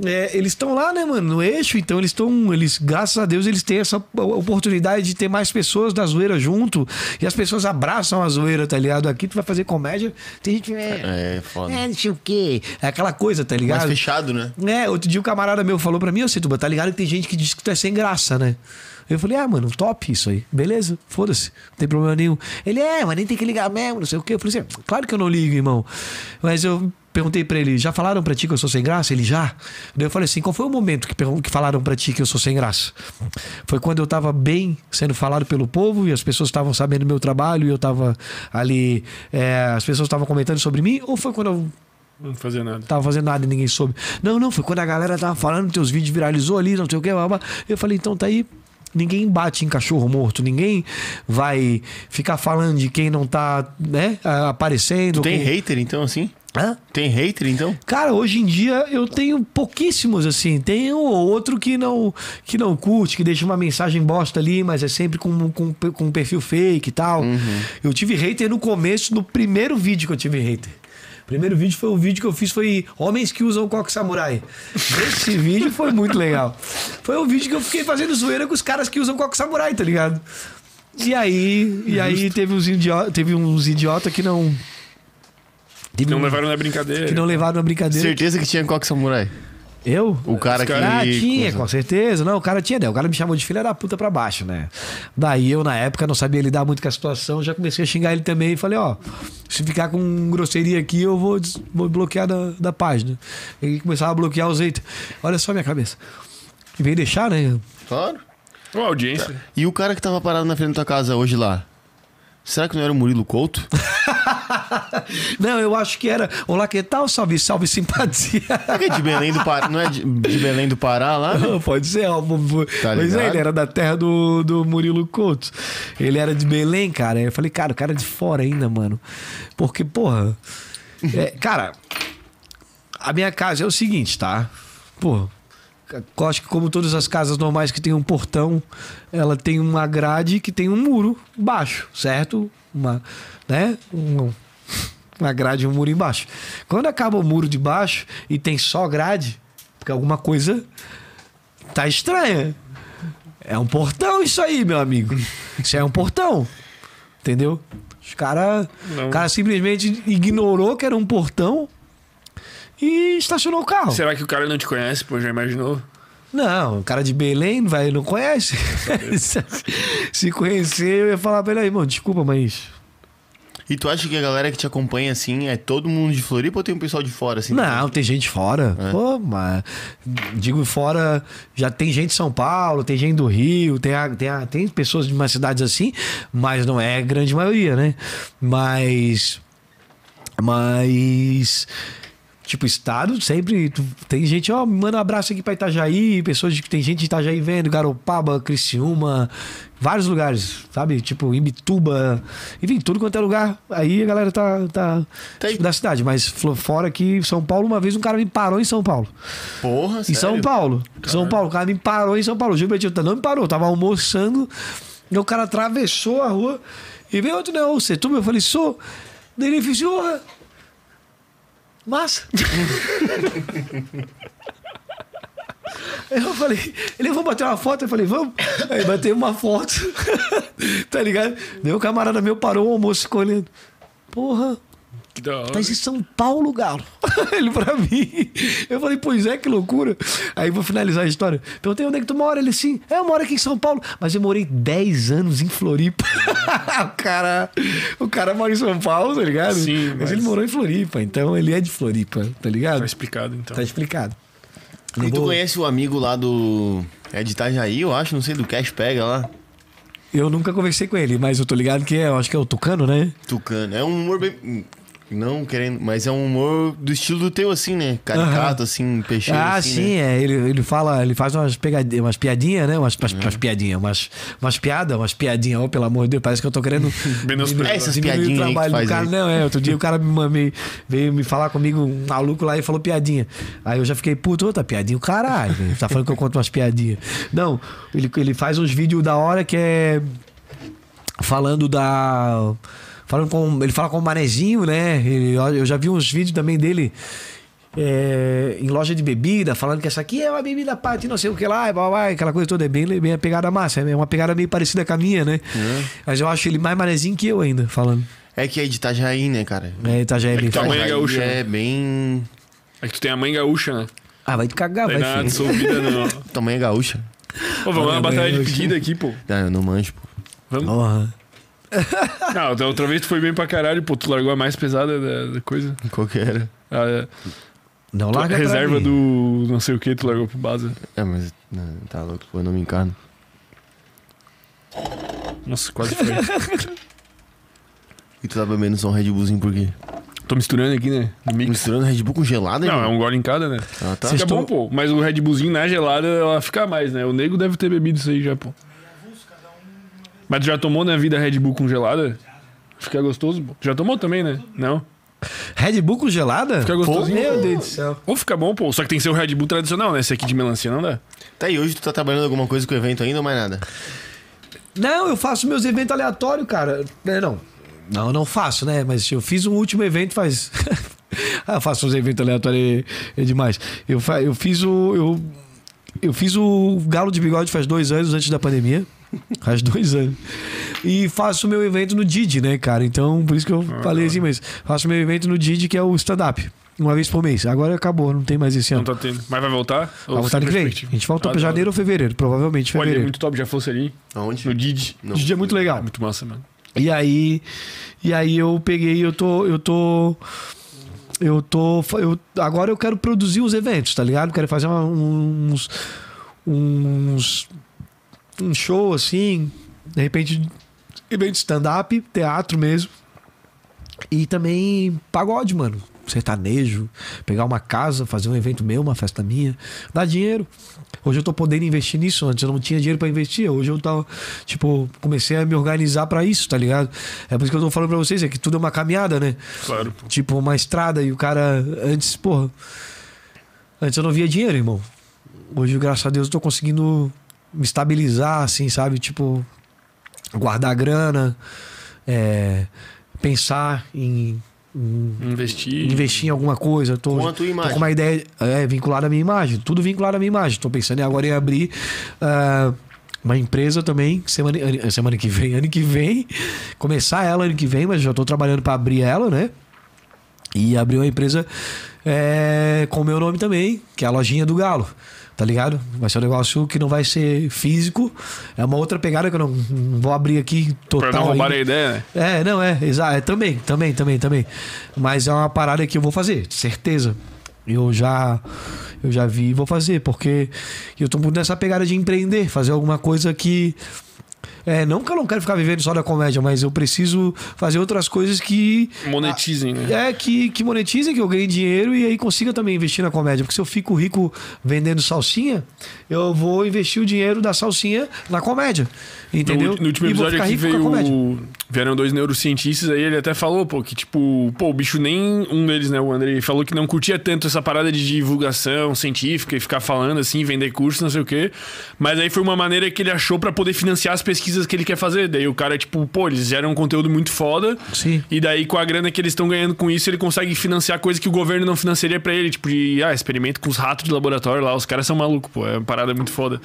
é, eles estão lá, né, mano, no eixo, então eles estão. Eles, graças a Deus, eles têm essa oportunidade de ter mais pessoas da zoeira junto. E as pessoas abraçam a zoeira, tá ligado? Aqui tu vai fazer comédia, tem gente. É, É, foda. é não sei o quê. É aquela coisa, tá Mais ligado? fechado, né? É, outro dia o camarada meu falou pra mim, ô Situba, tá ligado que tem gente que diz que tu é sem graça, né? Eu falei, ah, mano, top isso aí. Beleza, foda-se, não tem problema nenhum. Ele, é, mas nem tem que ligar mesmo, não sei o quê. Eu falei assim, claro que eu não ligo, irmão. Mas eu perguntei pra ele, já falaram pra ti que eu sou sem graça? Ele, já. Daí eu falei assim, qual foi o momento que, que falaram pra ti que eu sou sem graça? Foi quando eu tava bem sendo falado pelo povo e as pessoas estavam sabendo do meu trabalho e eu tava ali, é, as pessoas estavam comentando sobre mim? Ou foi quando eu Não fazia nada. tava fazendo nada e ninguém soube. Não, não, foi quando a galera tava falando, teus vídeos viralizou ali, não sei o que, blá, blá. eu falei, então tá aí. Ninguém bate em cachorro morto, ninguém vai ficar falando de quem não tá, né, aparecendo. Tem quem... hater, então, assim? Hã? Tem hater, então? Cara, hoje em dia eu tenho pouquíssimos assim. Tem um ou outro que não que não curte, que deixa uma mensagem bosta ali, mas é sempre com, com, com um perfil fake e tal. Eu tive hater no começo, no primeiro vídeo que eu tive hater. O primeiro vídeo foi o vídeo que eu fiz foi Homens que usam coque samurai. Esse (laughs) vídeo foi muito legal. Foi o vídeo que eu fiquei fazendo zoeira com os caras que usam coque samurai, tá ligado? E aí, e aí teve uns idiota, teve uns idiota que não teve Não um- levaram na brincadeira. que não levaram na brincadeira. Certeza que tinha coque samurai. Eu? O cara que. Ah, tinha, com certeza. Não, o cara tinha, né? O cara me chamou de filha da puta pra baixo, né? Daí eu, na época, não sabia lidar muito com a situação, já comecei a xingar ele também e falei, ó, se ficar com grosseria aqui, eu vou, des- vou bloquear da, da página. E começava a bloquear os haters. Olha só a minha cabeça. E veio deixar, né? Claro. Ô, audiência. E o cara que tava parado na frente da tua casa hoje lá? Será que não era o Murilo Couto? (laughs) (laughs) Não, eu acho que era. Olá, que tal? Salve, salve, simpatia. É de Belém do Pará. Não é de, de Belém do Pará lá? né? Não, Pode ser, ó. Tá Pois é, ele era da terra do, do Murilo Couto. Ele era de Belém, cara. Eu falei, cara, o cara é de fora ainda, mano. Porque, porra. é, cara, a minha casa é o seguinte, tá? Eu Acho que como todas as casas normais que tem um portão, ela tem uma grade que tem um muro baixo, certo? Uma, né? Um, uma grade e um muro embaixo. Quando acaba o muro de baixo e tem só grade, porque alguma coisa tá estranha. É um portão isso aí, meu amigo. Isso é um portão. Entendeu? Os caras cara simplesmente ignorou que era um portão e estacionou o carro. Será que o cara não te conhece, pô? Já imaginou? Não, o cara de Belém vai, não conhece. (laughs) Se conhecer, eu ia falar pra ele aí, irmão, desculpa, mas. E tu acha que a galera que te acompanha assim é todo mundo de Floripa ou tem um pessoal de fora assim? Não, tem gente fora. É. Pô, mas. Digo fora, já tem gente de São Paulo, tem gente do Rio, tem, a- tem, a- tem pessoas de umas cidades assim, mas não é a grande maioria, né? Mas. Mas. Tipo, estado, sempre tem gente, ó, me manda um abraço aqui pra Itajaí, pessoas de, tem gente de Itajaí vendo, Garopaba, Criciúma, vários lugares, sabe? Tipo, Imbituba, enfim, tudo quanto é lugar. Aí a galera tá, tá, tipo, da cidade, mas fora aqui, São Paulo, uma vez um cara me parou em São Paulo. Porra, Em sério? São Paulo. São Paulo, o cara me parou em São Paulo. Juro pra não me parou, eu tava almoçando, e o cara atravessou a rua e veio outro, não, você tu? Eu falei, sou. Daí ele fez, "Porra, Massa. Eu falei, ele vamos bater uma foto? Eu falei, vamos. Aí batei uma foto. (laughs) tá ligado? O camarada meu parou o almoço ficou olhando. Porra, Que da hora. tá em São Paulo, Galo. (laughs) ele pra mim. Eu falei, pois é, que loucura. Aí vou finalizar a história. Perguntei onde é que tu mora? Ele sim, é, eu moro aqui em São Paulo. Mas eu morei 10 anos em Floripa. (laughs) o cara. O cara mora em São Paulo, tá ligado? Sim, mas, mas- ele morou em Floripa, então ele é de Floripa, tá ligado? Tá explicado, então. Tá explicado. E tu conhece o amigo lá do. É de Itajaí, eu acho, não sei, do Cash Pega lá. Eu nunca conversei com ele, mas eu tô ligado que é, eu acho que é o Tucano, né? Tucano. É um humor bem. Não querendo, mas é um humor do estilo do teu, assim, né? Caricato, assim, peixeiro. ah, assim, sim, Né? é. Ele, ele fala, ele faz umas, pegadinhas, umas piadinhas, né? Umas, umas, umas piadinhas, umas, umas piadas, umas piadinhas. Oh, pelo amor de Deus, parece que eu tô querendo. (laughs) É, essas piadinhas o trabalho do cara. aí. Não, é. Outro dia o cara me, me- veio me falar comigo, um maluco lá, e falou piadinha. Aí eu já fiquei, puto, outra piadinha, o caralho. Tá falando que eu conto umas piadinhas. Não, ele, ele faz uns vídeos da hora que é. Falando da. Falando com. Ele fala com o Manezinho, né? Ele- eu já vi uns vídeos também dele. é, em loja de bebida, falando que essa aqui é uma bebida parte, não sei o que lá, blá, blá, blá, aquela coisa toda, é bem, bem a pegada massa, é uma pegada meio parecida com a minha, né? Mas eu acho ele mais manezinho que eu ainda, falando. É que é de Itajaí, né, cara? É, tá já é bem tua mãe é Itajaí gaúcha, É bem. É que tu tem a mãe gaúcha, né? Ah, vai te cagar, vai, filho. dissolvida, não. Tamanho gaúcha. Pô, vamos Olha, uma batalha de pedida aqui, pô. Ah, eu não manjo, pô. Vamos. Porra. (laughs) Não, da outra vez tu foi bem pra caralho, pô. Tu largou a mais pesada da, da coisa. Qual que era? A, Não larga reserva do não sei o que, tu largou pro base. É, mas. Não, tá louco, pô, eu não me encarno. Nossa, quase foi. (laughs) E tu tá bebendo só um Red Bullzinho por quê? Tô misturando aqui, né? Mix. Misturando Red Bull com gelada, Não, é irmão? um gole em cada, né? Ah, tá. Fica bom, pô. Mas o Red Bullzinho na gelada, ela fica mais, né? O nego deve ter bebido isso aí já, pô. Mas tu já tomou na vida Red Bull com gelada? Fica gostoso, pô. Já tomou também, né? Não? Red Bull com gelada? Fica gostosinho. Meu Deus do céu. Ou fica bom, pô. Só que tem que ser o Red Bull tradicional, né? Esse aqui de melancia não dá. Tá, e hoje tu tá trabalhando alguma coisa com o evento ainda ou mais nada? Não, eu faço meus eventos aleatórios, cara. É, não. Não, não faço, né? Mas eu fiz um último evento faz. (laughs) ah, eu faço uns eventos aleatórios é, é demais. Eu, fa... eu fiz o. Eu... eu fiz o Galo de Bigode faz dois anos antes da pandemia. (laughs) Faz dois anos. E faço o meu evento no Didi, né, cara? Então, por isso que eu falei assim, mas faço meu evento no Didi, que é o stand-up. Uma vez por mês. Agora acabou, não tem mais esse Não ano. tá tendo. Mas vai voltar? Vai voltar que vem. A gente volta Ah, pra janeiro ou fevereiro, provavelmente hora. Olha, é fevereiro. muito top, já fosse ali. Aonde? No Didi. Não. Dia é muito legal. Muito massa, mano. E aí, e aí eu peguei, eu tô, eu tô, eu tô, eu, agora eu quero produzir os eventos, tá ligado? Quero fazer uma- uns, uns, um show assim, de repente, evento stand-up, teatro mesmo, e também pagode, mano. Sertanejo, pegar uma casa, fazer um evento meu, uma festa minha, dá dinheiro. Hoje eu tô podendo investir nisso, antes eu não tinha dinheiro pra investir. Hoje eu tava, tipo, comecei a me organizar pra isso, tá ligado? É por isso que eu tô falando pra vocês, é que tudo é uma caminhada, né? Claro. pô. Tipo, uma estrada e o cara antes, porra. Antes eu não via dinheiro, irmão. Hoje, graças a Deus, eu tô conseguindo me estabilizar, assim, sabe? Tipo, guardar grana, é, pensar em, em Investir. investir em alguma coisa. Tô, tô imagem. com uma ideia é, vinculada à minha imagem. Tudo vinculado à minha imagem. Tô pensando em agora em abrir ah, uma empresa também, semana, semana que vem, (laughs) ano que vem. Começar ela ano que vem, mas já tô trabalhando para abrir ela, né? E abrir uma empresa é, com o meu nome também, que é a lojinha do Galo. Tá ligado? Vai ser um negócio que não vai ser físico. É uma outra pegada que eu não, não vou abrir aqui total. Pra não roubar ainda. a ideia, né? É, não, é, exato. É, também, também, também, também. Mas é uma parada que eu vou fazer, certeza. Eu já eu já vi e vou fazer, porque eu tô muito nessa pegada de empreender, fazer alguma coisa que. É, não que eu não quero ficar vivendo só da comédia, mas eu preciso fazer outras coisas que. Monetizem, né? É, que, que monetizem, que eu ganhe dinheiro e aí consiga também investir na comédia. Porque se eu fico rico vendendo salsinha, eu vou investir o dinheiro da salsinha na comédia. Entendeu? No, no último episódio aqui veio. o- Vieram dois neurocientistas aí, ele até falou, pô, que tipo, pô, o bicho nem. Um deles, né, o Andrei, falou que não curtia tanto essa parada de divulgação científica e ficar falando assim, vender curso, não sei o quê. Mas aí foi uma maneira que ele achou pra poder financiar as pesquisas que ele quer fazer. Daí o cara, tipo, pô, eles geram um conteúdo muito foda. Sim. E daí, com a grana que eles estão ganhando com isso, ele consegue financiar coisa que o governo não financiaria pra ele. Tipo, de, ah, experimento com os ratos de laboratório lá. Os caras são malucos, pô. É uma parada muito foda.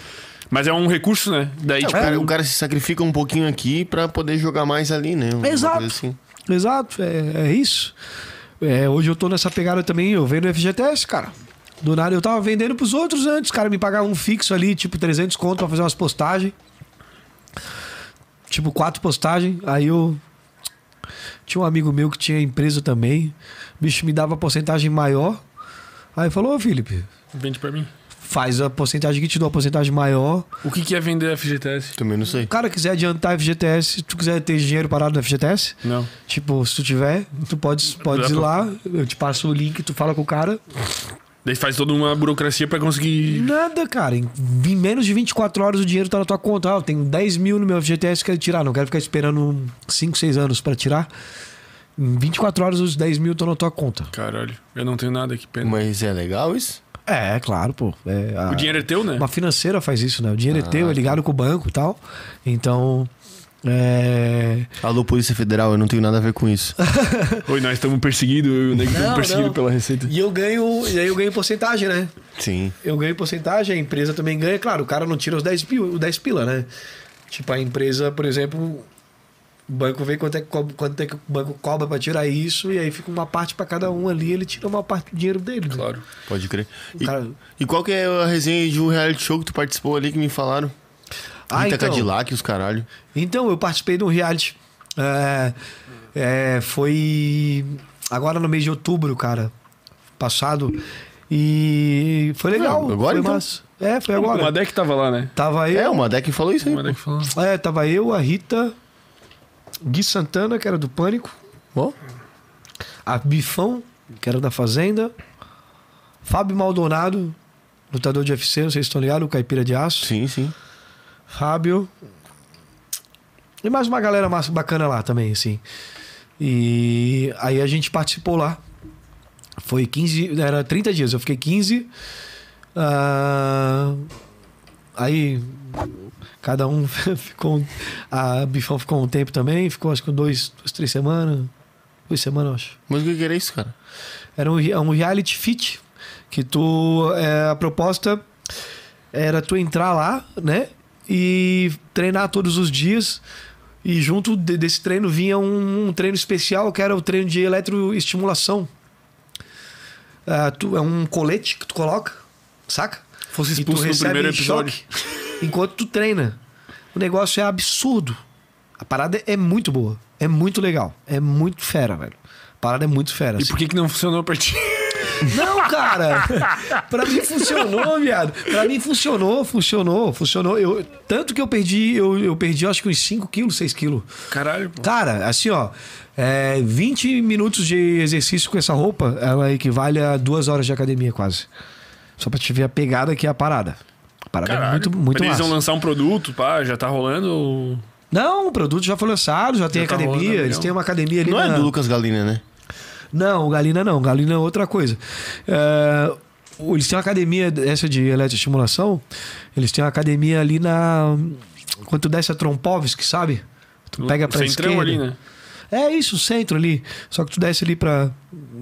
Mas é um recurso, né? Daí, É, o, tipo, cara, o cara se sacrifica um pouquinho aqui pra poder jogar mais ali, né? Uma Exato. assim. Exato, é, é isso. É, hoje eu tô nessa pegada também, eu vendo FGTS, cara. Do nada eu tava vendendo pros outros antes, os caras me pagavam um fixo ali, tipo 300 conto pra fazer umas postagens. Tipo, quatro postagens. Aí eu. Tinha um amigo meu que tinha empresa também. O bicho me dava porcentagem maior. Aí falou, ô Felipe, vende pra mim. faz a porcentagem que te dou a porcentagem maior. O que, que é vender FGTS? Também não sei. O cara quiser adiantar FGTS, se tu quiser ter dinheiro parado no FGTS, Não. Tipo, se tu tiver, tu pode, pode Dá ir pra- lá, eu te passo o link, tu fala com o cara. Daí faz toda uma burocracia pra conseguir. Nada, cara. Em, em menos de 24 horas o dinheiro tá na tua conta. Ah, eu tenho 10 mil no meu FGTS que quero tirar. Não quero ficar esperando 5, 6 anos pra tirar. Em 24 horas os 10 mil estão na tua conta. Caralho, eu não tenho nada aqui, pena. Mas é legal isso? É, claro, pô. É, a- O dinheiro é teu, né? Uma financeira faz isso, né? O dinheiro é teu, é ligado com o banco e tal. Então. É. Alô, Polícia Federal, eu não tenho nada a ver com isso. Oi, nós estamos perseguidos, eu e o nego estamos perseguidos pela Receita. E eu ganho. E aí eu ganho porcentagem, né? Sim. eu ganho porcentagem, a empresa também ganha. Claro, o cara não tira os 10 pila, os 10 pila né? Tipo, a empresa, por exemplo, o banco vê quanto é que, quanto é que o banco cobra pra tirar isso, e aí fica uma parte pra cada um ali, ele tira uma parte do dinheiro dele. né? Claro. Pode crer. E, cara- e qual que é a resenha de um reality show que tu participou ali que me falaram? Ah, Rita então. Cadillac, os caralho. Então, eu participei de um reality. É, é, foi agora no mês de outubro, cara. Passado. E foi legal. Ah, agora, foi então? massa. É, foi O agora. Madec tava lá, né? Tava eu. É, o Madec falou isso O aí. Madec falou. É, tava eu, a Rita, Gui Santana, que era do Pânico, Ó, a Bifão, que era da Fazenda, Fábio Maldonado, lutador de UFC, não sei se estão ligados, o Caipira de Aço, sim, sim. Fábio. E mais uma galera massa, bacana lá também, assim. E aí a gente participou lá. Foi 15, era 30 dias, eu fiquei 15. ah, aí cada um (laughs) ficou. A Bifão ficou um tempo também, ficou acho que dois, duas, três semanas. Duas semanas, acho. Mas o que era isso, cara? Era um, um reality fit. Que tu. é, a proposta era tu entrar lá, né? E treinar todos os dias. E junto de- desse treino vinha um, um treino especial que era o treino de eletroestimulação. ah, tu, é um colete que tu coloca, saca? Fosse tu expulso no primeiro episódio. (laughs) enquanto tu treina. O negócio é absurdo. A parada é muito boa. É muito legal. É muito fera, velho. A parada é muito fera. E assim. por que, que não funcionou pra ti? Não, cara. pra mim funcionou, viado. Pra mim funcionou, funcionou, funcionou. Eu, tanto que eu perdi, eu, eu perdi acho que uns 5 quilos, 6 quilos. Caralho, pô. Cara, assim, ó. É, 20 minutos de exercício com essa roupa, ela equivale a duas horas de academia, quase. Só pra te ver a pegada que é a parada. A parada Caralho. é muito, muito Mas eles massa. vão lançar um produto, pá, já tá rolando. Não, o produto já foi lançado, já tem tá academia. rolando, eles têm uma academia ali Não na... é do Lucas Galina, né? Não, o Galina não. Galina é outra coisa. É, eles têm uma academia, essa de eletroestimulação, eles têm uma academia ali na... Quando tu desce a Trompovski, sabe? Tu pega pra Centrão esquerda. ali, né? É isso, o centro ali. Só que tu desce ali pra...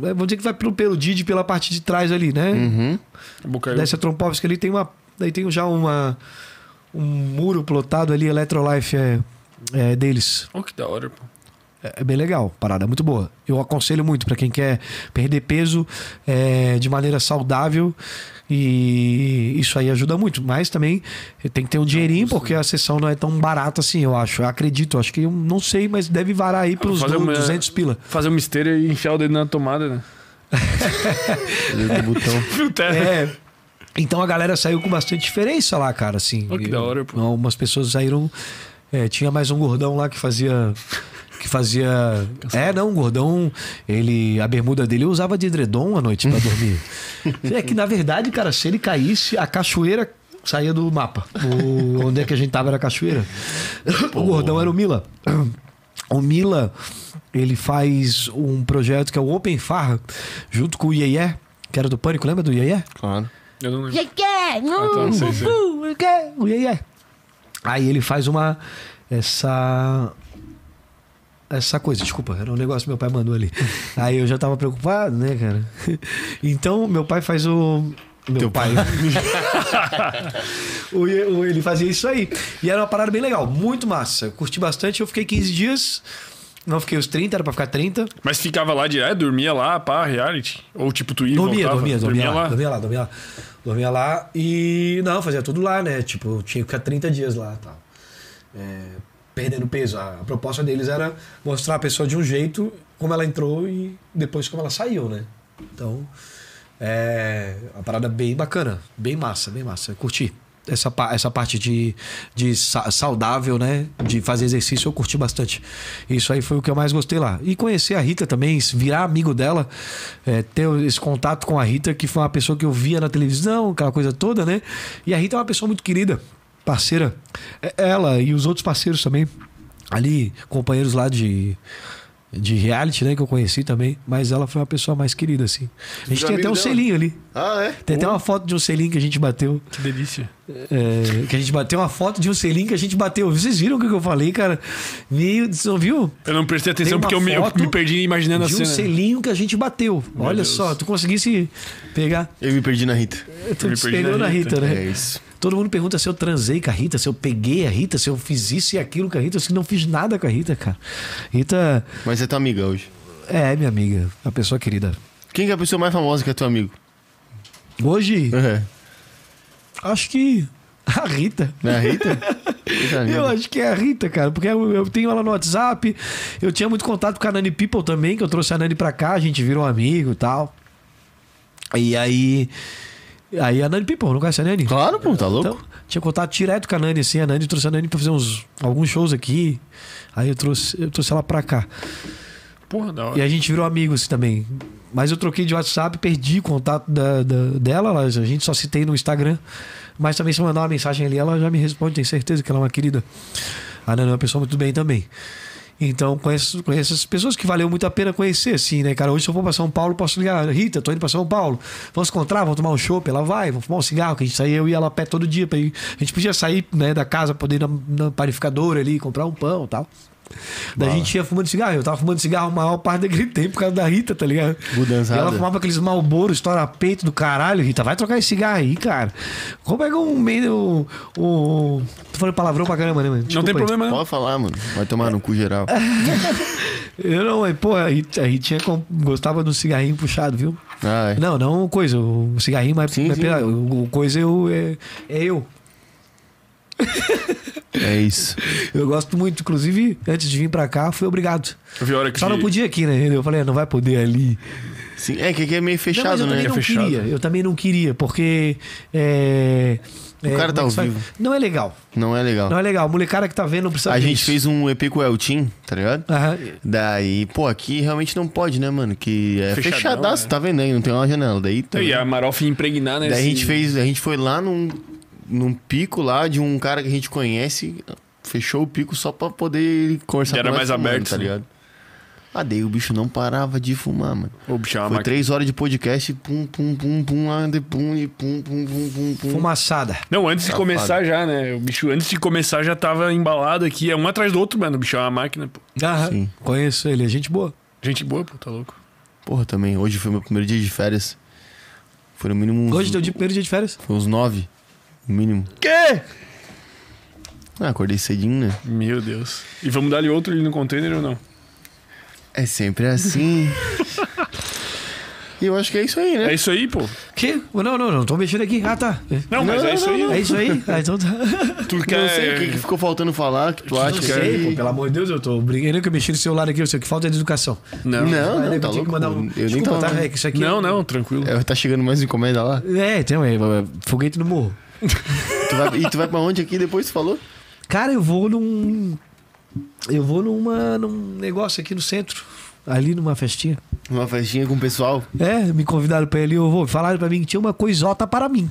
é, Vamos dizer que vai pelo, pelo Didi, pela parte de trás ali, né? Uhum. Desce a Trompovski ali, tem uma... Daí tem já uma... Um muro plotado ali, Electrolife é, é deles. Oh, que da hora, pô. É é bem legal, parada muito boa. Eu aconselho muito pra quem quer perder peso é, de maneira saudável e isso aí ajuda muito. Mas também tem que ter um dinheirinho porque a sessão não é tão barata assim, eu acho. Eu acredito, eu acho que eu não sei, mas deve varar aí pelos Fazer du- uma- 200 pila. Fazer uma esteira e enfiar o dedo na tomada, né? (laughs) Do botão. (laughs) É. Então a galera saiu com bastante diferença lá, cara, assim. Oh, que da hora, pô. Algumas pessoas saíram. é, tinha mais um gordão lá que fazia. Que fazia. É, não, um gordão. Ele. A bermuda dele eu usava de edredom à noite pra dormir. é que, na verdade, cara, se ele caísse, a cachoeira saía do mapa. O, onde é que a gente tava era a cachoeira. O gordão era o Mila. O Mila, ele faz um projeto que é o Open Farra, junto com o Iê, que era do Pânico, lembra do Iê? Claro. Eu não lembro. Iê, Ah, tá, sei. o Iê. Aí ele faz uma. Essa. Essa coisa, desculpa, era um negócio que meu pai mandou ali. (laughs) Aí eu já tava preocupado, né, cara? (laughs) Então, meu pai faz o. Meu Teu pai. (laughs) O- ele fazia isso aí. E era uma parada bem legal, muito massa. Eu curti bastante, eu fiquei 15 dias. Não fiquei os 30, era pra ficar 30. Mas ficava lá direto, dormia lá, pá, reality? Ou tipo, tu ia Dormia, voltava? dormia, dormia, lá, dormia lá, dormia lá. Dormia lá e. Não, fazia tudo lá, né? Tipo, eu tinha que ficar 30 dias lá e tal. É, perdendo peso. A, proposta deles era mostrar a pessoa de um jeito, como ela entrou e depois como ela saiu, né? Então, é uma parada bem bacana, bem massa, bem massa. Eu curti. Essa, essa parte de, de sa- saudável, né? De fazer exercício, eu curti bastante. Isso aí foi o que eu mais gostei lá. E conhecer a Rita também, virar amigo dela, é, ter esse contato com a Rita, que foi uma pessoa que eu via na televisão, aquela coisa toda, né? E a Rita é uma pessoa muito querida, parceira. É- Ela e os outros parceiros também, ali, companheiros lá de. De reality, né? Que eu conheci também. Mas ela foi uma pessoa mais querida, assim. A gente tem até um dela? selinho ali. Ah, é? Tem até uma foto de um selinho que a gente bateu. Que delícia. É, que a gente bateu uma foto de um selinho que a gente bateu. Vocês viram o que eu falei, cara? Meu, você viu? Eu não prestei atenção porque eu me, eu me perdi imaginando a de um cena. selinho que a gente bateu. Olha Deus. só, tu conseguisse pegar. Eu me perdi na Rita. Tu me se perdi perdeu na na Rita, Rita. né? É isso. Todo mundo pergunta se eu transei com a Rita, se eu peguei a Rita, se eu fiz isso e aquilo com a Rita. Eu não fiz nada com a Rita, cara. Rita Mas é tua amiga hoje. é minha amiga, uma pessoa querida. Quem que é a pessoa mais famosa que é teu amigo? Hoje, É. acho que a Rita. É a Rita? (laughs) Eu acho que é a Rita, cara, porque eu, eu tenho ela no WhatsApp. Eu tinha muito contato com a Nani People também, que eu trouxe a Nani pra cá, a gente virou amigo e tal. E aí. Aí a Nani People, não conhece a Nani? Claro, pô, tá louco? Então, tinha contato direto com a Nani, assim. A Nani trouxe a Nani pra fazer uns, alguns shows aqui. Aí eu trouxe, eu trouxe ela pra cá. Porra, da E hora. a gente virou amigos também. Mas eu troquei de WhatsApp, perdi o contato da, da- dela. ela- A gente só citei no Instagram. Mas também se eu mandar uma mensagem ali, ela já me responde, tenho certeza que ela é uma querida. A Nana é uma pessoa muito bem também. Então, conheço, conheço essas pessoas que valeu muito a pena conhecer, assim, né, cara? Hoje, se eu for pra São Paulo, posso ligar, Rita, tô indo pra São Paulo. Vamos se encontrar, vamos tomar um chopp, ela vai, vamos fumar um cigarro, que a gente saía, eu e ela a pé todo dia. Pra ir. A gente podia sair né, da casa, poder ir na, na panificadora ali, comprar um pão e tal. Daí a gente ia fumando cigarro. Eu tava fumando cigarro a maior parte daquele (laughs) tempo por causa da Rita, tá ligado? E ela fumava aqueles malboros, estoura peito do caralho. Rita, vai trocar esse cigarro aí, cara. Como é que um meio. O, tô falando palavrão pra caramba, né, mano? Não Desculpa tem aí. problema, não. Pode falar, mano. Vai tomar no cu geral. (laughs) Eu não, mas, pô, a Rita- a Ritinha gostava de um cigarrinho puxado, viu? Ah, é. Não, não coisa, o cigarrinho, mas, Sim, mas sim. pela- o, o coisa eu, é, é eu. É isso. Eu gosto muito, inclusive, antes de vir pra cá, fui obrigado. Eu vi hora que Só não podia aqui, né? Eu falei, ah, não vai poder ali. Sim, é que aqui é meio não, mas fechado, eu também né? não fechado. queria. Eu também não queria, porque. É, O cara como tá é ao vivo. Não é legal. Não é legal. Não é legal. A molecada que tá vendo não precisa A gente isso. fez um EP com o Eltim, tá ligado? Aham. Daí, pô, aqui realmente não pode, né, mano? Que é Fechadão, fechadaço, né? tá vendo aí? Não tem uma janela. Daí, tá E a Marof ia impregnar, né? Daí a gente fez, a gente foi lá num, num pico lá de um cara que a gente conhece, fechou o pico só pra poder conversar Era com nós mais fumando, aberto, tá né? ligado? Ah, daí o bicho não parava de fumar, mano. Ô, bicho, é uma Foi máquina. três horas de podcast, pum, pum, pum, pum, lá, de pum, e pum, pum, pum, pum, pum. Fumaçada. Não, antes de Safado. começar já, né? O bicho, antes de começar, já tava embalado aqui. É um atrás do outro, mano. O bicho é uma máquina, pô. Aham. Sim. Conheço ele, é gente boa. Gente boa, pô, tá louco. Porra, também. Hoje foi meu primeiro dia de férias. Foi no mínimo uns, Hoje teu dia, primeiro dia de férias? foi uns nove, no mínimo. Quê? Ah, acordei cedinho, né? Meu Deus. E vamos dar ali outro ali no container ou não? É sempre assim. e eu acho que é isso aí, né? É isso aí, pô. Que? Não, não, não. Tô mexendo aqui. Ah, tá. Não, mas é isso aí. É isso aí? Ah, então tá. Tu Não quer... sei o que, que ficou faltando falar, que tu acha Não que sei, pô, é... pelo amor de Deus, eu tô brincando que eu mexi no celular aqui, eu sei o que falta é de educação. Não. Não, não, eu tá louco. mandar um- Eu nem Desculpa, tava... tá? É que isso aqui Não, não, tranquilo. É, tá chegando mais encomenda lá. É, tem é, é, foguete no morro. Tu vai- e tu vai pra onde aqui depois, tu falou? Cara, eu vou num. Eu vou numa, num negócio aqui no centro. Ali numa festinha. Uma festinha com o pessoal. É, me convidaram pra ali, eu vou. Falaram pra mim que tinha uma coisota para mim.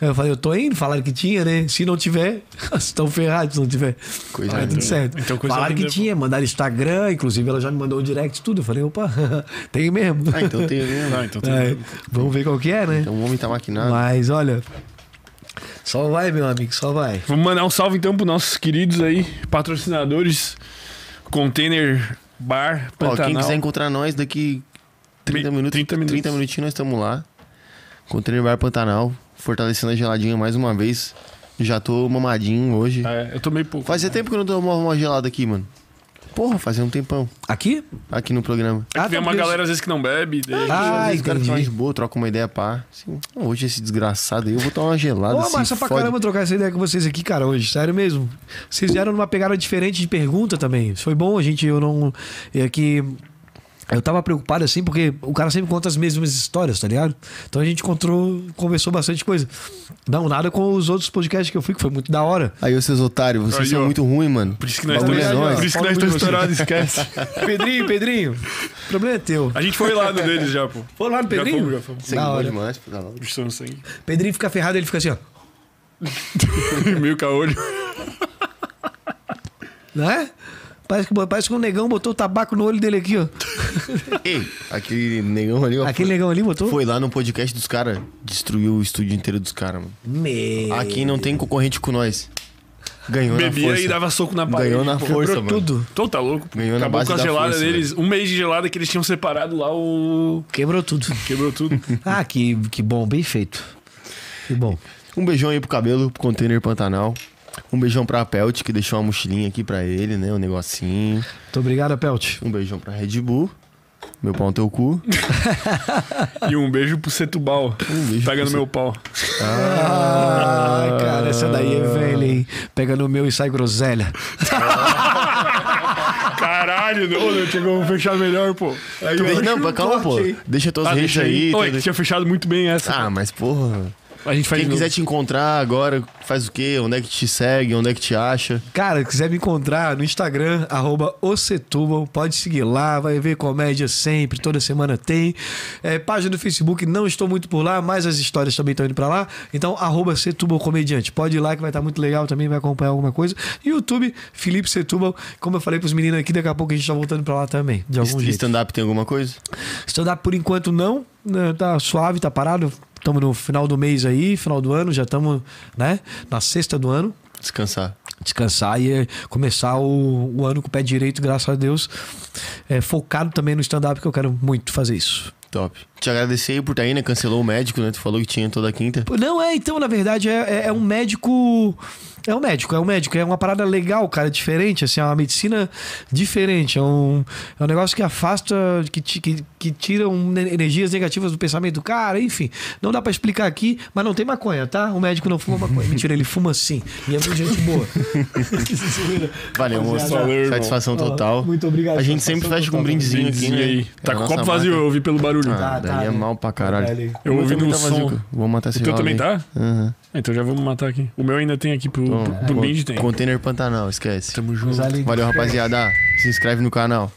Eu falei, eu tô indo, falaram que tinha, né? Se não tiver, (laughs) estão ferrados se não tiver. Coisa Aí tudo certo. Então, coisa falaram que linda, tinha, mandaram Instagram, inclusive ela já me mandou o direct tudo. Eu falei, opa, (laughs) tem mesmo. Ah, então tem mesmo. Ah, então tá. É, vamos ver qual que é, né? Então o homem tá maquinado. Mas olha, só vai, meu amigo, só vai. Vamos mandar um salve então pros nossos queridos aí, patrocinadores. Container Bar Ó, Pantanal. quem quiser encontrar nós daqui 30 Me- minutos, 30 minutos. 30 minutinhos nós estamos lá. Container Bar Pantanal, fortalecendo a geladinha mais uma vez. Já tô mamadinho hoje. É, eu tomei pouco. Fazia tempo que eu não tomava uma gelada aqui, mano. Porra, fazia um tempão. Aqui? Aqui no programa. É que vem tá, uma galera às vezes que não bebe. daí- Ah, Às vezes o cara entendi. fica mais de boa, troca uma ideia, pá. Assim, hoje esse desgraçado aí, eu vou tomar uma gelada. Ô, se massa pra caramba trocar essa ideia com vocês aqui, cara, hoje. Sério mesmo. Vocês vieram numa pegada diferente de pergunta também. Isso foi bom, a gente, eu não. É que. Eu tava preocupado assim, porque o cara sempre conta as mesmas histórias, tá ligado? Então a gente encontrou, conversou bastante coisa. Não, nada com os outros podcasts que eu fui, que foi muito da hora. Aí, seus otários, vocês Aí, são ó. muito ruins, mano. Por isso que nós estamos é nóis. Por isso que nós Fala estamos de estourados, esquece. (laughs) Pedrinho, Pedrinho, o problema é teu. A gente foi lá no deles já, pô. Foi lá no Já Pedrinho? já Da bom hora. demais, pô, tá. Bicho sangue. Pedrinho fica ferrado, ele fica assim, ó. (laughs) Meio caolho. Não é? Parece que, parece que um negão botou o tabaco no olho dele aqui, ó. (laughs) Ei, aquele negão ali, ó. Aquele negão ali botou? Foi lá no podcast dos caras, destruiu o estúdio inteiro dos caras, mano. Me... Aqui não tem concorrente com nós. Ganhou na Bebia força. e dava soco na parede. Ganhou na pô. força, Quebrou mano. tudo. Tô, tá louco. pô. Ganhou na Acabou base com a da gelada força, deles. Um mês de gelada que eles tinham separado lá, o. Quebrou tudo. Quebrou tudo. (laughs) Ah, que, que bom, bem feito. Que bom. Um beijão aí pro cabelo, pro container Pantanal. Um beijão pra Pelt, que deixou uma mochilinha aqui pra ele, né? Um negocinho. Muito obrigado, Pelt. Um beijão pra Red Bull. Meu pau no teu cu. (laughs) e um beijo pro Setubal. Um beijo Pega pro no meu pau. Ai, cara, essa daí é velha, hein? Pega no meu e sai groselha. (laughs) Caralho, não, eu tinha como fechar melhor, pô. Aí, não, calma, pô. Deixa tuas Ah, redes aí. aí. Oi, tinha fechado muito bem essa. Ah, mas porra. A gente faz Quem quiser te encontrar agora, faz o quê? Onde é que te segue? Onde é que te acha? Cara, se quiser me encontrar no Instagram, arroba Ocetubal, pode seguir lá, vai ver comédia sempre, toda semana tem. É, página do Facebook, não estou muito por lá, mas as histórias também estão indo pra lá. Então, arroba Setubal Comediante. Pode ir lá que vai estar muito legal também, vai acompanhar alguma coisa. YouTube, Felipe Setubal. Como eu falei pros meninos aqui, daqui a pouco a gente tá voltando pra lá também, de algum E jeito. Stand-up tem alguma coisa? Stand-up por enquanto não, né, tá suave, tá parado. Estamos no final do mês aí, final do ano, já estamos, né, na sexta do ano. Descansar. Descansar e eh, começar o, o ano com o pé direito, graças a Deus. É, focado também no stand-up, que eu quero muito fazer isso. Top. Te agradecer aí por estar aí, né? Cancelou o médico, né? Tu falou que tinha toda quinta. Não, é, então, na verdade, é, é- é um médico. É um médico, é um médico. É uma parada legal, cara, diferente, assim, é uma medicina diferente. É um, é um negócio que afasta, que, que, que tira um- energias negativas do pensamento do cara, enfim. Não dá pra explicar aqui, mas não tem maconha, tá? O médico não fuma maconha. Mentira, ele fuma sim. E é muito gente boa. (laughs) Valeu, moço. Valeu. Satisfação total. muito obrigado, A gente sempre fecha com um brindezinho aqui, né? aí. Tá É a com o copo vazio, eu ouvi pelo barulho. Ah, Tá, daí tá, é né? mal pra caralho. Caralho. Eu ouvi no vazio, som. Vou matar esse O teu também tá? Aham. Então já vamos matar aqui. O meu ainda tem aqui pro, Bom, pro, pro Bindi tem. Container Pantanal, esquece. Tamo junto. Valeu, rapaziada. Se inscreve no canal.